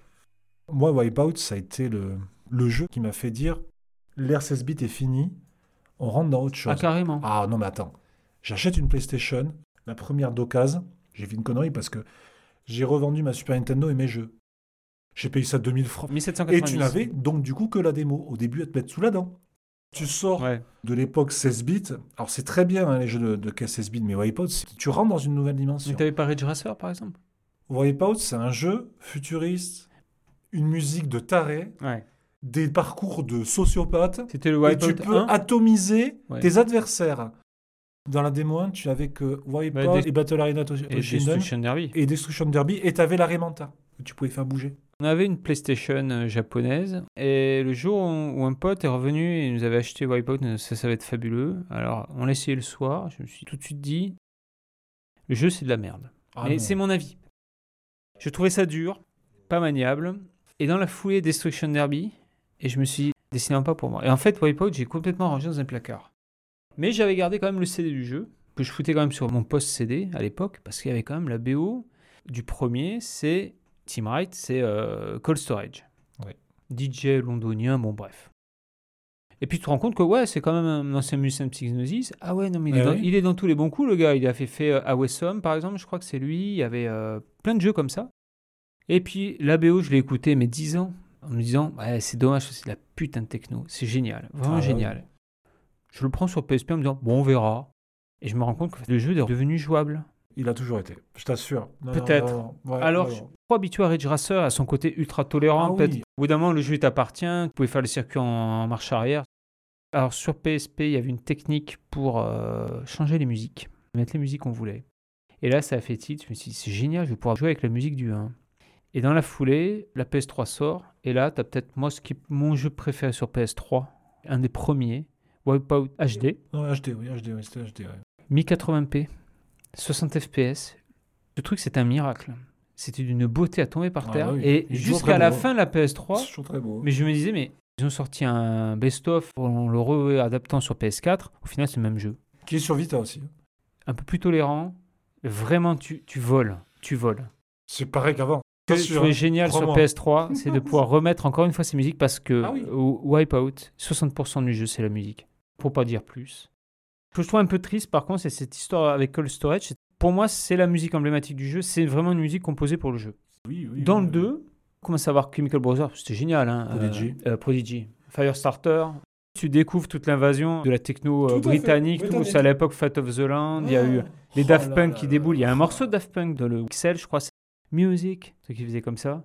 Moi, Wipeout, ça a été le, le jeu qui m'a fait dire l'ère 16 bits est fini, on rentre dans autre chose. Ah, carrément. Ah non, mais attends. J'achète une PlayStation, la première d'occasion. J'ai fait une connerie parce que j'ai revendu ma Super Nintendo et mes jeux. J'ai payé ça 2000 francs. Et 1790. tu n'avais donc du coup que la démo. Au début, elle te mettre sous la dent. Tu sors Ouais. de l'époque 16 bits. Alors c'est très bien hein, les jeux de, de caisse 16 bits, mais Wipeout, tu rentres dans une nouvelle dimension. Mais t'avais pas Ridge Racer, par exemple? Wipeout, c'est un jeu futuriste, une musique de taré, Ouais. des parcours de sociopathes. C'était le Et Wipeout tu peux 1 atomiser Ouais. tes adversaires. Dans la démo 1, tu avais que Wipeout Bah, des- et Battle Arena et Destruction Derby. et Destruction Derby, et tu avais la Remanta, que tu pouvais faire bouger. On avait une PlayStation euh, japonaise et le jour où un pote est revenu et nous avait acheté Wipeout, euh, ça, ça va être fabuleux. Alors on l'a essayé le soir, je me suis tout de suite dit, le jeu c'est de la merde. Ah non. c'est mon avis. Je trouvais ça dur, pas maniable. Et dans la foulée, Destruction Derby, et je me suis dit, décidément pas pour moi. Et en fait, Wipeout, j'ai complètement rangé dans un placard. Mais j'avais gardé quand même le CD du jeu, que je foutais quand même sur mon post CD à l'époque, parce qu'il y avait quand même la BO du premier, c'est Team Wright, c'est euh, Cold Storage. Ouais. DJ londonien, bon bref. Et puis tu te rends compte que ouais, c'est quand même un ancien musicien de Psygnosis. Ah ouais, non mais il, est dans, oui. il est dans tous les bons coups, le gars. Il a fait, fait euh, Awesome, par exemple, je crois que c'est lui. Il y avait euh, plein de jeux comme ça. Et puis la BO, je l'ai écouté mais 10 ans, en me disant, ouais, c'est dommage, c'est de la putain de techno. C'est génial, vraiment Ah ouais. génial. Je le prends sur PSP en me disant, bon, on verra. Et je me rends compte que le jeu est devenu jouable. Il a toujours été, je t'assure. Peut-être. Ouais, Alors, pas habitué à Ridge Racer, à son côté ultra tolérant. Ah peut-être oui. au bout d'un moment, le jeu t'appartient, vous pouvez faire les circuits en, en marche arrière. Alors, sur PSP, il y avait une technique pour euh, changer les musiques, mettre les musiques qu'on voulait. Et là, ça a fait tilt. Je me suis dit, c'est génial, je vais pouvoir jouer avec la musique du 1. Et dans la foulée, la PS3 sort. Et là, tu as peut-être, moi, ce qui est mon jeu préféré sur PS3, un des premiers, Wipeout HD, Non, HD, oui, HD, oui, c'était HD. ouais. 1080p, 60 fps. Ce truc, c'est un miracle. C'était d'une beauté à tomber par Ah terre. oui, Et est jusqu'à la beau. fin de la PS3, C'est toujours très beau. mais je me disais, mais ils ont sorti un best-of en le réadaptant sur PS4. Au final, c'est le même jeu. Qui est sur Vita aussi. Un peu plus tolérant. Vraiment, tu, tu voles. Tu voles. C'est pareil qu'avant. Ce trouvais hein. génial sur Crois-moi. PS3, c'est de pouvoir remettre encore une fois ces musiques parce que Ah oui. Wipeout, 60% du jeu, c'est la musique. Pour pas dire plus. Ce que je trouve un peu triste, par contre, c'est cette histoire avec Cold Storage. Pour moi, c'est la musique emblématique du jeu. C'est vraiment une musique composée pour le jeu. Oui, oui, Dans oui, le 2, on commence à voir Chemical Brothers, c'était génial. Hein, Prodigy. euh, euh, Prodigy. Firestarter. Tu découvres toute l'invasion de la techno euh, Tout britannique. Tout, c'est à l'époque Fat of the Land. Il y a eu Ah. les Oh Daft Punk là qui là déboulent. Il y a un morceau de Daft Punk dans le Pixel, je crois. c'est Music, ceux qui faisaient comme ça.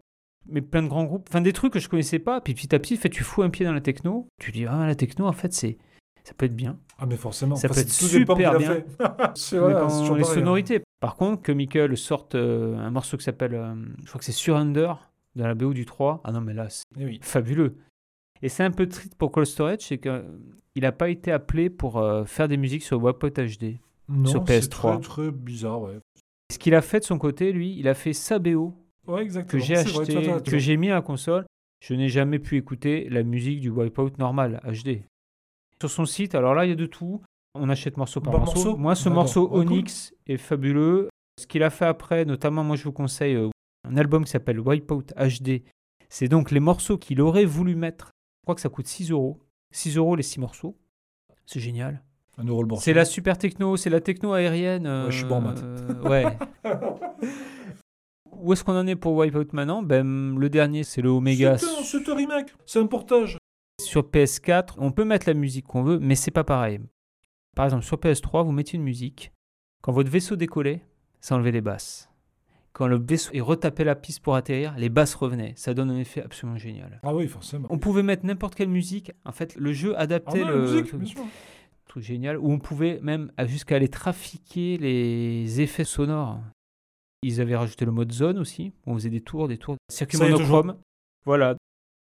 Mais plein de grands groupes. Enfin, des trucs que je connaissais pas. Puis petit à petit, fait, tu fous un pied dans la techno. Tu dis, ah, la techno, en fait, c'est ça peut être bien. Ah, mais forcément. Ça Enfin, peut être c'est super fait. [laughs] [laughs] c'est vrai, c'est toujours les hein. sonorités. Par contre, que Michael sorte euh, un morceau qui s'appelle, euh, je crois que c'est Surrender, dans la BO du 3. Ah non, mais là, c'est Eh oui. fabuleux. Et c'est un peu triste pour Cold Storage, c'est qu'il n'a pas été appelé pour euh, faire des musiques sur Wipeout HD. Non, Sur c'est PS3. Très, très bizarre, ouais. Ce qu'il a fait de son côté, lui, il a fait sa BO Ouais, que j'ai C'est vrai, acheté, que j'ai mis à la console. Je n'ai jamais pu écouter la musique du Wipeout normal, HD. Sur son site, alors là, il y a de tout. On achète morceau par morceau. morceau Moi, ce morceau cool. Onyx est fabuleux. Ce qu'il a fait après, notamment, moi, je vous conseille euh, un album qui s'appelle Wipeout HD. C'est donc les morceaux qu'il aurait voulu mettre. Je crois que ça coûte 6 euros. 6 euros les 6 morceaux. C'est génial. Un euro le morceau. C'est la super techno, c'est la techno aérienne. Ouais, je suis bon en maths. euh, ouais. [laughs] Où est-ce qu'on en est pour Wipeout maintenant? Ben, Le dernier, c'est le Omega. C'est un, un remake. C'est un portage. Sur PS4, on peut mettre la musique qu'on veut, mais c'est pas pareil. Par exemple, sur PS3, vous mettez une musique. Quand votre vaisseau décollait, ça enlevait les basses. Quand le vaisseau est retapé la piste pour atterrir, les basses revenaient. Ça donne un effet absolument génial. Ah oui, forcément. On pouvait mettre n'importe quelle musique. En fait, le jeu Ah adaptait la le musique, bien sûr. truc génial. Où on pouvait même jusqu'à aller trafiquer les effets sonores. Ils avaient rajouté le mode zone aussi. On faisait des tours, des tours. Circuit monochrome. Voilà.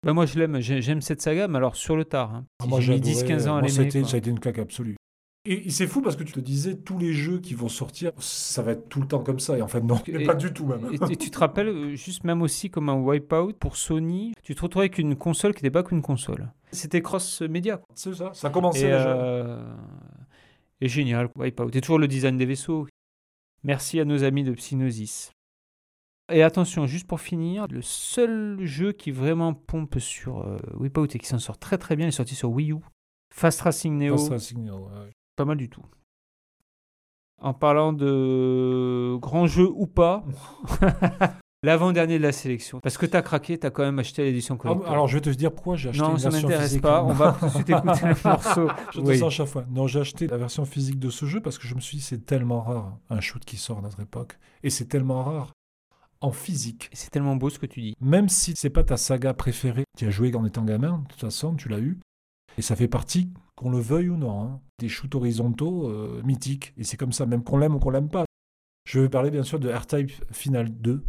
Ben moi, je l'aime. J'ai- J'aime cette saga, mais alors sur le tard. hein. Ah, moi, J'ai mis j'ai 10-15 ans à l'aimer. Ça a été une claque absolue. Et, c'est fou parce que tu te disais, tous les jeux qui vont sortir, ça va être tout le temps comme ça. Et en fait, non, Et- pas du tout même. Et, et tu te rappelles, euh, juste même aussi comme un Wipeout pour Sony, tu te retrouvais avec une console qui n'était pas qu'une console. C'était cross-média. C'est ça, ça Et, déjà. euh, et génial, Wipeout. Et toujours le design des vaisseaux. Merci à nos amis de Psygnosis. Et attention, juste pour finir, le seul jeu qui vraiment pompe sur euh, Wipeout et qui s'en sort très très bien est sorti sur Wii U. Fast Racing Neo, Fast Racing Neo, ouais. pas mal du tout. En parlant de grands jeux ou pas, [laughs] l'avant-dernier de la sélection. Parce que t'as craqué, t'as quand même acheté l'édition Ah, collector. alors je vais te dire pourquoi j'ai acheté non, une ça version m'intéresse physique. pas. On va tout de suite [laughs] écouter le morceau. Je te Oui. ça à chaque fois. Non, j'ai acheté la version physique de ce jeu parce que je me suis dit c'est tellement rare un shoot qui sort à notre époque et c'est tellement rare en physique. C'est tellement beau ce que tu dis. Même si c'est pas ta saga préférée, tu as joué en étant gamin, de toute façon tu l'as eu et ça fait partie qu'on le veuille ou non hein, des shoots horizontaux euh, mythiques et c'est comme ça même qu'on l'aime ou qu'on l'aime pas. Je vais parler bien sûr de R-Type Final 2,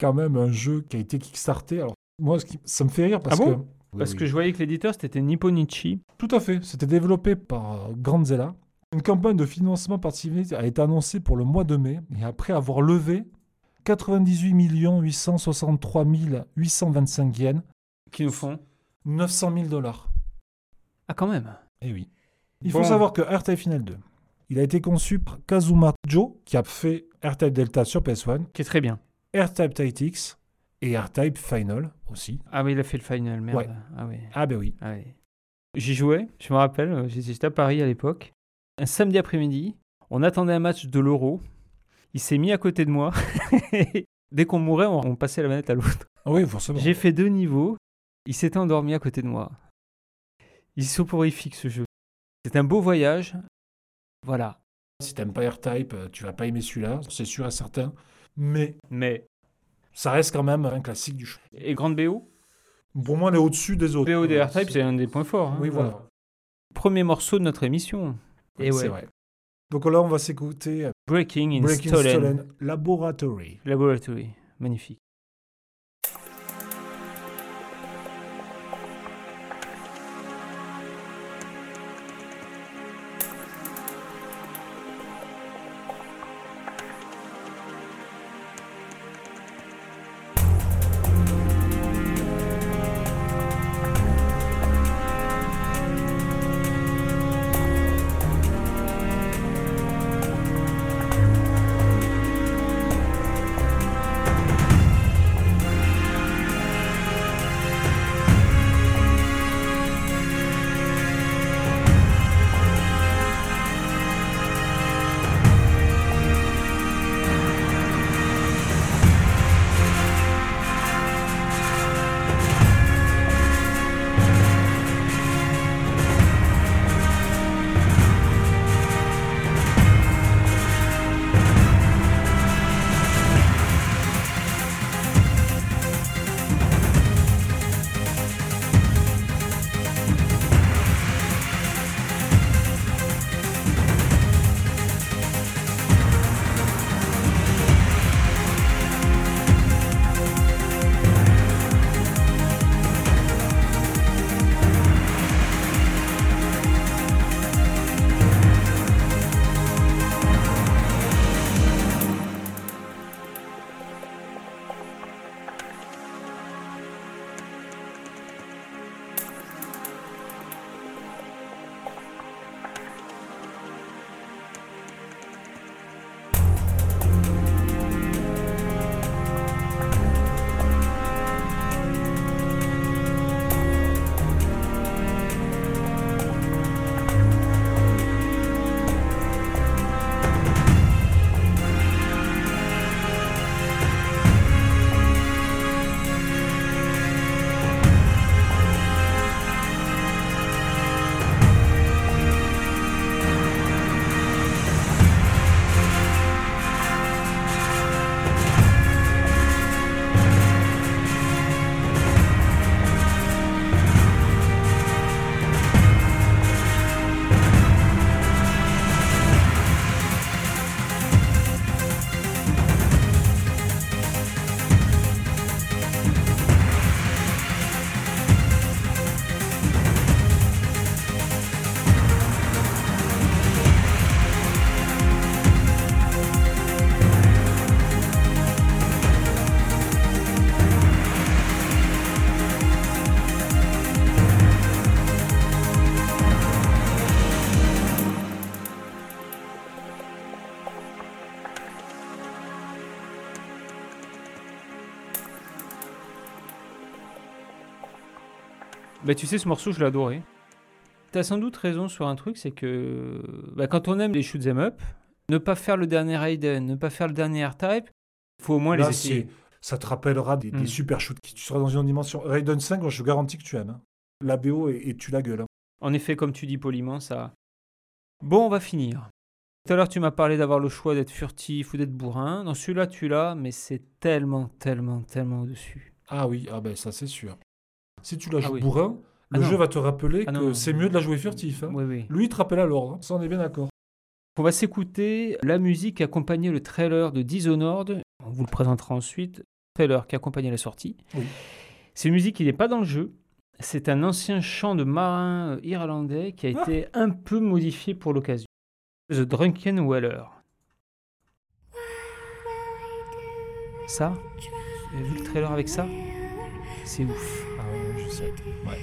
quand même un jeu qui a été kickstarté. Alors moi ce qui- ça me fait rire parce Ah bon que Oui, Parce oui. que je voyais que l'éditeur c'était Nipponichi. Tout à fait. C'était développé par euh, Grandzilla. Une campagne de financement participatif a été annoncée pour le mois de mai et après avoir levé 98 863 825 yens, Qui nous font? 900 000 dollars. Ah, quand même. Eh oui. Il Bon. faut savoir que R-Type Final 2, il a été conçu par Kazuma Joe, qui a fait R-Type Delta sur PS1, Qui est très bien. R-Type Tactics et R-Type Final aussi. Ah, oui, il a fait le final, merde. Ouais. Ah, oui. Ah ben oui. Ah, oui. J'y jouais, je me rappelle, euh, j'étais j'étais à Paris à l'époque. Un samedi après-midi, on attendait un match de l'Euro. Il s'est mis à côté de moi. [laughs] Dès qu'on mourait, on, on passait la manette à l'autre. Ah oui, forcément. J'ai fait deux niveaux. Il s'était endormi à côté de moi. Il est soporifique ce jeu. C'est un beau voyage. Voilà. Si t'aimes pas R-Type, euh, tu vas pas aimer celui-là, c'est sûr et certain. Mais Mais. ça reste quand même un classique du jeu. Et grande BO Pour moi, elle est au-dessus des autres. BO des Voilà, R-Type, c'est un des points forts. hein. Oui, voilà. Premier morceau de notre émission. Et C'est ouais. vrai. Donc là, on va s'écouter Breaking in Breaking Stolen. Stolen Laboratory. Laboratory. Magnifique. Bah, tu sais, ce morceau, je l'ai adoré. T'as sans doute raison sur un truc, c'est que bah, quand on aime les shoot 'em up, ne pas faire le dernier Raiden, ne pas faire le dernier R-Type, il faut au moins Là, les essayer. ça te rappellera des, des Mm. super shoots. qui- Tu seras dans une dimension. Raiden 5, moi, je te garantis que tu aimes. hein. La BO et, et tu la gueule. hein. En effet, comme tu dis poliment, ça. Bon, on va finir. Tout à l'heure, tu m'as parlé d'avoir le choix d'être furtif ou d'être bourrin. Dans celui-là, tu l'as, mais c'est tellement, tellement, tellement au-dessus. Ah oui, ah ben ça c'est sûr. Si tu la Ah joues oui. bourrin, Ah le jeu va te rappeler Ah que c'est mieux de la jouer furtif. hein. Oui, oui. Lui, il te rappelle à l'ordre. hein. Ça, on est bien d'accord. On va s'écouter la musique qui accompagnait le trailer de Dishonored. On vous le présentera ensuite. Trailer qui accompagnait la sortie. C'est une musique qui n'est pas dans le jeu. C'est un ancien chant de marin euh, irlandais qui a Ah. été un peu modifié pour l'occasion. The Drunken Weller. Ça, vous avez vu le trailer avec ça? C'est ouf. Ah ouais,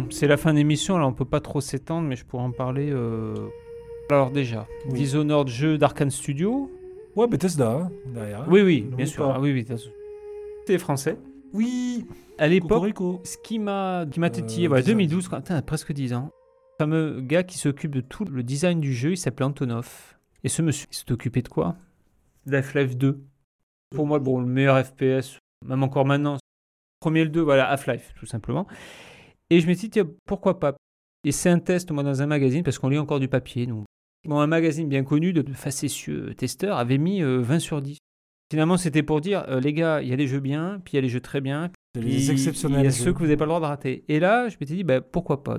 Bon, c'est la fin d'émission, alors on peut pas trop s'étendre, mais je pourrais en parler. euh, Alors déjà, Oui. Dishonored, jeu d'Arkane Studio. Ouais, Bethesda, hein, derrière. Oui, oui, bien sûr. Ah, oui, oui, C'est français. Oui. À l'époque, ce qui m'a qui m'a titillé, Euh, voilà, 10 ans. 2012, quand, presque 10 ans. Le fameux gars qui s'occupe de tout le design du jeu, il s'appelait Antonov. Et ce monsieur, il s'est occupé de quoi? d'Half-Life 2. Pour moi, bon, le meilleur FPS, même encore maintenant. Premier le 2, voilà, Half-Life, tout simplement. Et je me suis dit, pourquoi pas? Et c'est un test, moi, dans un magazine, parce qu'on lit encore du papier, nous. Bon, un magazine bien connu de facétieux testeurs avait mis euh, 20 sur 10. Finalement, c'était pour dire, euh, les gars, il y a des jeux bien, puis il y a les jeux très bien, puis les exceptionnels. Il y a ceux que vous n'avez pas le droit de rater. Et là, je m'étais dit, bah, pourquoi pas?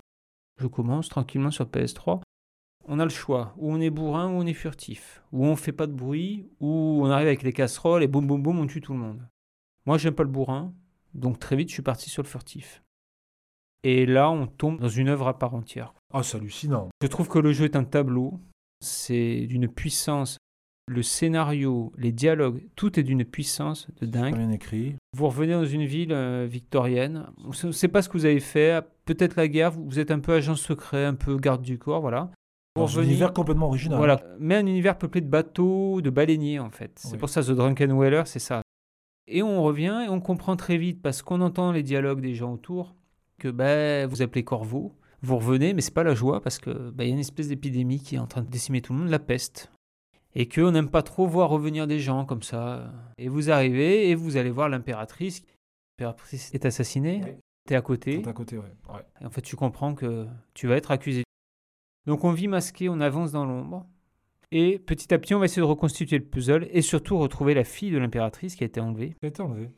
Je commence tranquillement sur PS3. On a le choix. Ou on est bourrin, ou on est furtif. Ou on fait pas de bruit, ou on arrive avec les casseroles et boum boum boum, on tue tout le monde. Moi, j'aime pas le bourrin, donc très vite, je suis parti sur le furtif. Et là, on tombe dans une œuvre à part entière. Ah, c'est hallucinant. Je trouve que le jeu est un tableau. C'est d'une puissance. Le scénario, les dialogues, tout est d'une puissance de dingue. Bien écrit. Vous revenez dans une ville euh, victorienne. On ne sait pas ce que vous avez fait. Peut-être la guerre. Vous êtes un peu agent secret, un peu garde du corps, voilà. Un univers complètement original. Voilà. Mais un univers peuplé de bateaux, de baleiniers, en fait. C'est Oui. pour ça, The Drunken Whaler, c'est ça. Et on revient et on comprend très vite, parce qu'on entend les dialogues des gens autour, que ben, vous appelez Corvo. Vous revenez, mais c'est pas la joie, parce que ben, il y a une espèce d'épidémie qui est en train de décimer tout le monde, la peste. Et qu'on n'aime pas trop voir revenir des gens comme ça. Et vous arrivez et vous allez voir l'impératrice. L'impératrice est assassinée. Oui. T'es à côté. Tout à côté, ouais. ouais. Et en fait, tu comprends que tu vas être accusé. Donc on vit masqué, on avance dans l'ombre. Et petit à petit, on va essayer de reconstituer le puzzle et surtout retrouver la fille de l'impératrice qui a été enlevée. Ça a été enlevé.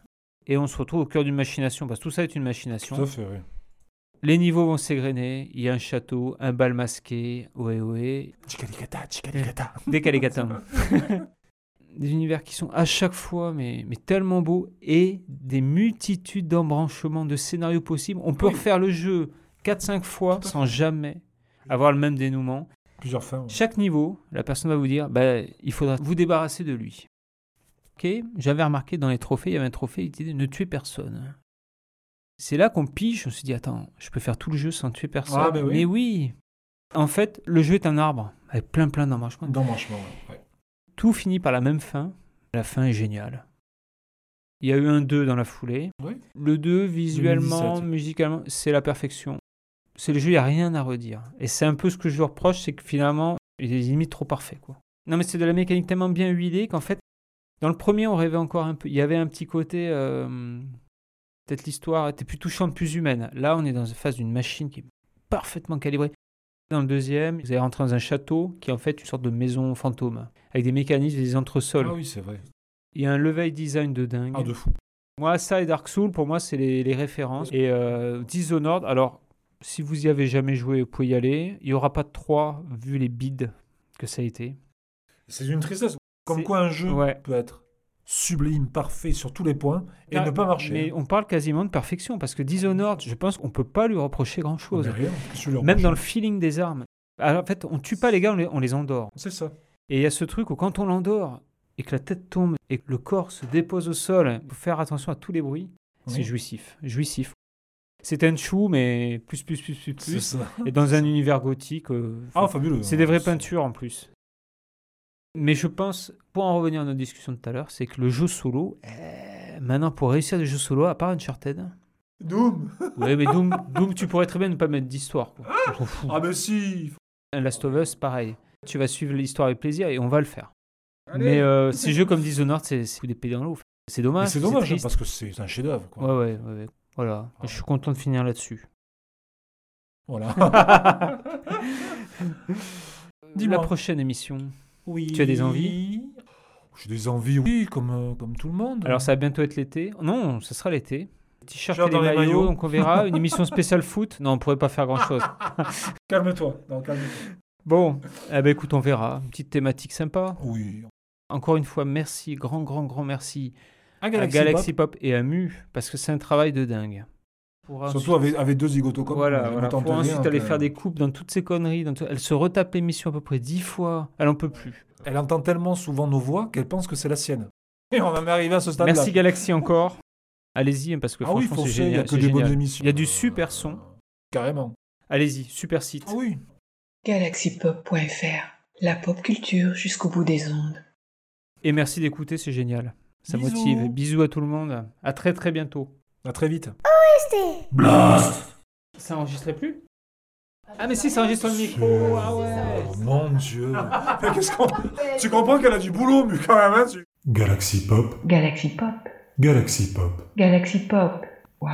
Et on se retrouve au cœur d'une machination, parce que tout ça est une Tout machination. à fait, oui. Les niveaux vont s'égrener, il y a un château, un bal masqué, ohé ohé, Chikalikata, chikalikata. [laughs] des calécatins. [laughs] des univers qui sont à chaque fois mais, mais tellement beaux et des multitudes d'embranchements de scénarios possibles. On peut Oui. refaire le jeu 4-5 fois sans jamais avoir le même dénouement. Plusieurs fins. ouais. Chaque niveau, la personne va vous dire bah, il faudra vous débarrasser de lui. Ok, j'avais remarqué dans les trophées, il y avait un trophée qui disait ne tuez personne. C'est là qu'on pige, on se dit attends, je peux faire tout le jeu sans tuer personne. Ah, mais oui. Mais oui En fait, le jeu est un arbre avec plein plein d'embranchements. D'embranchement, ouais. ouais. Tout finit par la même fin. La fin est géniale. Il y a eu un 2 dans la foulée. Oui. Le 2, visuellement, 2017. musicalement, c'est la perfection. C'est le jeu, il n'y a rien à redire. Et c'est un peu ce que je lui reproche, c'est que finalement, il est limite trop parfait. Quoi. Non, mais c'est de la mécanique tellement bien huilée qu'en fait, dans le premier, on rêvait encore un peu. Il y avait un petit côté. euh, Peut-être l'histoire était plus touchante, plus humaine. Là, on est dans la phase d'une machine qui est parfaitement calibrée. Dans le deuxième, vous allez rentrer dans un château qui est en fait une sorte de maison fantôme, avec des mécanismes, des entresols. Ah oui, c'est vrai. Il y a un level design de dingue. Ah, de fou. Moi, ça et Dark Souls, pour moi, c'est les, les références. Et euh, Dishonored, alors, si vous y avez jamais joué, vous pouvez y aller. Il n'y aura pas de 3, vu les bids que ça a été. C'est une tristesse. Comme quoi un jeu Ouais. peut être sublime, parfait sur tous les points et Ah, ne pas marcher. Mais on parle quasiment de perfection, parce que Dishonored, je pense qu'on peut pas lui reprocher On grand-chose. est rien. Même dans le feeling des armes. Alors, en fait, on tue pas les gars, on les, on les endort. C'est ça. Et il y a ce truc où quand on l'endort et que la tête tombe et que le corps se dépose au sol, il faut faire attention à tous les bruits. C'est Oui. jouissif, jouissif. C'est un chou, mais plus, plus, plus, plus, C'est plus. ça. Et dans un univers gothique. euh, Ah, fabuleux. c'est des vraies peintures en plus. Mais je pense, pour en revenir à notre discussion de tout à l'heure, c'est que le jeu solo, euh, maintenant pour réussir des jeux solo, à part Uncharted, Doom. ouais, mais Doom, Doom, tu pourrais très bien ne pas mettre d'histoire. quoi. Ah, mais si. Last of Us, pareil. Tu vas suivre l'histoire avec plaisir et on va le faire. Allez. Mais euh, ces jeux comme Dishonored, c'est c'est des pédés dans l'eau. C'est Mais dommage. c'est dommage parce que c'est un chef-d'œuvre. Ouais, ouais, ouais. Voilà. Ah. Je suis content de finir là-dessus. Voilà. [laughs] La Dis-moi. prochaine émission. Oui. Tu as des envies J'ai des envies, oui, comme, euh, comme tout le monde. Alors, ça va bientôt être l'été. Non, ce sera l'été. T-shirt et les maillots, maillots. donc on verra. [laughs] Une émission spéciale foot. Non, on pourrait pas faire grand-chose. [laughs] Calme-toi. Non, calme-toi. Bon, eh ben, écoute, on verra. Une petite thématique sympa. Oui. Encore une fois, merci, grand, grand, grand merci à Galaxy, Galaxy Pop, Pop et à Mu, parce que c'est un travail de dingue. Pour Surtout avec, avec deux zigotos comme Voilà, voilà. Pour ensuite aller faire des coupes dans toutes ces conneries. dans tout- Elle se retape l'émission à peu près dix fois. Elle en peut plus. Elle entend tellement souvent nos voix qu'elle pense que c'est la sienne. Et on en est arrivé à ce stade-là. Merci Galaxy encore. Allez-y, hein, parce que Ah oui, franchement, c'est foncez, il n'y a génial. que des bonnes génial. émissions. Il y a du super son. Carrément. Allez-y, super site. Ah oui. galaxypop.fr, la pop culture jusqu'au bout des ondes. Et merci d'écouter, c'est génial. Ça Bisous. motive. Bisous à tout le monde. À très très bientôt. À très vite. Ça enregistrait plus? Ah, mais si, ça enregistre le micro. Ah ouais. Oh mon dieu. [laughs] Mais qu'est-ce qu'on... Tu comprends qu'elle a du boulot, mais quand même, hein, tu- Galaxy Pop, Galaxy Pop. Galaxy Pop, Galaxy Pop. Wow.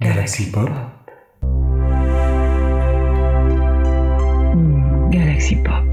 Galaxy Pop. Hmm, Galaxy Pop.